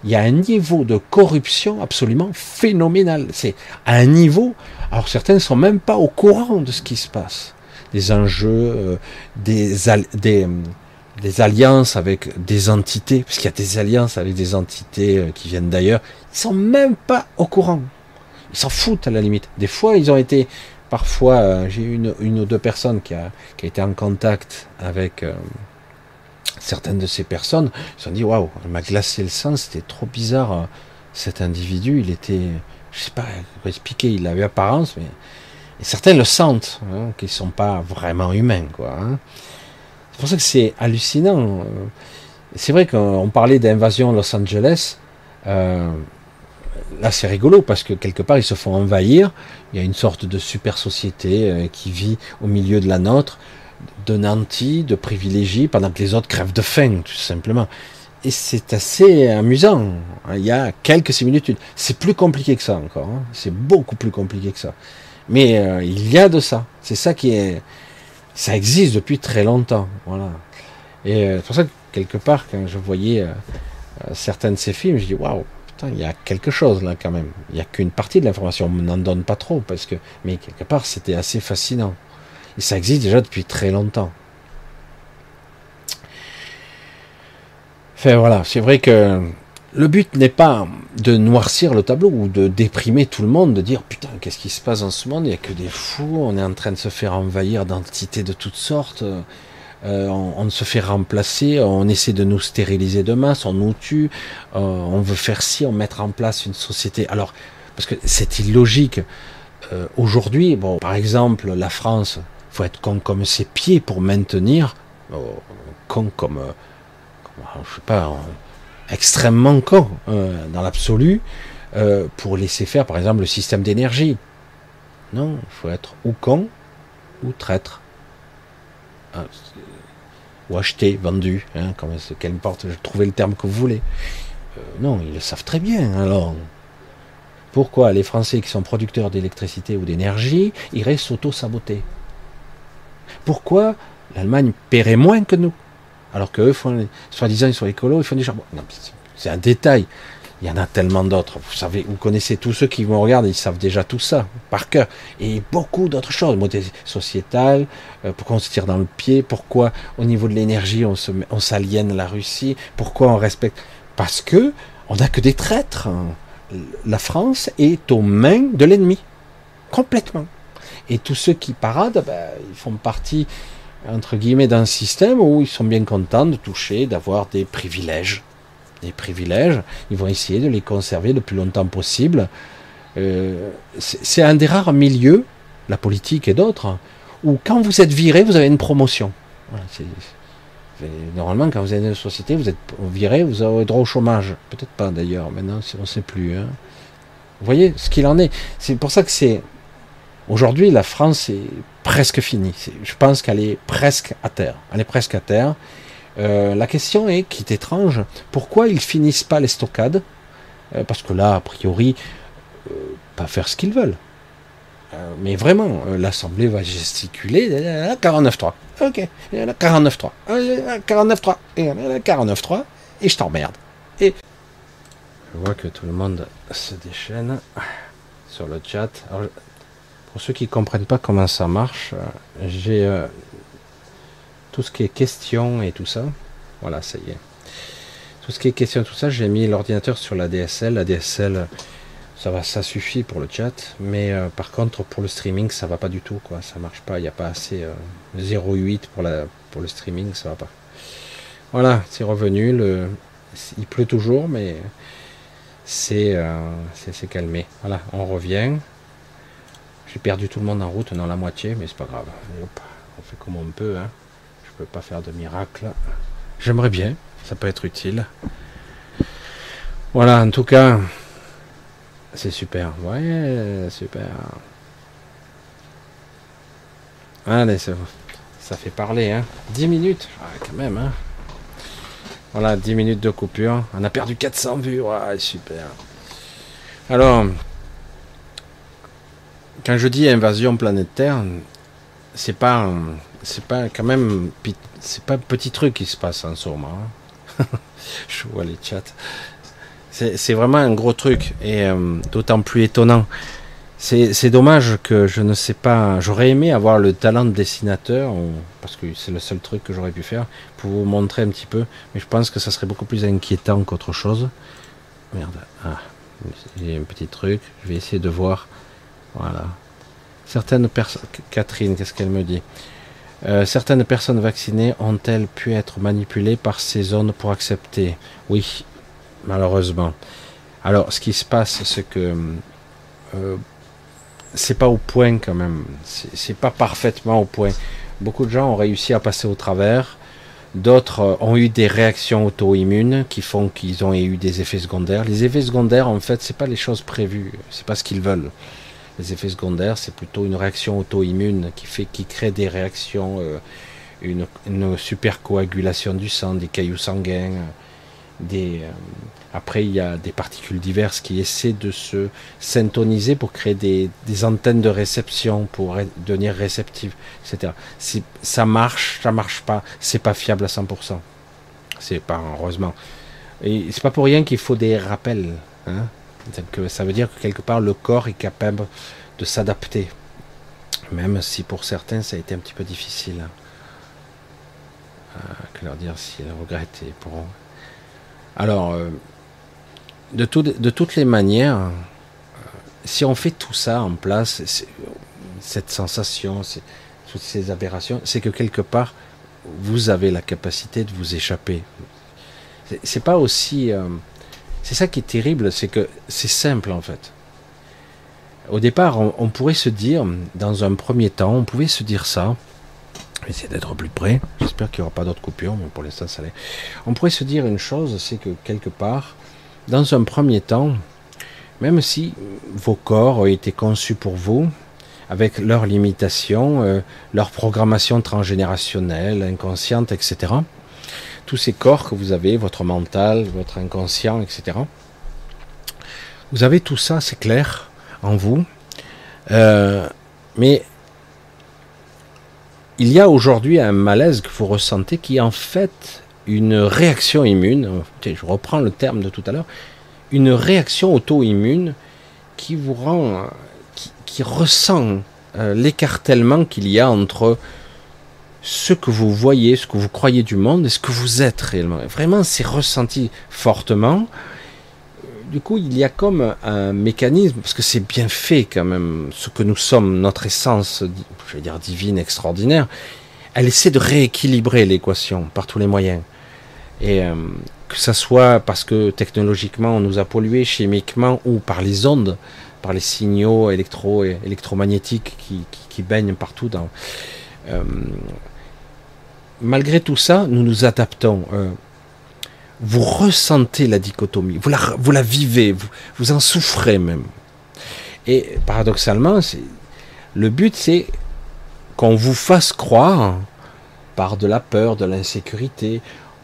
Il y a un niveau de corruption absolument phénoménal. C'est à un niveau. Alors certains ne sont même pas au courant de ce qui se passe des enjeux, euh, des, des, des, alliances avec des entités, parce qu'il y a des alliances avec des entités euh, qui viennent d'ailleurs, ils sont même pas au courant. Ils s'en foutent à la limite. Des fois, ils ont été, parfois, euh, j'ai eu une, ou deux personnes qui a, été en contact avec euh, certaines de ces personnes. Ils se dit, waouh, elle m'a glacé le sang, c'était trop bizarre. Euh, cet individu, il était, je sais pas expliquer, il avait apparence, mais certains le sentent, hein, qu'ils sont pas vraiment humains, quoi. Hein. C'est pour ça que c'est hallucinant. C'est vrai qu'on parlait d'invasion Los Angeles. Là, c'est rigolo parce que quelque part, ils se font envahir. Il y a une sorte de super société euh, qui vit au milieu de la nôtre, de nantis, de privilégiés, pendant que les autres crèvent de faim, tout simplement. Et c'est assez amusant. Il y a quelques similitudes. C'est plus compliqué que ça encore. Hein. C'est beaucoup plus compliqué que ça. Mais euh, il y a de ça. C'est ça qui est. Ça existe depuis très longtemps. Voilà. Et c'est pour ça que quelque part, quand je voyais certains de ces films, je dis waouh, il y a quelque chose là quand même. Il n'y a qu'une partie de l'information, on n'en donne pas trop, parce que, mais quelque part, c'était assez fascinant. Et ça existe déjà depuis très longtemps. Enfin voilà, c'est vrai que le but n'est pas de noircir le tableau ou de déprimer tout le monde, de dire putain, qu'est-ce qui se passe en ce monde? Il n'y a que des fous, on est en train de se faire envahir d'entités de toutes sortes. Euh, on, se fait remplacer, on essaie de nous stériliser de masse, on nous tue, euh, on veut faire ci, on mettre en place une société. Alors, parce que c'est illogique. Euh, aujourd'hui, bon, par exemple, la France, faut être con comme ses pieds pour maintenir, con comme, je sais pas, extrêmement con dans l'absolu, pour laisser faire, par exemple, le système d'énergie. Non, il faut être ou con ou traître. Ou acheté, vendu, hein, comme, qu'importe, trouvez le terme que vous voulez. Euh, non, ils le savent très bien. Alors, pourquoi les Français qui sont producteurs d'électricité ou d'énergie iraient s'auto-saboter? Pourquoi l'Allemagne paierait moins que nous Alors qu'eux, soi-disant, ils sont écolos, ils font du charbon? c'est un détail. Il y en a tellement d'autres. Vous savez, vous connaissez tous ceux qui vont regarder, ils savent déjà tout ça par cœur. Et beaucoup d'autres choses, modèle sociétal, euh, pourquoi on se tire dans le pied, pourquoi au niveau de l'énergie on se, on s'aliène la Russie, pourquoi on respecte? Parce que on n'a que des traîtres. La France est aux mains de l'ennemi, complètement. Et tous ceux qui paradent, ben, ils font partie entre guillemets d'un système où ils sont bien contents de toucher, d'avoir des privilèges des privilèges, ils vont essayer de les conserver le plus longtemps possible. Euh, c'est un des rares milieux, la politique et d'autres, où quand vous êtes viré, vous avez une promotion. normalement, quand vous êtes dans une société, vous êtes viré, vous avez droit au chômage. Peut-être pas d'ailleurs, maintenant, on ne sait plus. Hein. Vous voyez ce qu'il en est. C'est pour ça que c'est. Aujourd'hui, la France est presque finie. Je pense qu'elle est presque à terre. Elle est presque à terre. Euh, la question est, qui est étrange, pourquoi ils finissent pas les stockades euh, Parce que là, a priori, euh, pas faire ce qu'ils veulent. mais vraiment, l'Assemblée va gesticuler 49-3. Ok, 49-3. 49-3. 49-3. Et je t'emmerde. Et je vois que tout le monde se déchaîne sur le chat. pour ceux qui ne comprennent pas comment ça marche, j'ai tout ce qui est question et tout ça. Voilà, ça y est. Tout ce qui est question, tout ça, j'ai mis l'ordinateur sur la DSL. La DSL, ça va, ça suffit pour le chat. Mais euh, par contre, pour le streaming, ça va pas du tout, quoi. Ça marche pas. Il n'y a pas assez 0,8 euh, pour pour le streaming, ça va pas. Voilà, c'est revenu. Il pleut toujours, mais c'est euh, c'est calmé. Voilà, on revient. J'ai perdu tout le monde en route, non la moitié, mais c'est pas grave. on fait comme on peut, hein pas faire de miracle. J'aimerais bien, ça peut être utile. Voilà, en tout cas, c'est super. Ouais, super. Allez, ça, ça fait parler, hein. 10 minutes, ah, quand même, hein. Voilà, 10 minutes de coupure. On a perdu 400 vues, ouais, super. Alors, quand je dis invasion planétaire, c'est pas c'est pas quand même c'est pas un petit truc qui se passe en ce moment. Hein. Je vois les chats. C'est vraiment un gros truc et euh, d'autant plus étonnant. C'est dommage que je ne sais pas. J'aurais aimé avoir le talent de dessinateur parce que c'est le seul truc que j'aurais pu faire pour vous montrer un petit peu. Mais je pense que ça serait beaucoup plus inquiétant qu'autre chose. Merde. Ah, J'ai un petit truc. Je vais essayer de voir. Voilà. Certaines personnes. Catherine, qu'est-ce qu'elle me dit? Euh, Certaines personnes vaccinées ont-elles pu être manipulées par ces zones pour accepter? Oui, malheureusement. Alors, ce qui se passe, c'est que euh, c'est pas au point quand même. C'est pas parfaitement au point. Beaucoup de gens ont réussi à passer au travers. D'autres ont eu des réactions auto-immunes qui font qu'ils ont eu des effets secondaires. Les effets secondaires, en fait, c'est pas les choses prévues, c'est pas ce qu'ils veulent. Les effets secondaires, c'est plutôt une réaction auto-immune qui fait, qui crée des réactions, euh, une, supercoagulation du sang, des cailloux sanguins, des, euh, après, il y a des particules diverses qui essaient de se syntoniser pour créer des, antennes de réception, pour devenir réceptives, etc. Si ça marche, ça marche pas, c'est pas fiable à 100%. C'est pas, heureusement. Et c'est pas pour rien qu'il faut des rappels. Hein que ça veut dire que quelque part, le corps est capable de s'adapter. Même si pour certains, ça a été un petit peu difficile. Euh, que leur dire s'ils regrettent et pourront. Alors, euh, de, de, toutes les manières, euh, si on fait tout ça en place, cette sensation, toutes ces aberrations, c'est que quelque part, vous avez la capacité de vous échapper. C'est pas aussi. C'est ça qui est terrible, c'est que c'est simple en fait. Au départ, on, pourrait se dire, dans un premier temps, on pouvait se dire ça. Essayer d'être plus près. J'espère qu'il n'y aura pas d'autres coupures, mais pour l'instant, ça l'est. On pourrait se dire une chose, c'est que quelque part, dans un premier temps, même si vos corps ont été conçus pour vous, avec leurs limitations, euh, leur programmation transgénérationnelle, inconsciente, etc., tous ces corps que vous avez, votre mental, votre inconscient, etc., vous avez tout ça, c'est clair, en vous. Euh, mais il y a aujourd'hui un malaise que vous ressentez qui en fait une réaction immune, je reprends le terme de tout à l'heure, une réaction auto-immune qui vous rend, qui, ressent euh, l'écartèlement qu'il y a entre ce que vous voyez, ce que vous croyez du monde et ce que vous êtes réellement. Vraiment, c'est ressenti fortement. Du coup, il y a comme un mécanisme, parce que c'est bien fait quand même, ce que nous sommes, notre essence, je vais dire divine, extraordinaire, elle essaie de rééquilibrer l'équation par tous les moyens. Et euh, que ça soit parce que technologiquement on nous a pollué chimiquement ou par les ondes, par les signaux électro électromagnétiques qui, qui, baignent partout dans. Euh, malgré tout ça, nous nous adaptons. Euh, vous ressentez la dichotomie, vous la, vivez, vous, vous en souffrez même. Et paradoxalement, le but c'est qu'on vous fasse croire par de la peur, de l'insécurité,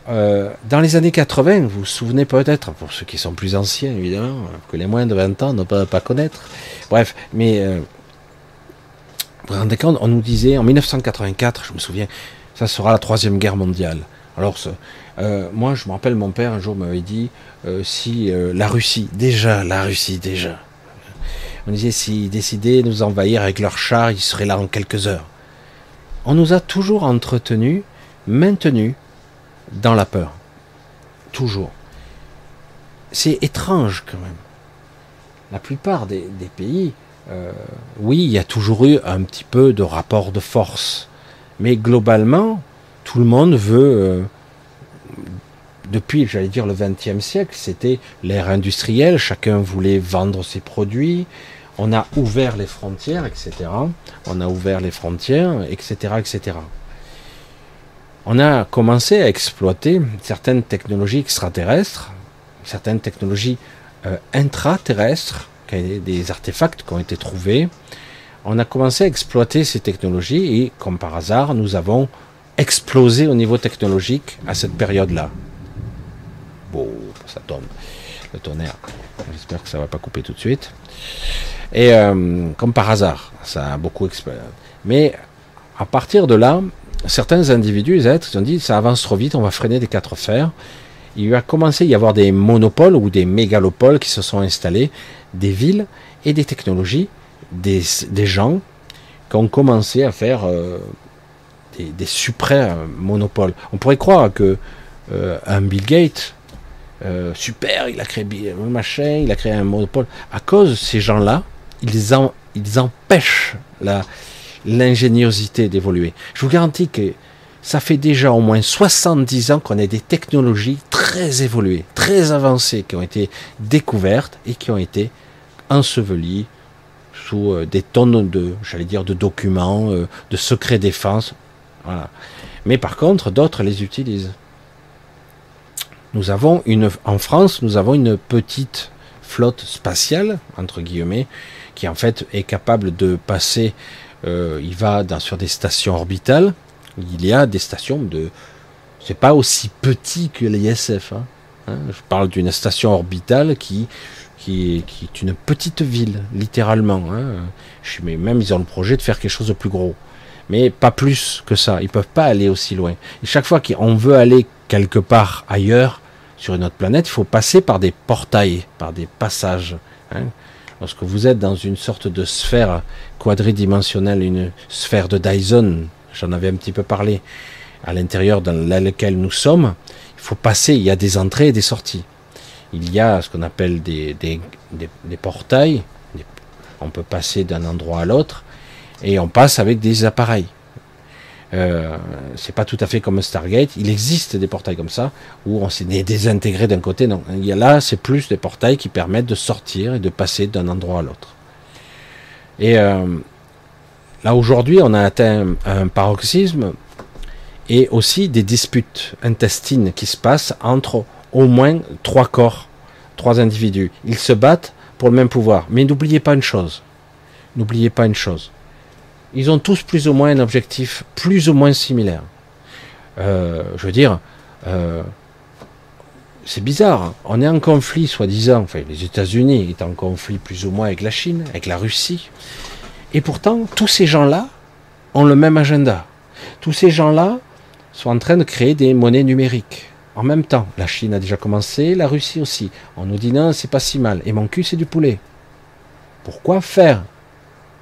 euh, dans les années 80, vous vous souvenez peut-être, pour ceux qui sont plus anciens évidemment, que les moins de 20 ans ne peuvent pas connaître. Bref, mais euh, vous vous rendez compte, on nous disait en 1984, je me souviens, ça sera la troisième guerre mondiale. Alors, euh, moi, je me rappelle, mon père un jour m'avait dit si la Russie, déjà la Russie, déjà, on disait s'ils décidaient de nous envahir avec leurs chars, ils seraient là en quelques heures. On nous a toujours entretenus, maintenus dans la peur. Toujours. C'est étrange quand même. La plupart des, pays, euh, oui, il y a toujours eu un petit peu de rapport de force. Mais globalement, tout le monde veut, euh, depuis, j'allais dire, le XXe siècle, c'était l'ère industrielle, chacun voulait vendre ses produits, on a ouvert les frontières, etc. On a ouvert les frontières, etc., etc on a commencé à exploiter certaines technologies extraterrestres, certaines technologies euh, intraterrestres, des artefacts qui ont été trouvés. On a commencé à exploiter ces technologies et, comme par hasard, nous avons explosé au niveau technologique à cette période-là. Bon, ça tombe, le tonnerre. J'espère que ça ne va pas couper tout de suite. Et euh, comme par hasard, ça a beaucoup explosé. Mais à partir de là, certains individus, êtres, ils ont dit ça avance trop vite, on va freiner des quatre fers. Il a commencé à y avoir des monopoles ou des mégalopoles qui se sont installés, des villes et des technologies, des, gens qui ont commencé à faire euh, des, des, monopoles. On pourrait croire que euh, un Bill Gates euh, super, il a créé un machin, il a créé un monopole. À cause de ces gens-là, ils, en, ils empêchent l'ingéniosité d'évoluer. Je vous garantis que ça fait déjà au moins 70 ans qu'on a des technologies très évoluées, très avancées, qui ont été découvertes et qui ont été ensevelies euh, des tonnes de, j'allais dire, de documents, euh, de secrets défense. Voilà. Mais par contre, d'autres les utilisent. Nous avons une, en France, nous avons une petite flotte spatiale, entre guillemets, qui en fait est capable de passer, euh, il va sur des stations orbitales, il y a des stations de, c'est pas aussi petit que l'ISF. Hein. Hein, je parle d'une station orbitale qui, qui, est une petite ville, littéralement. Hein. Mais même ils ont le projet de faire quelque chose de plus gros, mais pas plus que ça. Ils peuvent pas aller aussi loin. Et chaque fois qu'on veut aller quelque part ailleurs sur une autre planète, il faut passer par des portails, par des passages. Hein. Lorsque vous êtes dans une sorte de sphère quadridimensionnelle, une sphère de Dyson, j'en avais un petit peu parlé, à l'intérieur dans laquelle nous sommes, il faut passer, il y a des entrées et des sorties. Il y a ce qu'on appelle des, des, des, portails, on peut passer d'un endroit à l'autre, et on passe avec des appareils. Euh, c'est pas tout à fait comme Stargate. Il existe des portails comme ça où on s'est désintégré d'un côté. Il y a là, c'est plus des portails qui permettent de sortir et de passer d'un endroit à l'autre. Et euh, Là aujourd'hui, on a atteint un paroxysme et aussi des disputes intestines qui se passent entre au moins trois corps, trois individus. Ils se battent pour le même pouvoir. Mais n'oubliez pas une chose. N'oubliez pas une chose. Ils ont tous plus ou moins un objectif plus ou moins similaire. Euh, je veux dire, euh, c'est bizarre. Hein. On est en conflit, soi-disant. Enfin, les États-Unis est en conflit plus ou moins avec la Chine, avec la Russie. Et pourtant, tous ces gens-là ont le même agenda. Tous ces gens-là sont en train de créer des monnaies numériques. En même temps, la Chine a déjà commencé, la Russie aussi. On nous dit non, c'est pas si mal. Et mon cul, c'est du poulet. Pourquoi faire?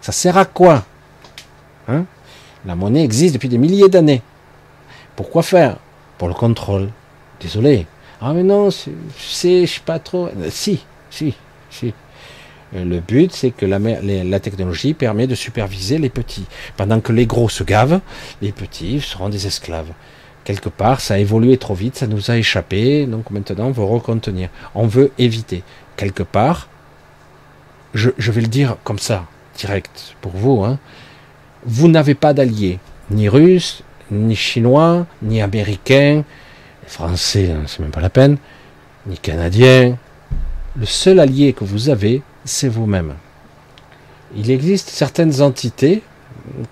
Ça sert à quoi? Hein? La monnaie existe depuis des milliers d'années. Pourquoi faire? Pour le contrôle. Désolé. Ah mais non, c'est, je sais pas trop. Si, si, si. Euh, le but, c'est que la, technologie permet de superviser les petits. Pendant que les gros se gavent, les petits seront des esclaves. Quelque part, ça a évolué trop vite, ça nous a échappé, donc maintenant on veut recontenir. On veut éviter. Quelque part, je, vais le dire comme ça, direct, pour vous, hein. vous n'avez pas d'alliés, ni russes, ni chinois, ni américains, français, hein, c'est même pas la peine, ni canadiens. Le seul allié que vous avez, c'est vous-même. Il existe certaines entités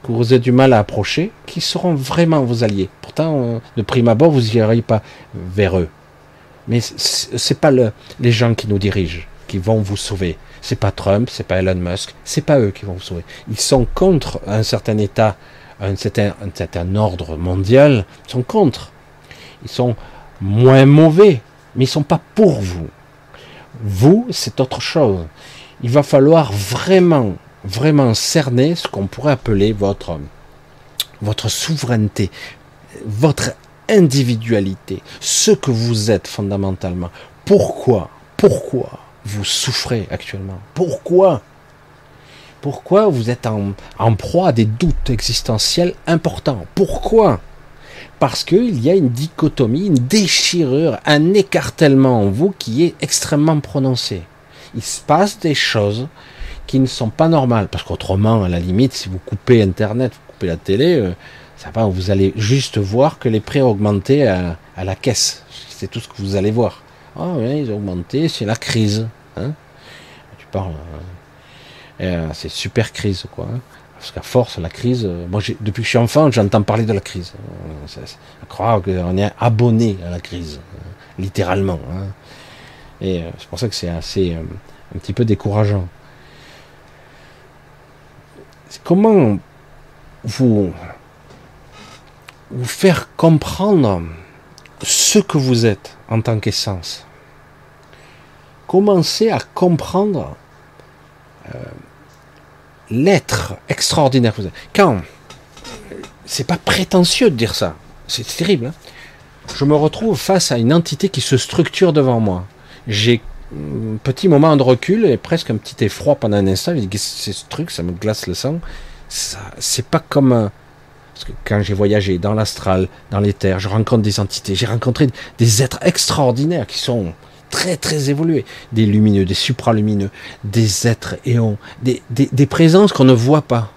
que vous avez du mal à approcher qui seront vraiment vos alliés. Pourtant, de prime abord, vous n'irez pas vers eux. Mais c'est pas le, les gens qui nous dirigent qui vont vous sauver. C'est pas Trump, c'est pas Elon Musk, c'est pas eux qui vont vous sauver. Ils sont contre un certain état, un certain, un certain ordre mondial. Ils sont contre. Ils sont moins mauvais, mais ils sont pas pour vous. Vous, c'est autre chose il va falloir vraiment, vraiment cerner ce qu'on pourrait appeler votre, votre souveraineté, votre individualité, ce que vous êtes fondamentalement. Pourquoi, pourquoi vous souffrez actuellement? Pourquoi? Pourquoi vous êtes en, en proie à des doutes existentiels importants? Pourquoi? Parce qu'il y a une dichotomie, une déchirure, un écartèlement en vous qui est extrêmement prononcé il se passe des choses qui ne sont pas normales. Parce qu'autrement, à la limite, si vous coupez Internet, vous coupez la télé, euh, ça va, vous allez juste voir que les prix ont augmenté à, la caisse. C'est tout ce que vous allez voir. Ah oui, ils ont augmenté, c'est la crise. Hein. tu parles. Euh, euh, c'est super crise, quoi. Hein. Parce qu'à force, la crise, moi depuis que je suis enfant, j'entends parler de la crise. Je crois qu'on est abonné à la crise, littéralement. Hein. Et euh, c'est pour ça que c'est assez euh, un petit peu décourageant. Comment vous, faire comprendre ce que vous êtes en tant qu'essence. Commencez à comprendre euh, l'être extraordinaire que vous êtes. Quand c'est pas prétentieux de dire ça, c'est terrible. Hein je me retrouve face à une entité qui se structure devant moi. J'ai petit moment de recul et presque un petit effroi pendant un instant. Je dis, c'est ce truc, ça me glace le sang. Ça, c'est pas comme parce que quand j'ai voyagé dans l'astral, dans les terres, je rencontre des entités, j'ai rencontré des êtres extraordinaires qui sont très très évolués, des lumineux, des supralumineux, des êtres éons, des, des, présences qu'on ne voit pas,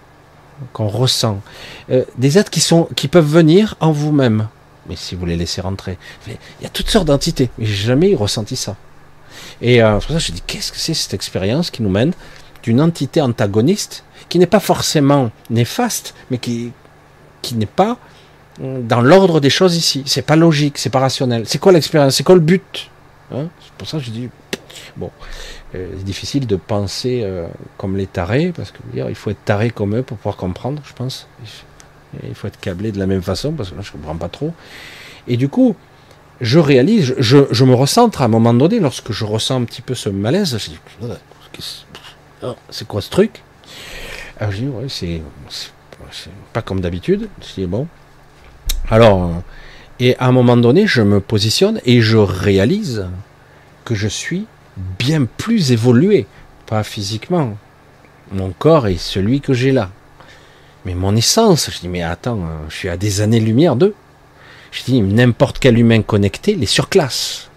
qu'on ressent, euh, des êtres qui sont qui peuvent venir en vous-même, mais si vous les laissez rentrer, il y a toutes sortes d'entités, mais j'ai jamais ressenti ça. Et euh, pour ça, je dis qu'est-ce que c'est cette expérience qui nous mène d'une entité antagoniste qui n'est pas forcément néfaste, mais qui, qui n'est pas dans l'ordre des choses ici. C'est pas logique, c'est pas rationnel. C'est quoi l'expérience? C'est quoi le but? Hein? C'est pour ça que je dis bon, euh, c'est difficile de penser euh, comme les tarés parce que il faut être taré comme eux pour pouvoir comprendre, je pense. Il faut être câblé de la même façon parce que là je comprends pas trop. Et du coup, je réalise, je, me recentre à un moment donné lorsque je ressens un petit peu ce malaise. Je dis oh, c'est quoi ce truc? Alors je dis ouais c'est pas comme d'habitude. Dis bon. Alors, et à un moment donné, je me positionne et je réalise que je suis bien plus évolué, pas physiquement. Mon corps est celui que j'ai là. Mais mon essence, je dis, mais attends, je suis à des années-lumière d'eux. Je dis, n'importe quel humain connecté les surclasse.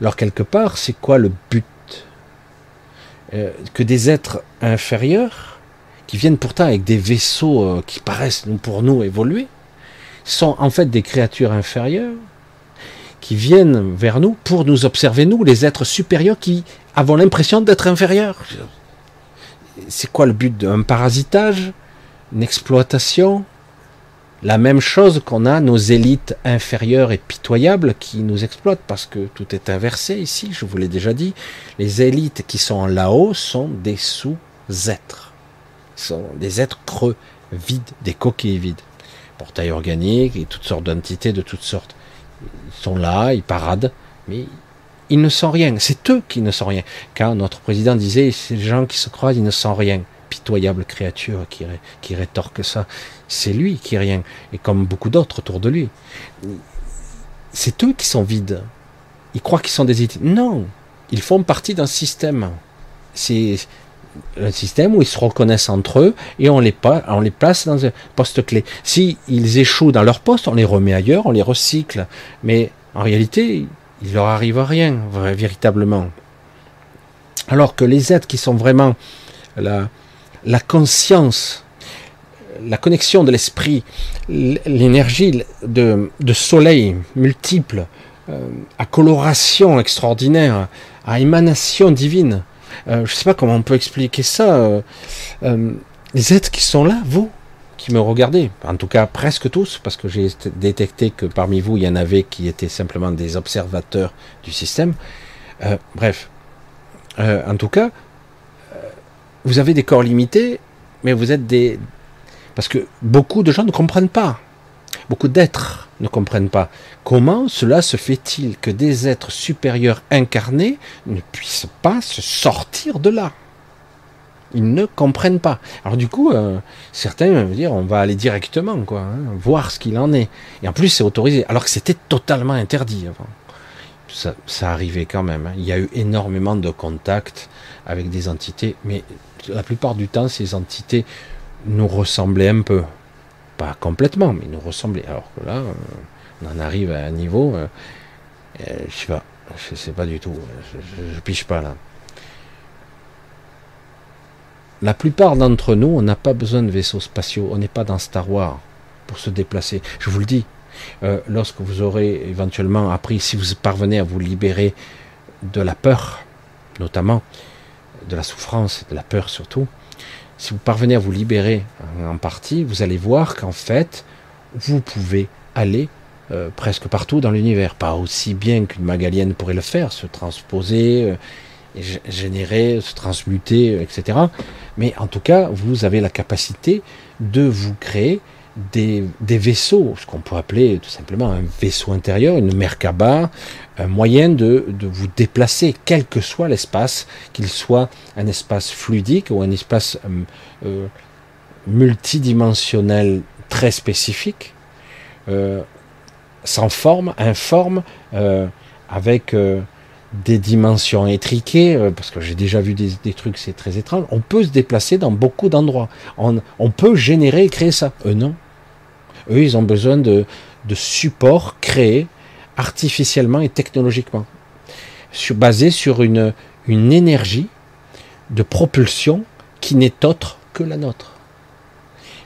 Alors, quelque part, c'est quoi le but euh, Que des êtres inférieurs qui viennent pourtant avec des vaisseaux euh, qui paraissent pour nous évoluer, sont en fait des créatures inférieures qui viennent vers nous pour nous observer, nous, les êtres supérieurs qui avons l'impression d'être inférieurs. C'est quoi le but d'un parasitage, une exploitation? La même chose qu'on a nos élites inférieures et pitoyables qui nous exploitent parce que tout est inversé ici, je vous l'ai déjà dit. Les élites qui sont là-haut sont des sous-êtres sont des êtres creux, vides, des coquilles vides. Portail organique et toutes sortes d'entités de toutes sortes. Ils sont là, ils paradent, mais ils ne sont rien. C'est eux qui ne sont rien. Quand notre président disait, ces gens qui se croient, ils ne sont rien. Pitoyable créature qui, rétorque ça. C'est lui qui est rien. Et comme beaucoup d'autres autour de lui. C'est eux qui sont vides. Ils croient qu'ils sont des. Non. Ils font partie d'un système. C'est un système où ils se reconnaissent entre eux et on les, place dans un poste clé. Si échouent dans leur poste, on les remet ailleurs, on les recycle. Mais en réalité, il leur arrive rien véritablement. Alors que les êtres qui sont vraiment la, la conscience, la connexion de l'esprit, l'énergie de, soleil multiple, euh, à coloration extraordinaire, à émanation divine, euh, je ne sais pas comment on peut expliquer ça. Euh, les êtres qui sont là, vous, qui me regardez, en tout cas presque tous, parce que j'ai détecté que parmi vous, il y en avait qui étaient simplement des observateurs du système. bref, en tout cas, vous avez des corps limités, mais vous êtes des... Parce que beaucoup de gens ne comprennent pas. Beaucoup d'êtres ne comprennent pas. Comment cela se fait-il que des êtres supérieurs incarnés ne puissent pas se sortir de là? Ils ne comprennent pas. Alors du coup, euh, certains vont dire on va aller directement, quoi, hein, voir ce qu'il en est. Et en plus, c'est autorisé, alors que c'était totalement interdit avant. Ça, ça, arrivait quand même. Hein. Il y a eu énormément de contacts avec des entités, mais la plupart du temps, ces entités nous ressemblaient un peu pas complètement, mais nous ressembler. Alors que là, euh, on en arrive à un niveau, euh, euh, je sais pas, sais pas du tout, je, je, piche pas là. La plupart d'entre nous, on n'a pas besoin de vaisseaux spatiaux, on n'est pas dans Star Wars pour se déplacer. Je vous le dis, lorsque vous aurez éventuellement appris, si vous parvenez à vous libérer de la peur, notamment de la souffrance, de la peur surtout, si vous parvenez à vous libérer en partie, vous allez voir qu'en fait, vous pouvez aller euh, presque partout dans l'univers. Pas aussi bien qu'une magalienne pourrait le faire, se transposer, euh, générer, se transmuter, etc. Mais en tout cas, vous avez la capacité de vous créer des, vaisseaux, ce qu'on peut appeler tout simplement un vaisseau intérieur, une Merkaba, un moyen de, vous déplacer, quel que soit l'espace, qu'il soit un espace fluidique ou un espace euh, euh, multidimensionnel très spécifique. Euh, sans forme, informe, euh, avec euh, des dimensions étriquées, euh, parce que j'ai déjà vu des, trucs, c'est très étrange. On peut se déplacer dans beaucoup d'endroits. On, peut générer et créer ça. Eux, non. Eux, ils ont besoin de, de supports créés artificiellement et technologiquement, sur, basés sur une, une énergie de propulsion qui n'est autre que la nôtre.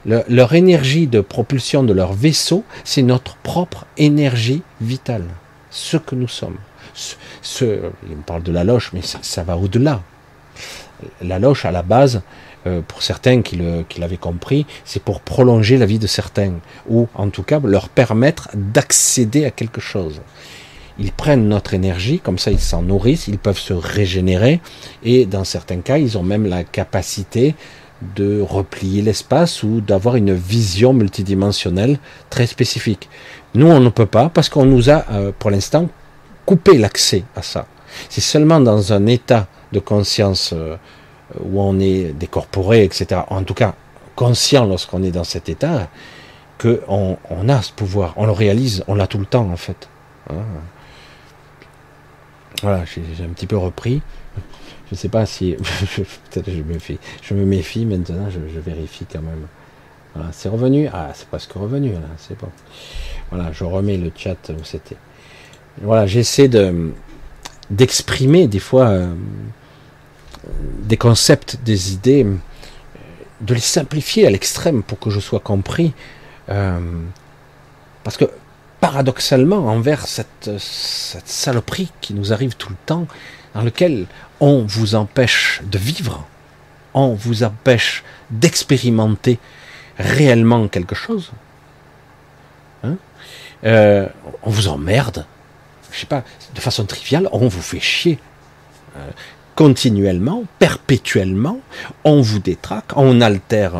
leur énergie de propulsion de leur vaisseau, c'est notre propre énergie vitale, ce que nous sommes. Ce, on parle de la loche, mais ça, va au-delà. La loche, à la base, euh, pour certains qui, l'avaient compris, c'est pour prolonger la vie de certains, ou en tout cas leur permettre d'accéder à quelque chose. Ils prennent notre énergie, comme ça ils s'en nourrissent, ils peuvent se régénérer, et dans certains cas, ils ont même la capacité de replier l'espace ou d'avoir une vision multidimensionnelle très spécifique. Nous, on ne peut pas parce qu'on nous a, euh, pour l'instant, coupé l'accès à ça. C'est seulement dans un état de conscience euh, où on est décorporé, etc., en tout cas conscient lorsqu'on est dans cet état, qu'on on a ce pouvoir, on le réalise, on l'a tout le temps en fait. Hein. Voilà, j'ai un petit peu repris. Je ne sais pas si. Peut-être je me méfie. Je me méfie maintenant, je, vérifie quand même. Voilà, c'est revenu. Ah, c'est presque revenu là, c'est bon. Voilà, je remets le chat où c'était. Voilà, j'essaie de d'exprimer des fois euh, des concepts, des idées, de les simplifier à l'extrême pour que je sois compris. Euh, parce que paradoxalement, envers cette, saloperie qui nous arrive tout le temps, dans lequel on vous empêche de vivre, on vous empêche d'expérimenter réellement quelque chose, hein euh, on vous emmerde, je sais pas, de façon triviale, on vous fait chier. Euh, continuellement, perpétuellement, on vous détraque, on altère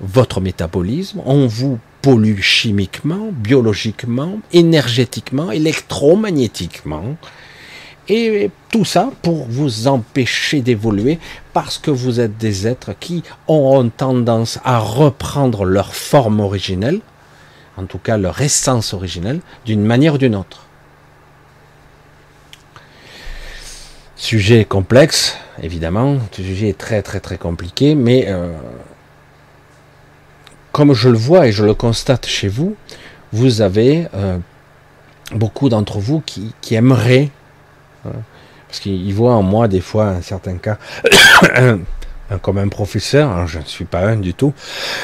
votre métabolisme, on vous pollue chimiquement, biologiquement, énergétiquement, électromagnétiquement. Et tout ça pour vous empêcher d'évoluer parce que vous êtes des êtres qui ont tendance à reprendre leur forme originelle, en tout cas leur essence originelle, d'une manière ou d'une autre. Sujet complexe, évidemment, le sujet est très très très compliqué, mais euh, comme je le vois et je le constate chez vous, vous avez euh, beaucoup d'entre vous qui, aimeraient, hein, parce qu'ils voient en moi des fois, un certain cas, comme un professeur, hein, je ne suis pas un du tout,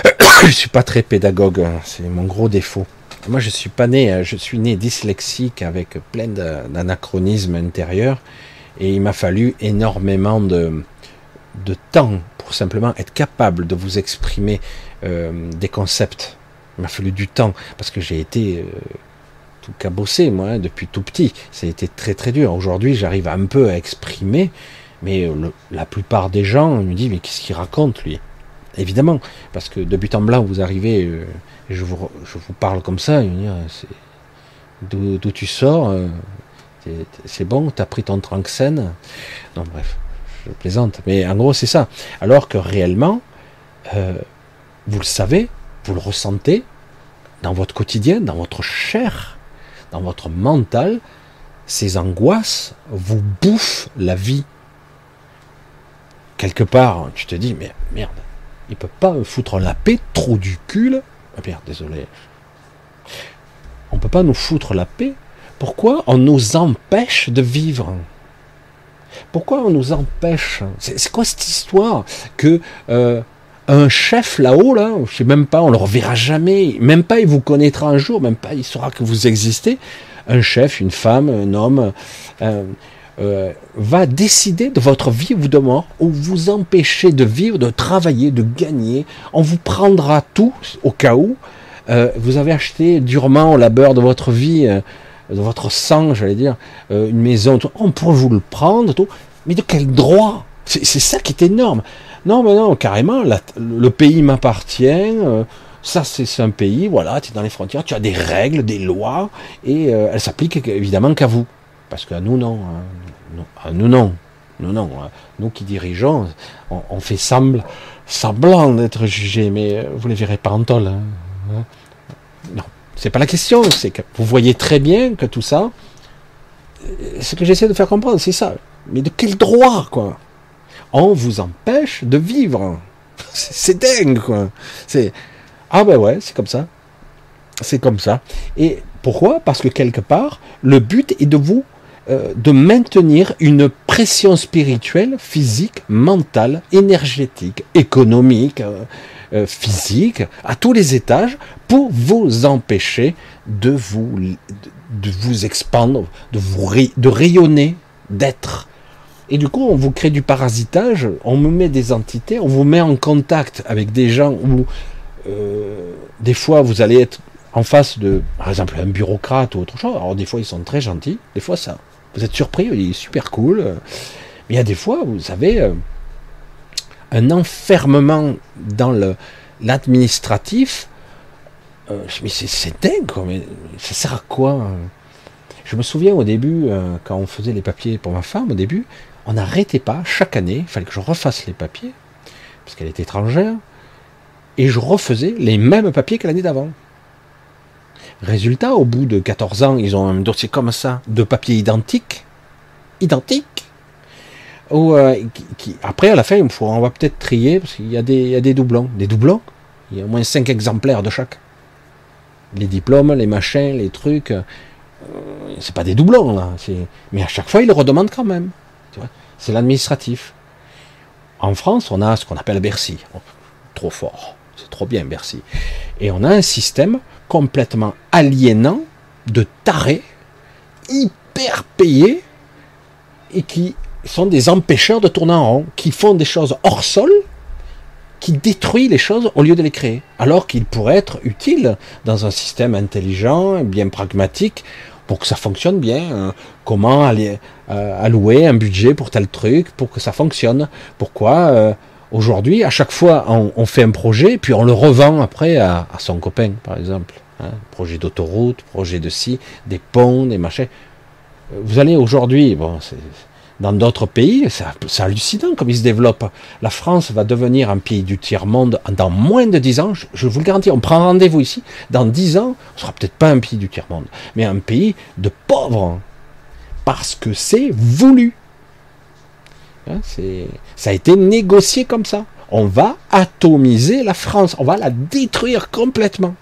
je ne suis pas très pédagogue, hein, c'est mon gros défaut. Moi, je suis pas né, je suis né dyslexique avec plein d'anachronismes intérieurs, et il m'a fallu énormément de, de temps pour simplement être capable de vous exprimer euh, des concepts. Il m'a fallu du temps parce que j'ai été euh, tout cabossé moi hein, depuis tout petit. Ça a été très très dur. Aujourd'hui, j'arrive un peu à exprimer, mais euh, la plupart des gens me disent mais qu'est-ce qu'il raconte lui? Évidemment, parce que de but en blanc, vous arrivez, je vous, je vous parle comme ça, d'où tu sors, c'est bon, t'as pris ton tranxène. Non, bref, je plaisante, mais en gros, c'est ça. Alors que réellement, vous le savez, vous le ressentez dans votre quotidien, dans votre chair, dans votre mental, ces angoisses vous bouffent la vie. Quelque part, tu te dis, mais merde, il peut pas me foutre la paix, trop du cul. Ah merde, désolé. On peut pas nous foutre la paix. Pourquoi on nous empêche de vivre? Pourquoi on nous empêche? C'est quoi cette histoire que euh, un chef là-haut, là, je sais même pas, on le reverra jamais, même pas il vous connaîtra un jour, même pas il saura que vous existez. Un chef, une femme, un homme, euh, euh, va décider de votre vie ou de mort, ou vous empêcher de vivre, de travailler, de gagner. On vous prendra tout au cas où. Vous avez acheté durement au labeur de votre vie, votre sang, j'allais dire, une maison, on pourrait vous le prendre, mais de quel droit? C'est ça qui est énorme. Non, mais non, carrément, le pays m'appartient. Euh, ça, c'est un pays, voilà, tu es dans les frontières, tu as des règles, des lois, et euh, elles s'appliquent évidemment qu'à vous. Parce qu'à nous, non. Hein. à nous, non. Nous, non. Hein. Nous qui dirigeons, on, fait semblant d'être jugés, mais euh, vous les verrez pas en tol. Hein? Non. C'est pas la question, c'est que vous voyez très bien que tout ça, ce que j'essaie de faire comprendre, c'est ça. Mais de quel droit, quoi? On vous empêche de vivre. C'est dingue, quoi. C'est ah ben ouais, c'est comme ça. C'est comme ça. Et pourquoi? Parce que quelque part, le but est de vous euh, de maintenir une pression spirituelle, physique, mentale, énergétique, économique, euh, euh, physique, à tous les étages, pour vous empêcher de vous, de vous expandre, de, vous de rayonner, d'être. Et du coup, on vous crée du parasitage, on me met des entités, on vous met en contact avec des gens où euh, des fois vous allez être en face de, par exemple, un bureaucrate ou autre chose. Alors des fois ils sont très gentils, des fois ça, vous êtes surpris, il est super cool. Mais il y a des fois, vous avez euh, un enfermement dans l'administratif. Euh, mais c'est dingue. Mais ça sert à quoi hein Je me souviens au début, quand on faisait les papiers pour ma femme, au début, on n'arrêtait pas, chaque année, il fallait que je refasse les papiers, parce qu'elle est étrangère, et je refaisais les mêmes papiers que l'année d'avant. Résultat, au bout de 14 ans, ils ont un dossier comme ça, de papiers identiques, identiques, euh, après, à la fin, on va peut-être trier, parce qu'il y, a des doublons. Des doublons, il y a au moins 5 exemplaires de chaque. Les diplômes, les machins, les trucs, euh, c'est pas des doublons, là. Mais à chaque fois, ils le redemandent quand même. C'est l'administratif. En France, on a ce qu'on appelle Bercy. trop fort. C'est trop bien, Bercy. Et on a un système complètement aliénant de tarés, hyper payés, et qui sont des empêcheurs de tourner en rond, qui font des choses hors sol, qui détruisent les choses au lieu de les créer, alors qu'ils pourraient être utiles dans un système intelligent, bien pragmatique, pour que ça fonctionne bien. Hein. Comment euh, allouer un budget pour tel truc, pour que ça fonctionne. Pourquoi euh, Aujourd'hui, à chaque fois, on, fait un projet, puis on le revend après à, son copain, par exemple. Hein. projet d'autoroute, projet de ci, des ponts, des machins. Vous allez aujourd'hui, bon, dans d'autres pays, c'est hallucinant comme ils se développent. La France va devenir un pays du tiers-monde dans moins de 10 ans, je, vous le garantis, on prend rendez-vous ici, dans 10 ans, on sera peut-être pas un pays du tiers-monde, mais un pays de pauvres, parce que c'est voulu. Hein, ça a été négocié comme ça. On va atomiser la France, on va la détruire complètement.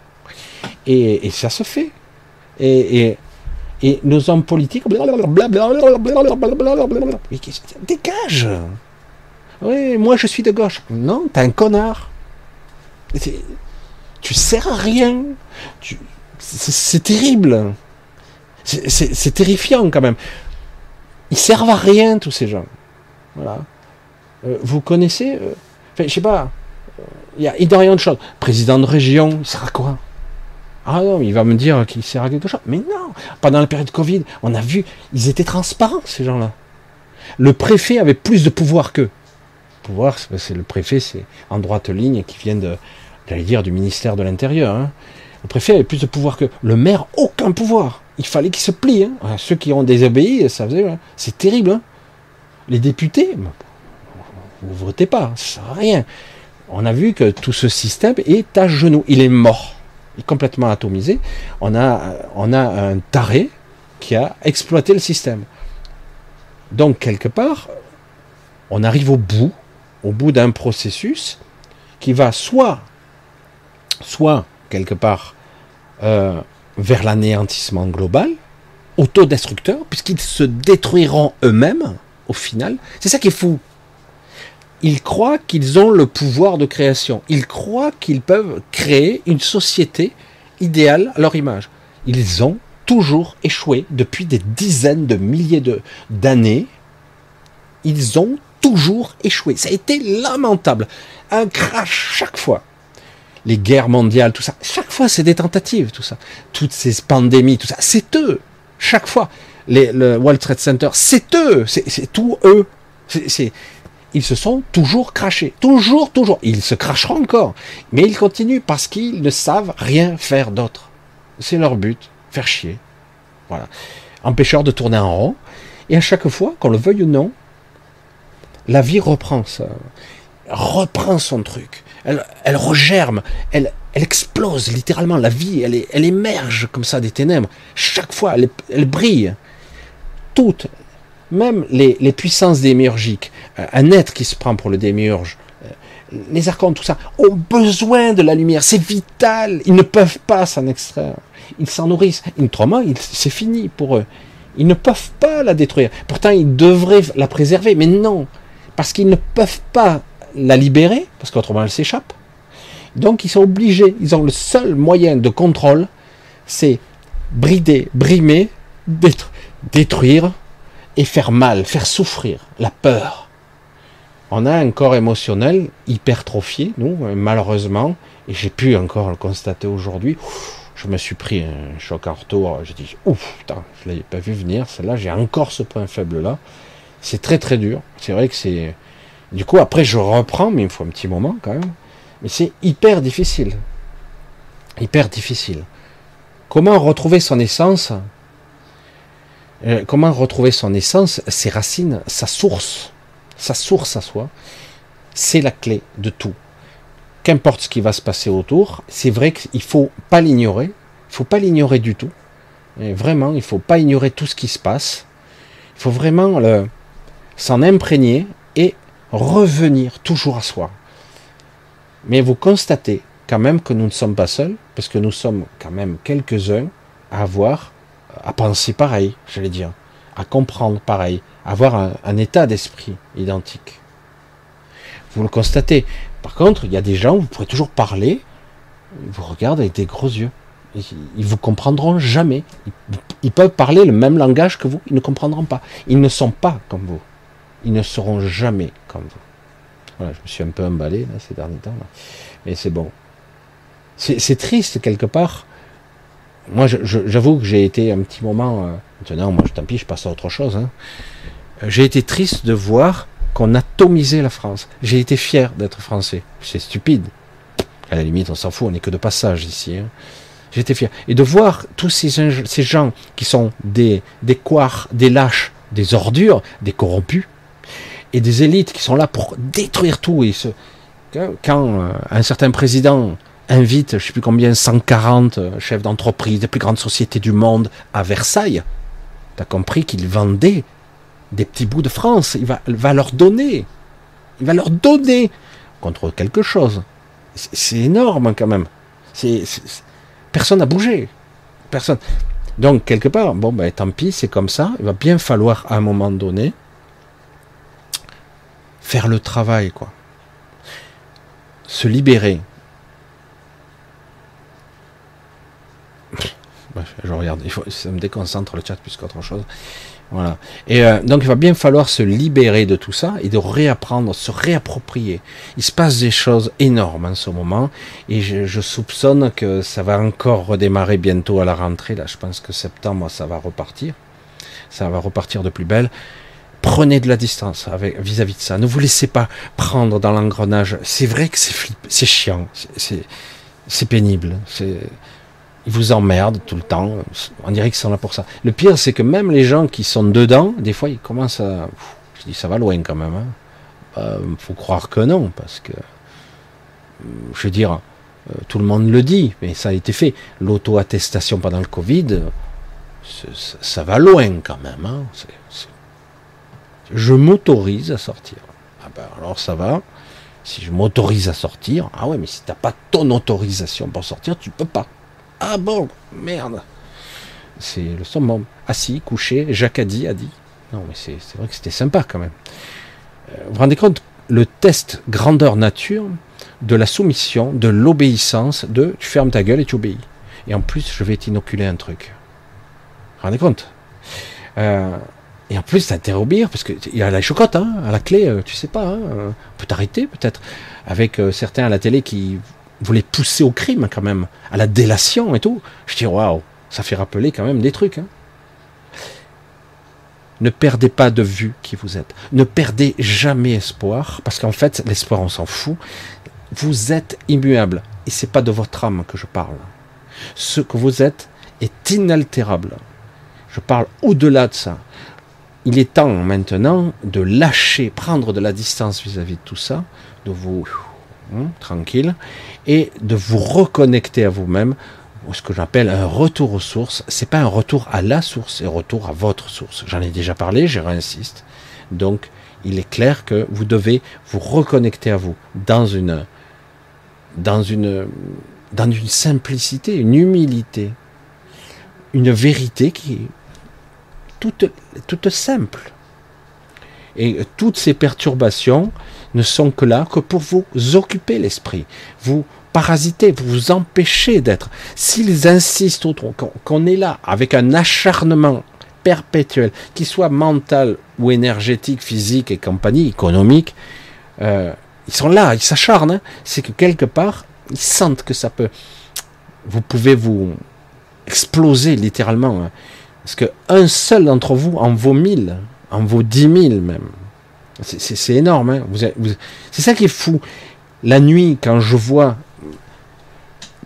Et, ça se fait. Et, nos hommes politiques, dégage. Oui, moi je suis de gauche. Non, t'es un connard. Tu sers à rien. C'est terrible. C'est terrifiant quand même. Ils servent à rien tous ces gens. Voilà. Euh, vous connaissez, euh, enfin, sais pas, il y a de. Président de région, il sert à quoi? Ah non, il va me dire qu'il sert à quelque chose. Mais non, pendant la période Covid, on a vu, ils étaient transparents, ces gens-là. Le préfet avait plus de pouvoir qu'eux. Pouvoir, c'est le préfet, c'est en droite ligne qui vient de, j'allais dire, du ministère de l'Intérieur. Hein. Le préfet avait plus de pouvoir que le maire, aucun pouvoir. Il fallait qu'il se plie. Hein. Ceux qui ont désobéi, ça faisait, hein. c'est terrible. Hein. Les députés, vous votez pas, ça sert rien. On a vu que tout ce système est à genoux, il est mort, complètement atomisé. On a, on a un taré qui a exploité le système. Donc quelque part, on arrive au bout, au bout d'un processus qui va soit, soit quelque part euh, vers l'anéantissement global, autodestructeur, puisqu'ils se détruiront eux-mêmes, au final. C'est ça qui est fou. Ils croient qu'ils ont le pouvoir de création. Ils croient qu'ils peuvent créer une société idéale à leur image. Ils ont toujours échoué depuis des dizaines de milliers d'années. Ils ont toujours échoué. Ça a été lamentable. Un crash chaque fois. Les guerres mondiales, tout ça. Chaque fois, c'est des tentatives, tout ça. Toutes ces pandémies, tout ça. C'est eux. Chaque fois le World Trade Center, c'est eux, c'est tout eux. Ils se sont toujours crachés, toujours, toujours. Ils se cracheront encore, mais ils continuent parce qu'ils ne savent rien faire d'autre. C'est leur but, faire chier. Voilà. Empêcheur de tourner en rond. Et à chaque fois, qu'on le veuille ou non, la vie reprend ça, reprend son truc. elle, elle regerme, elle, elle explose littéralement. La vie, elle, elle émerge comme ça des ténèbres. Chaque fois, elle, elle brille. Toutes, même les, puissances démiurgiques, euh, un être qui se prend pour le démiurge, euh, les archons, tout ça, ont besoin de la lumière. C'est vital. Ils ne peuvent pas s'en extraire. Ils s'en nourrissent. Autrement, c'est fini pour eux. Ils ne peuvent pas la détruire. Pourtant, ils devraient la préserver, mais non. Parce qu'ils ne peuvent pas la libérer, parce qu'autrement elle s'échappe. Donc ils sont obligés, ils ont le seul moyen de contrôle, c'est brider, brimer, détruire et faire mal, faire souffrir, la peur. On a un corps émotionnel hypertrophié, nous, malheureusement, et j'ai pu encore le constater aujourd'hui. Je me suis pris un choc en retour, j'ai dit, ouf, je ne l'avais pas vu venir, celle-là, j'ai encore ce point faible-là. C'est très très dur, c'est vrai que c'est... Du coup, après, je reprends, mais il me faut un petit moment quand même. Mais c'est hyper difficile. Hyper difficile. Comment retrouver son essence euh, Comment retrouver son essence, ses racines, sa source, sa source à soi? C'est la clé de tout. Qu'importe ce qui va se passer autour, c'est vrai qu'il faut pas l'ignorer. Il faut pas l'ignorer du tout. Vraiment, il faut pas ignorer tout ce qui se passe. Il faut vraiment s'en imprégner et revenir toujours à soi. Mais vous constatez quand même que nous ne sommes pas seuls, parce que nous sommes quand même quelques-uns à avoir, à penser pareil, j'allais dire, à comprendre pareil, avoir un, état d'esprit identique. Vous le constatez. Par contre, il y a des gens, vous pourrez toujours parler, ils vous regardent avec des gros yeux. Ils vous comprendront jamais. Ils peuvent parler le même langage que vous, ils ne comprendront pas. Ils ne sont pas comme vous. Ils ne seront jamais comme vous je me suis un peu emballé ces derniers temps, mais c'est bon. C'est triste quelque part. Moi, j'avoue que j'ai été un petit moment. Euh, maintenant, moi, tant pis, je passe à autre chose. Hein. J'ai été triste de voir qu'on atomisait la France. J'ai été fier d'être français. C'est stupide. À la limite, on s'en fout, on n'est que de passage ici. Hein. J'étais fier. Et de voir tous ces, ces gens qui sont des, des couards, des lâches, des ordures, des corrompus, et des élites qui sont là pour détruire tout. Et ce, quand euh, un certain président invite, je sais plus combien, 140 euh, chefs d'entreprise des plus grandes sociétés du monde à Versailles, tu as compris qu'il vendait des petits bouts de France. Il va, va leur donner. Il va leur donner contre quelque chose. C'est énorme quand même. C'est, personne n'a bougé. Personne. Donc, quelque part, bon, ben, tant pis, c'est comme ça. Il va bien falloir, à un moment donné, faire le travail, quoi. Se libérer. Je regarde, ça me déconcentre le chat plus qu'autre chose. Voilà. Et euh, donc il va bien falloir se libérer de tout ça et de réapprendre, se réapproprier. Il se passe des choses énormes en ce moment et je, soupçonne que ça va encore redémarrer bientôt à la rentrée. Là, je pense que septembre, ça va repartir. Ça va repartir de plus belle. Prenez de la distance vis-à-vis de ça. Ne vous laissez pas prendre dans l'engrenage. C'est vrai que c'est chiant, c'est pénible. Ils vous emmerdent tout le temps. On dirait qu'ils sont là pour ça. Le pire, c'est que même les gens qui sont dedans, des fois, ils commencent à. Je dis, ça va loin quand même. Hein. Bah, faut croire que non, parce que. Je veux dire, euh, tout le monde le dit, mais ça a été fait. L'auto-attestation pendant le Covid, ça va loin quand même. Hein je m'autorise à sortir. Ah ben alors ça va. Si je m'autorise à sortir, ah ouais, mais si t'as pas ton autorisation pour sortir, tu peux pas. Ah bon, merde. C'est le summum. Assis, couché, Jacques a dit, a dit. Non, mais c'est vrai que c'était sympa quand même. Euh, vous vous rendez compte, le test grandeur nature de la soumission, de l'obéissance, de tu fermes ta gueule et tu obéis. Et en plus, je vais t'inoculer un truc. Vous vous rendez compte? Euh, et en plus, t'interrobire, parce qu'il y a la chocotte, hein, à la clé, euh, tu sais pas, hein, on peut t'arrêter peut-être. Avec certains à la télé qui voulaient pousser au crime quand même, à la délation et tout. Je dis, waouh, ça fait rappeler quand même des trucs. Hein. Ne perdez pas de vue qui vous êtes. Ne perdez jamais espoir, parce qu'en fait, l'espoir, on s'en fout. Vous êtes immuable. Et c'est pas de votre âme que je parle. Ce que vous êtes est inaltérable. Je parle au-delà de ça il est temps maintenant de lâcher, prendre de la distance vis-à-vis de tout ça, de vous hein, tranquille, et de vous reconnecter à vous-même, ce que j'appelle un retour aux sources. C'est pas un retour à la source, c'est un retour à votre source. J'en ai déjà parlé, je réinsiste. Donc, il est clair que vous devez vous reconnecter à vous dans une, dans une, dans une simplicité, une humilité, une vérité qui est toute, toute simple. Et toutes ces perturbations ne sont que là que pour vous occuper l'esprit, vous vous vous empêcher d'être. S'ils insistent qu'on est là avec un acharnement perpétuel, qu'il soit mental ou énergétique, physique et compagnie, économique, euh, ils sont là, ils s'acharnent. Hein. C'est que quelque part, ils sentent que ça peut. Vous pouvez vous exploser littéralement. Hein. Parce qu'un seul d'entre vous en vaut mille, en vaut dix mille même. C'est énorme. Hein. c'est ça qui est fou. La nuit, quand je vois,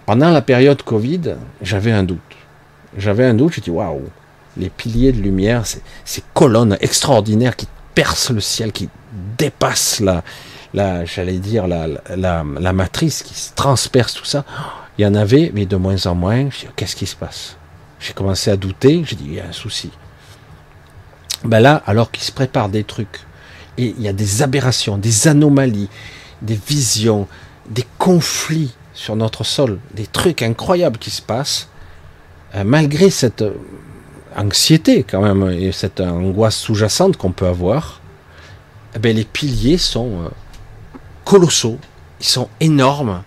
pendant la période Covid, j'avais un doute. J'avais un doute, je dis waouh, les piliers de lumière, ces colonnes extraordinaires qui percent le ciel, qui dépassent la, la j'allais dire, la, la, matrice, qui transperce tout ça. Il y en avait, mais de moins en moins. Qu'est-ce qui se passe? J'ai commencé à douter, j'ai dit, il y a un souci. Ben là, alors qu'il se prépare des trucs, et il y a des aberrations, des anomalies, des visions, des conflits sur notre sol, des trucs incroyables qui se passent, euh, malgré cette anxiété quand même, et cette angoisse sous-jacente qu'on peut avoir, eh ben, les piliers sont euh, colossaux, ils sont énormes,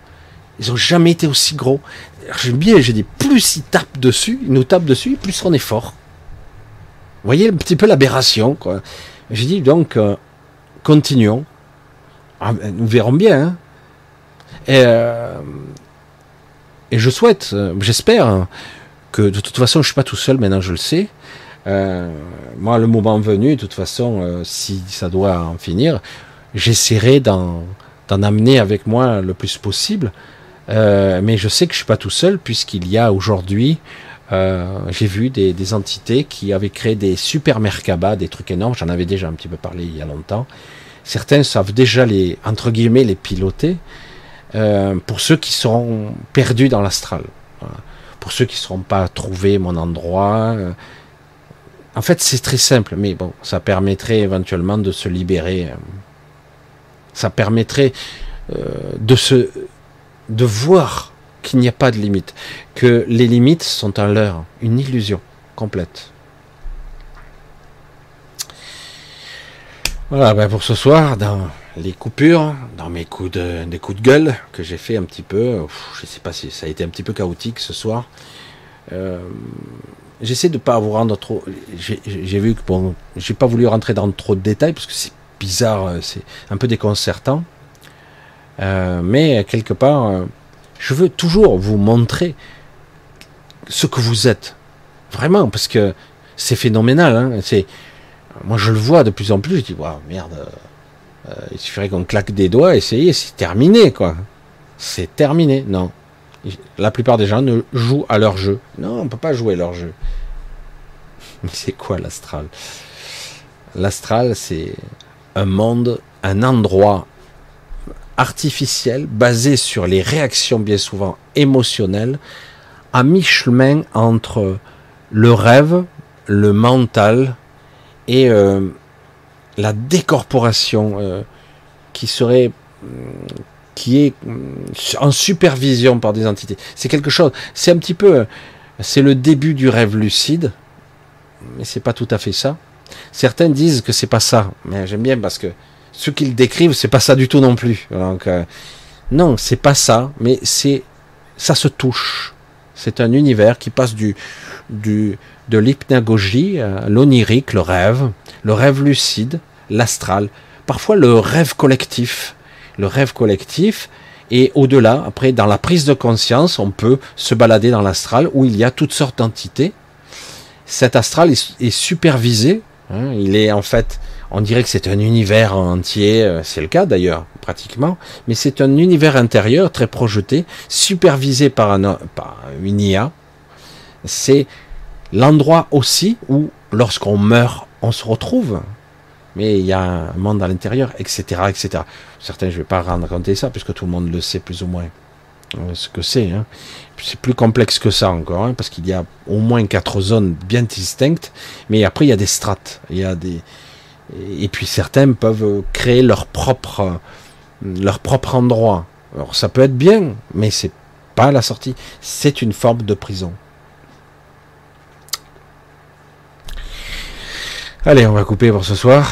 ils n'ont jamais été aussi gros. J'aime bien, j'ai dit, plus ils tapent dessus, ils nous tapent dessus, plus on est fort. Vous voyez un petit peu l'aberration. J'ai dit, donc, euh, continuons. Ah, ben, nous verrons bien. Hein. Et, euh, et, je souhaite, j'espère, que de toute façon, je suis pas tout seul, maintenant je le sais. Euh, moi, le moment venu, de toute façon, euh, si ça doit en finir, j'essaierai d'en, amener avec moi le plus possible. Euh, mais je sais que je suis pas tout seul, puisqu'il y a aujourd'hui, j'ai vu des, entités qui avaient créé des super Merkaba, des trucs énormes. J'en avais déjà un petit peu parlé il y a longtemps. Certains savent déjà les, entre guillemets, les piloter. Pour ceux qui seront perdus dans l'astral. Pour ceux qui ne seront pas trouvés mon endroit. Euh, en fait, c'est très simple, mais bon, ça permettrait éventuellement de se libérer. Euh, ça permettrait euh, de se, de voir qu'il n'y a pas de limite, que les limites sont un leurre, une illusion complète. Voilà, ben pour ce soir, dans les coupures, dans mes coups de, des coups de gueule que j'ai fait un petit peu. je sais pas si ça a été un petit peu chaotique ce soir. Euh, j'essaie de pas vous rendre trop. J'ai vu que bon, j'ai pas voulu rentrer dans trop de détails parce que c'est bizarre, euh, c'est un peu déconcertant. Euh, mais quelque part, je veux toujours vous montrer ce que vous êtes, vraiment, parce que c'est phénoménal. Hein, c'est moi je le vois de plus en plus. Je dis waouh merde euh, il suffirait qu'on claque des doigts, essayer, c'est terminé, quoi. C'est terminé. Non. La plupart des gens ne jouent à leur jeu. Non, on ne peut pas jouer à leur jeu. Mais c'est quoi l'astral? L'astral, c'est un monde, un endroit artificiel basé sur les réactions bien souvent émotionnelles, à mi-chemin entre le rêve, le mental et euh, la décorporation euh, qui serait mm, qui est mm, en supervision par des entités. C'est quelque chose. C'est un petit peu, euh, c'est le début du rêve lucide, mais c'est pas tout à fait ça. Certains disent que c'est pas ça, mais j'aime bien parce que ceux qui le décrivent, c'est pas ça du tout non plus. Donc euh, non, c'est pas ça, mais c'est ça se touche. C'est un univers qui passe du, de l'hypnagogie, l'onirique, le rêve, le rêve lucide, l'astral, parfois le rêve collectif. Le rêve collectif, et au-delà, après, dans la prise de conscience, on peut se balader dans l'astral où il y a toutes sortes d'entités. Cet astral est, supervisé. Hein, il est en fait, on dirait que c'est un univers entier. Euh, c'est le cas d'ailleurs, pratiquement. Mais c'est un univers intérieur très projeté, supervisé par, un, par une IA. C'est l'endroit aussi où, lorsqu'on meurt, on se retrouve mais il y a un monde à l'intérieur, etc., etc. Certains, je vais pas raconter ça, puisque tout le monde le sait plus ou moins euh, ce que c'est. Hein. C'est plus complexe que ça encore, hein, parce qu'il y a au moins quatre zones bien distinctes, mais après il y a des strates, il y a des et puis certains peuvent créer leur propre leur propre endroit. Alors ça peut être bien, mais c'est pas la sortie, c'est une forme de prison. Allez, on va couper pour ce soir.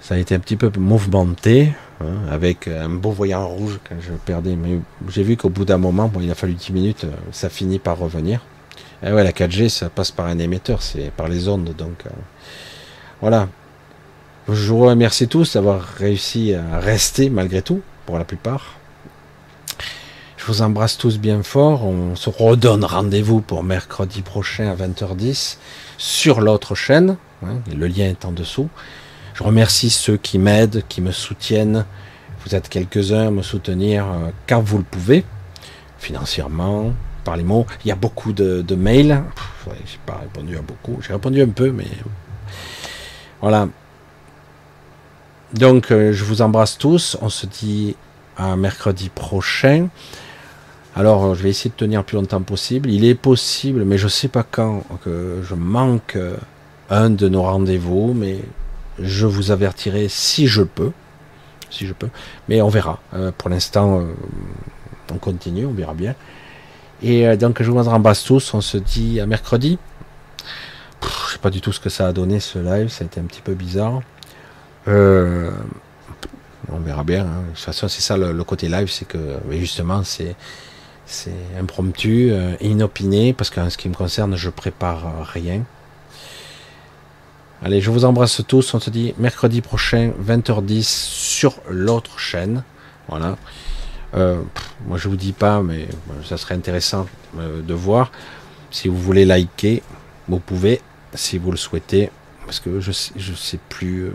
Ça a été un petit peu mouvementé, hein, avec un beau voyant rouge quand je perdais. Mais j'ai vu qu'au bout d'un moment, bon, il a fallu 10 minutes, euh, ça finit par revenir. Et ouais, la 4G, ça passe par un émetteur, c'est par les ondes. Donc euh, voilà. Je vous remercie tous d'avoir réussi à rester malgré tout, pour la plupart. Je vous embrasse tous bien fort. On se redonne rendez-vous pour mercredi prochain à 20h10 sur l'autre chaîne. Hein, le lien est en dessous. Je remercie ceux qui m'aident, qui me soutiennent. Vous êtes quelques-uns à me soutenir euh, quand vous le pouvez, financièrement, par les mots. Il y a beaucoup de, mails. Je j'ai pas répondu à beaucoup. J'ai répondu un peu, mais voilà. Donc, euh, je vous embrasse tous. On se dit à mercredi prochain. Alors, euh, je vais essayer de tenir plus longtemps possible. Il est possible, mais je ne sais pas quand, que je manque un de nos rendez-vous, mais je vous avertirai si je peux. Si je peux. Mais on verra. Euh, pour l'instant, euh, on continue, on verra bien. Et euh, donc je vous embrasse tous. On se dit à mercredi. Je sais pas du tout ce que ça a donné ce live. Ça a été un petit peu bizarre. On verra bien. Hein. De toute façon, c'est ça le, côté live, c'est que justement, c'est impromptu, inopiné, parce qu'en ce qui me concerne, je prépare rien. Allez, je vous embrasse tous. On se dit mercredi prochain, 20h10 sur l'autre chaîne. Voilà. Euh, moi, je vous dis pas, mais ça serait intéressant euh, de voir. Si vous voulez liker, vous pouvez, si vous le souhaitez, parce que je je sais plus. Euh,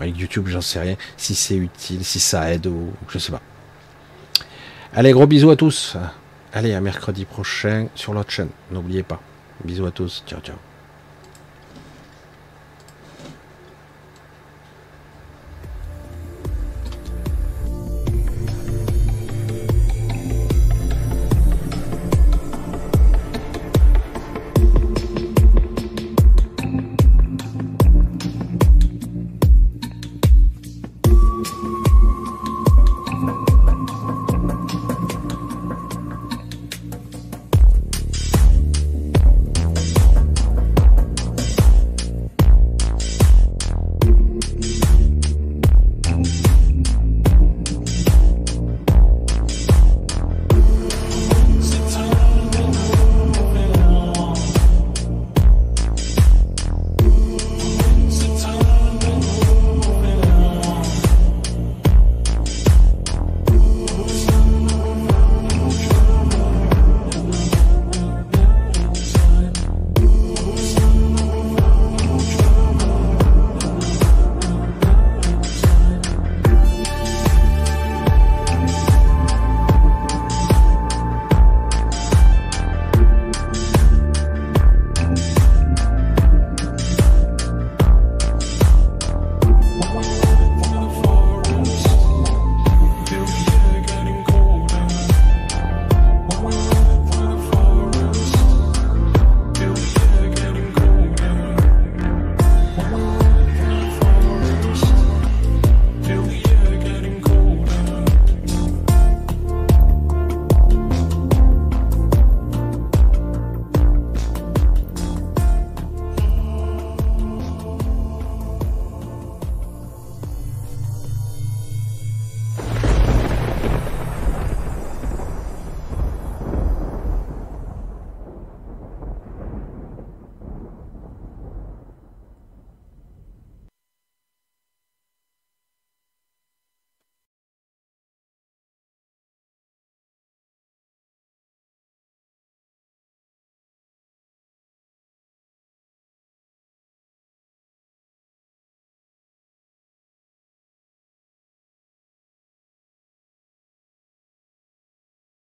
avec YouTube, j'en sais rien. Si c'est utile, si ça aide ou je sais pas. Allez, gros bisous à tous. Allez, à mercredi prochain sur l'autre chaîne. N'oubliez pas. Bisous à tous. Ciao, ciao.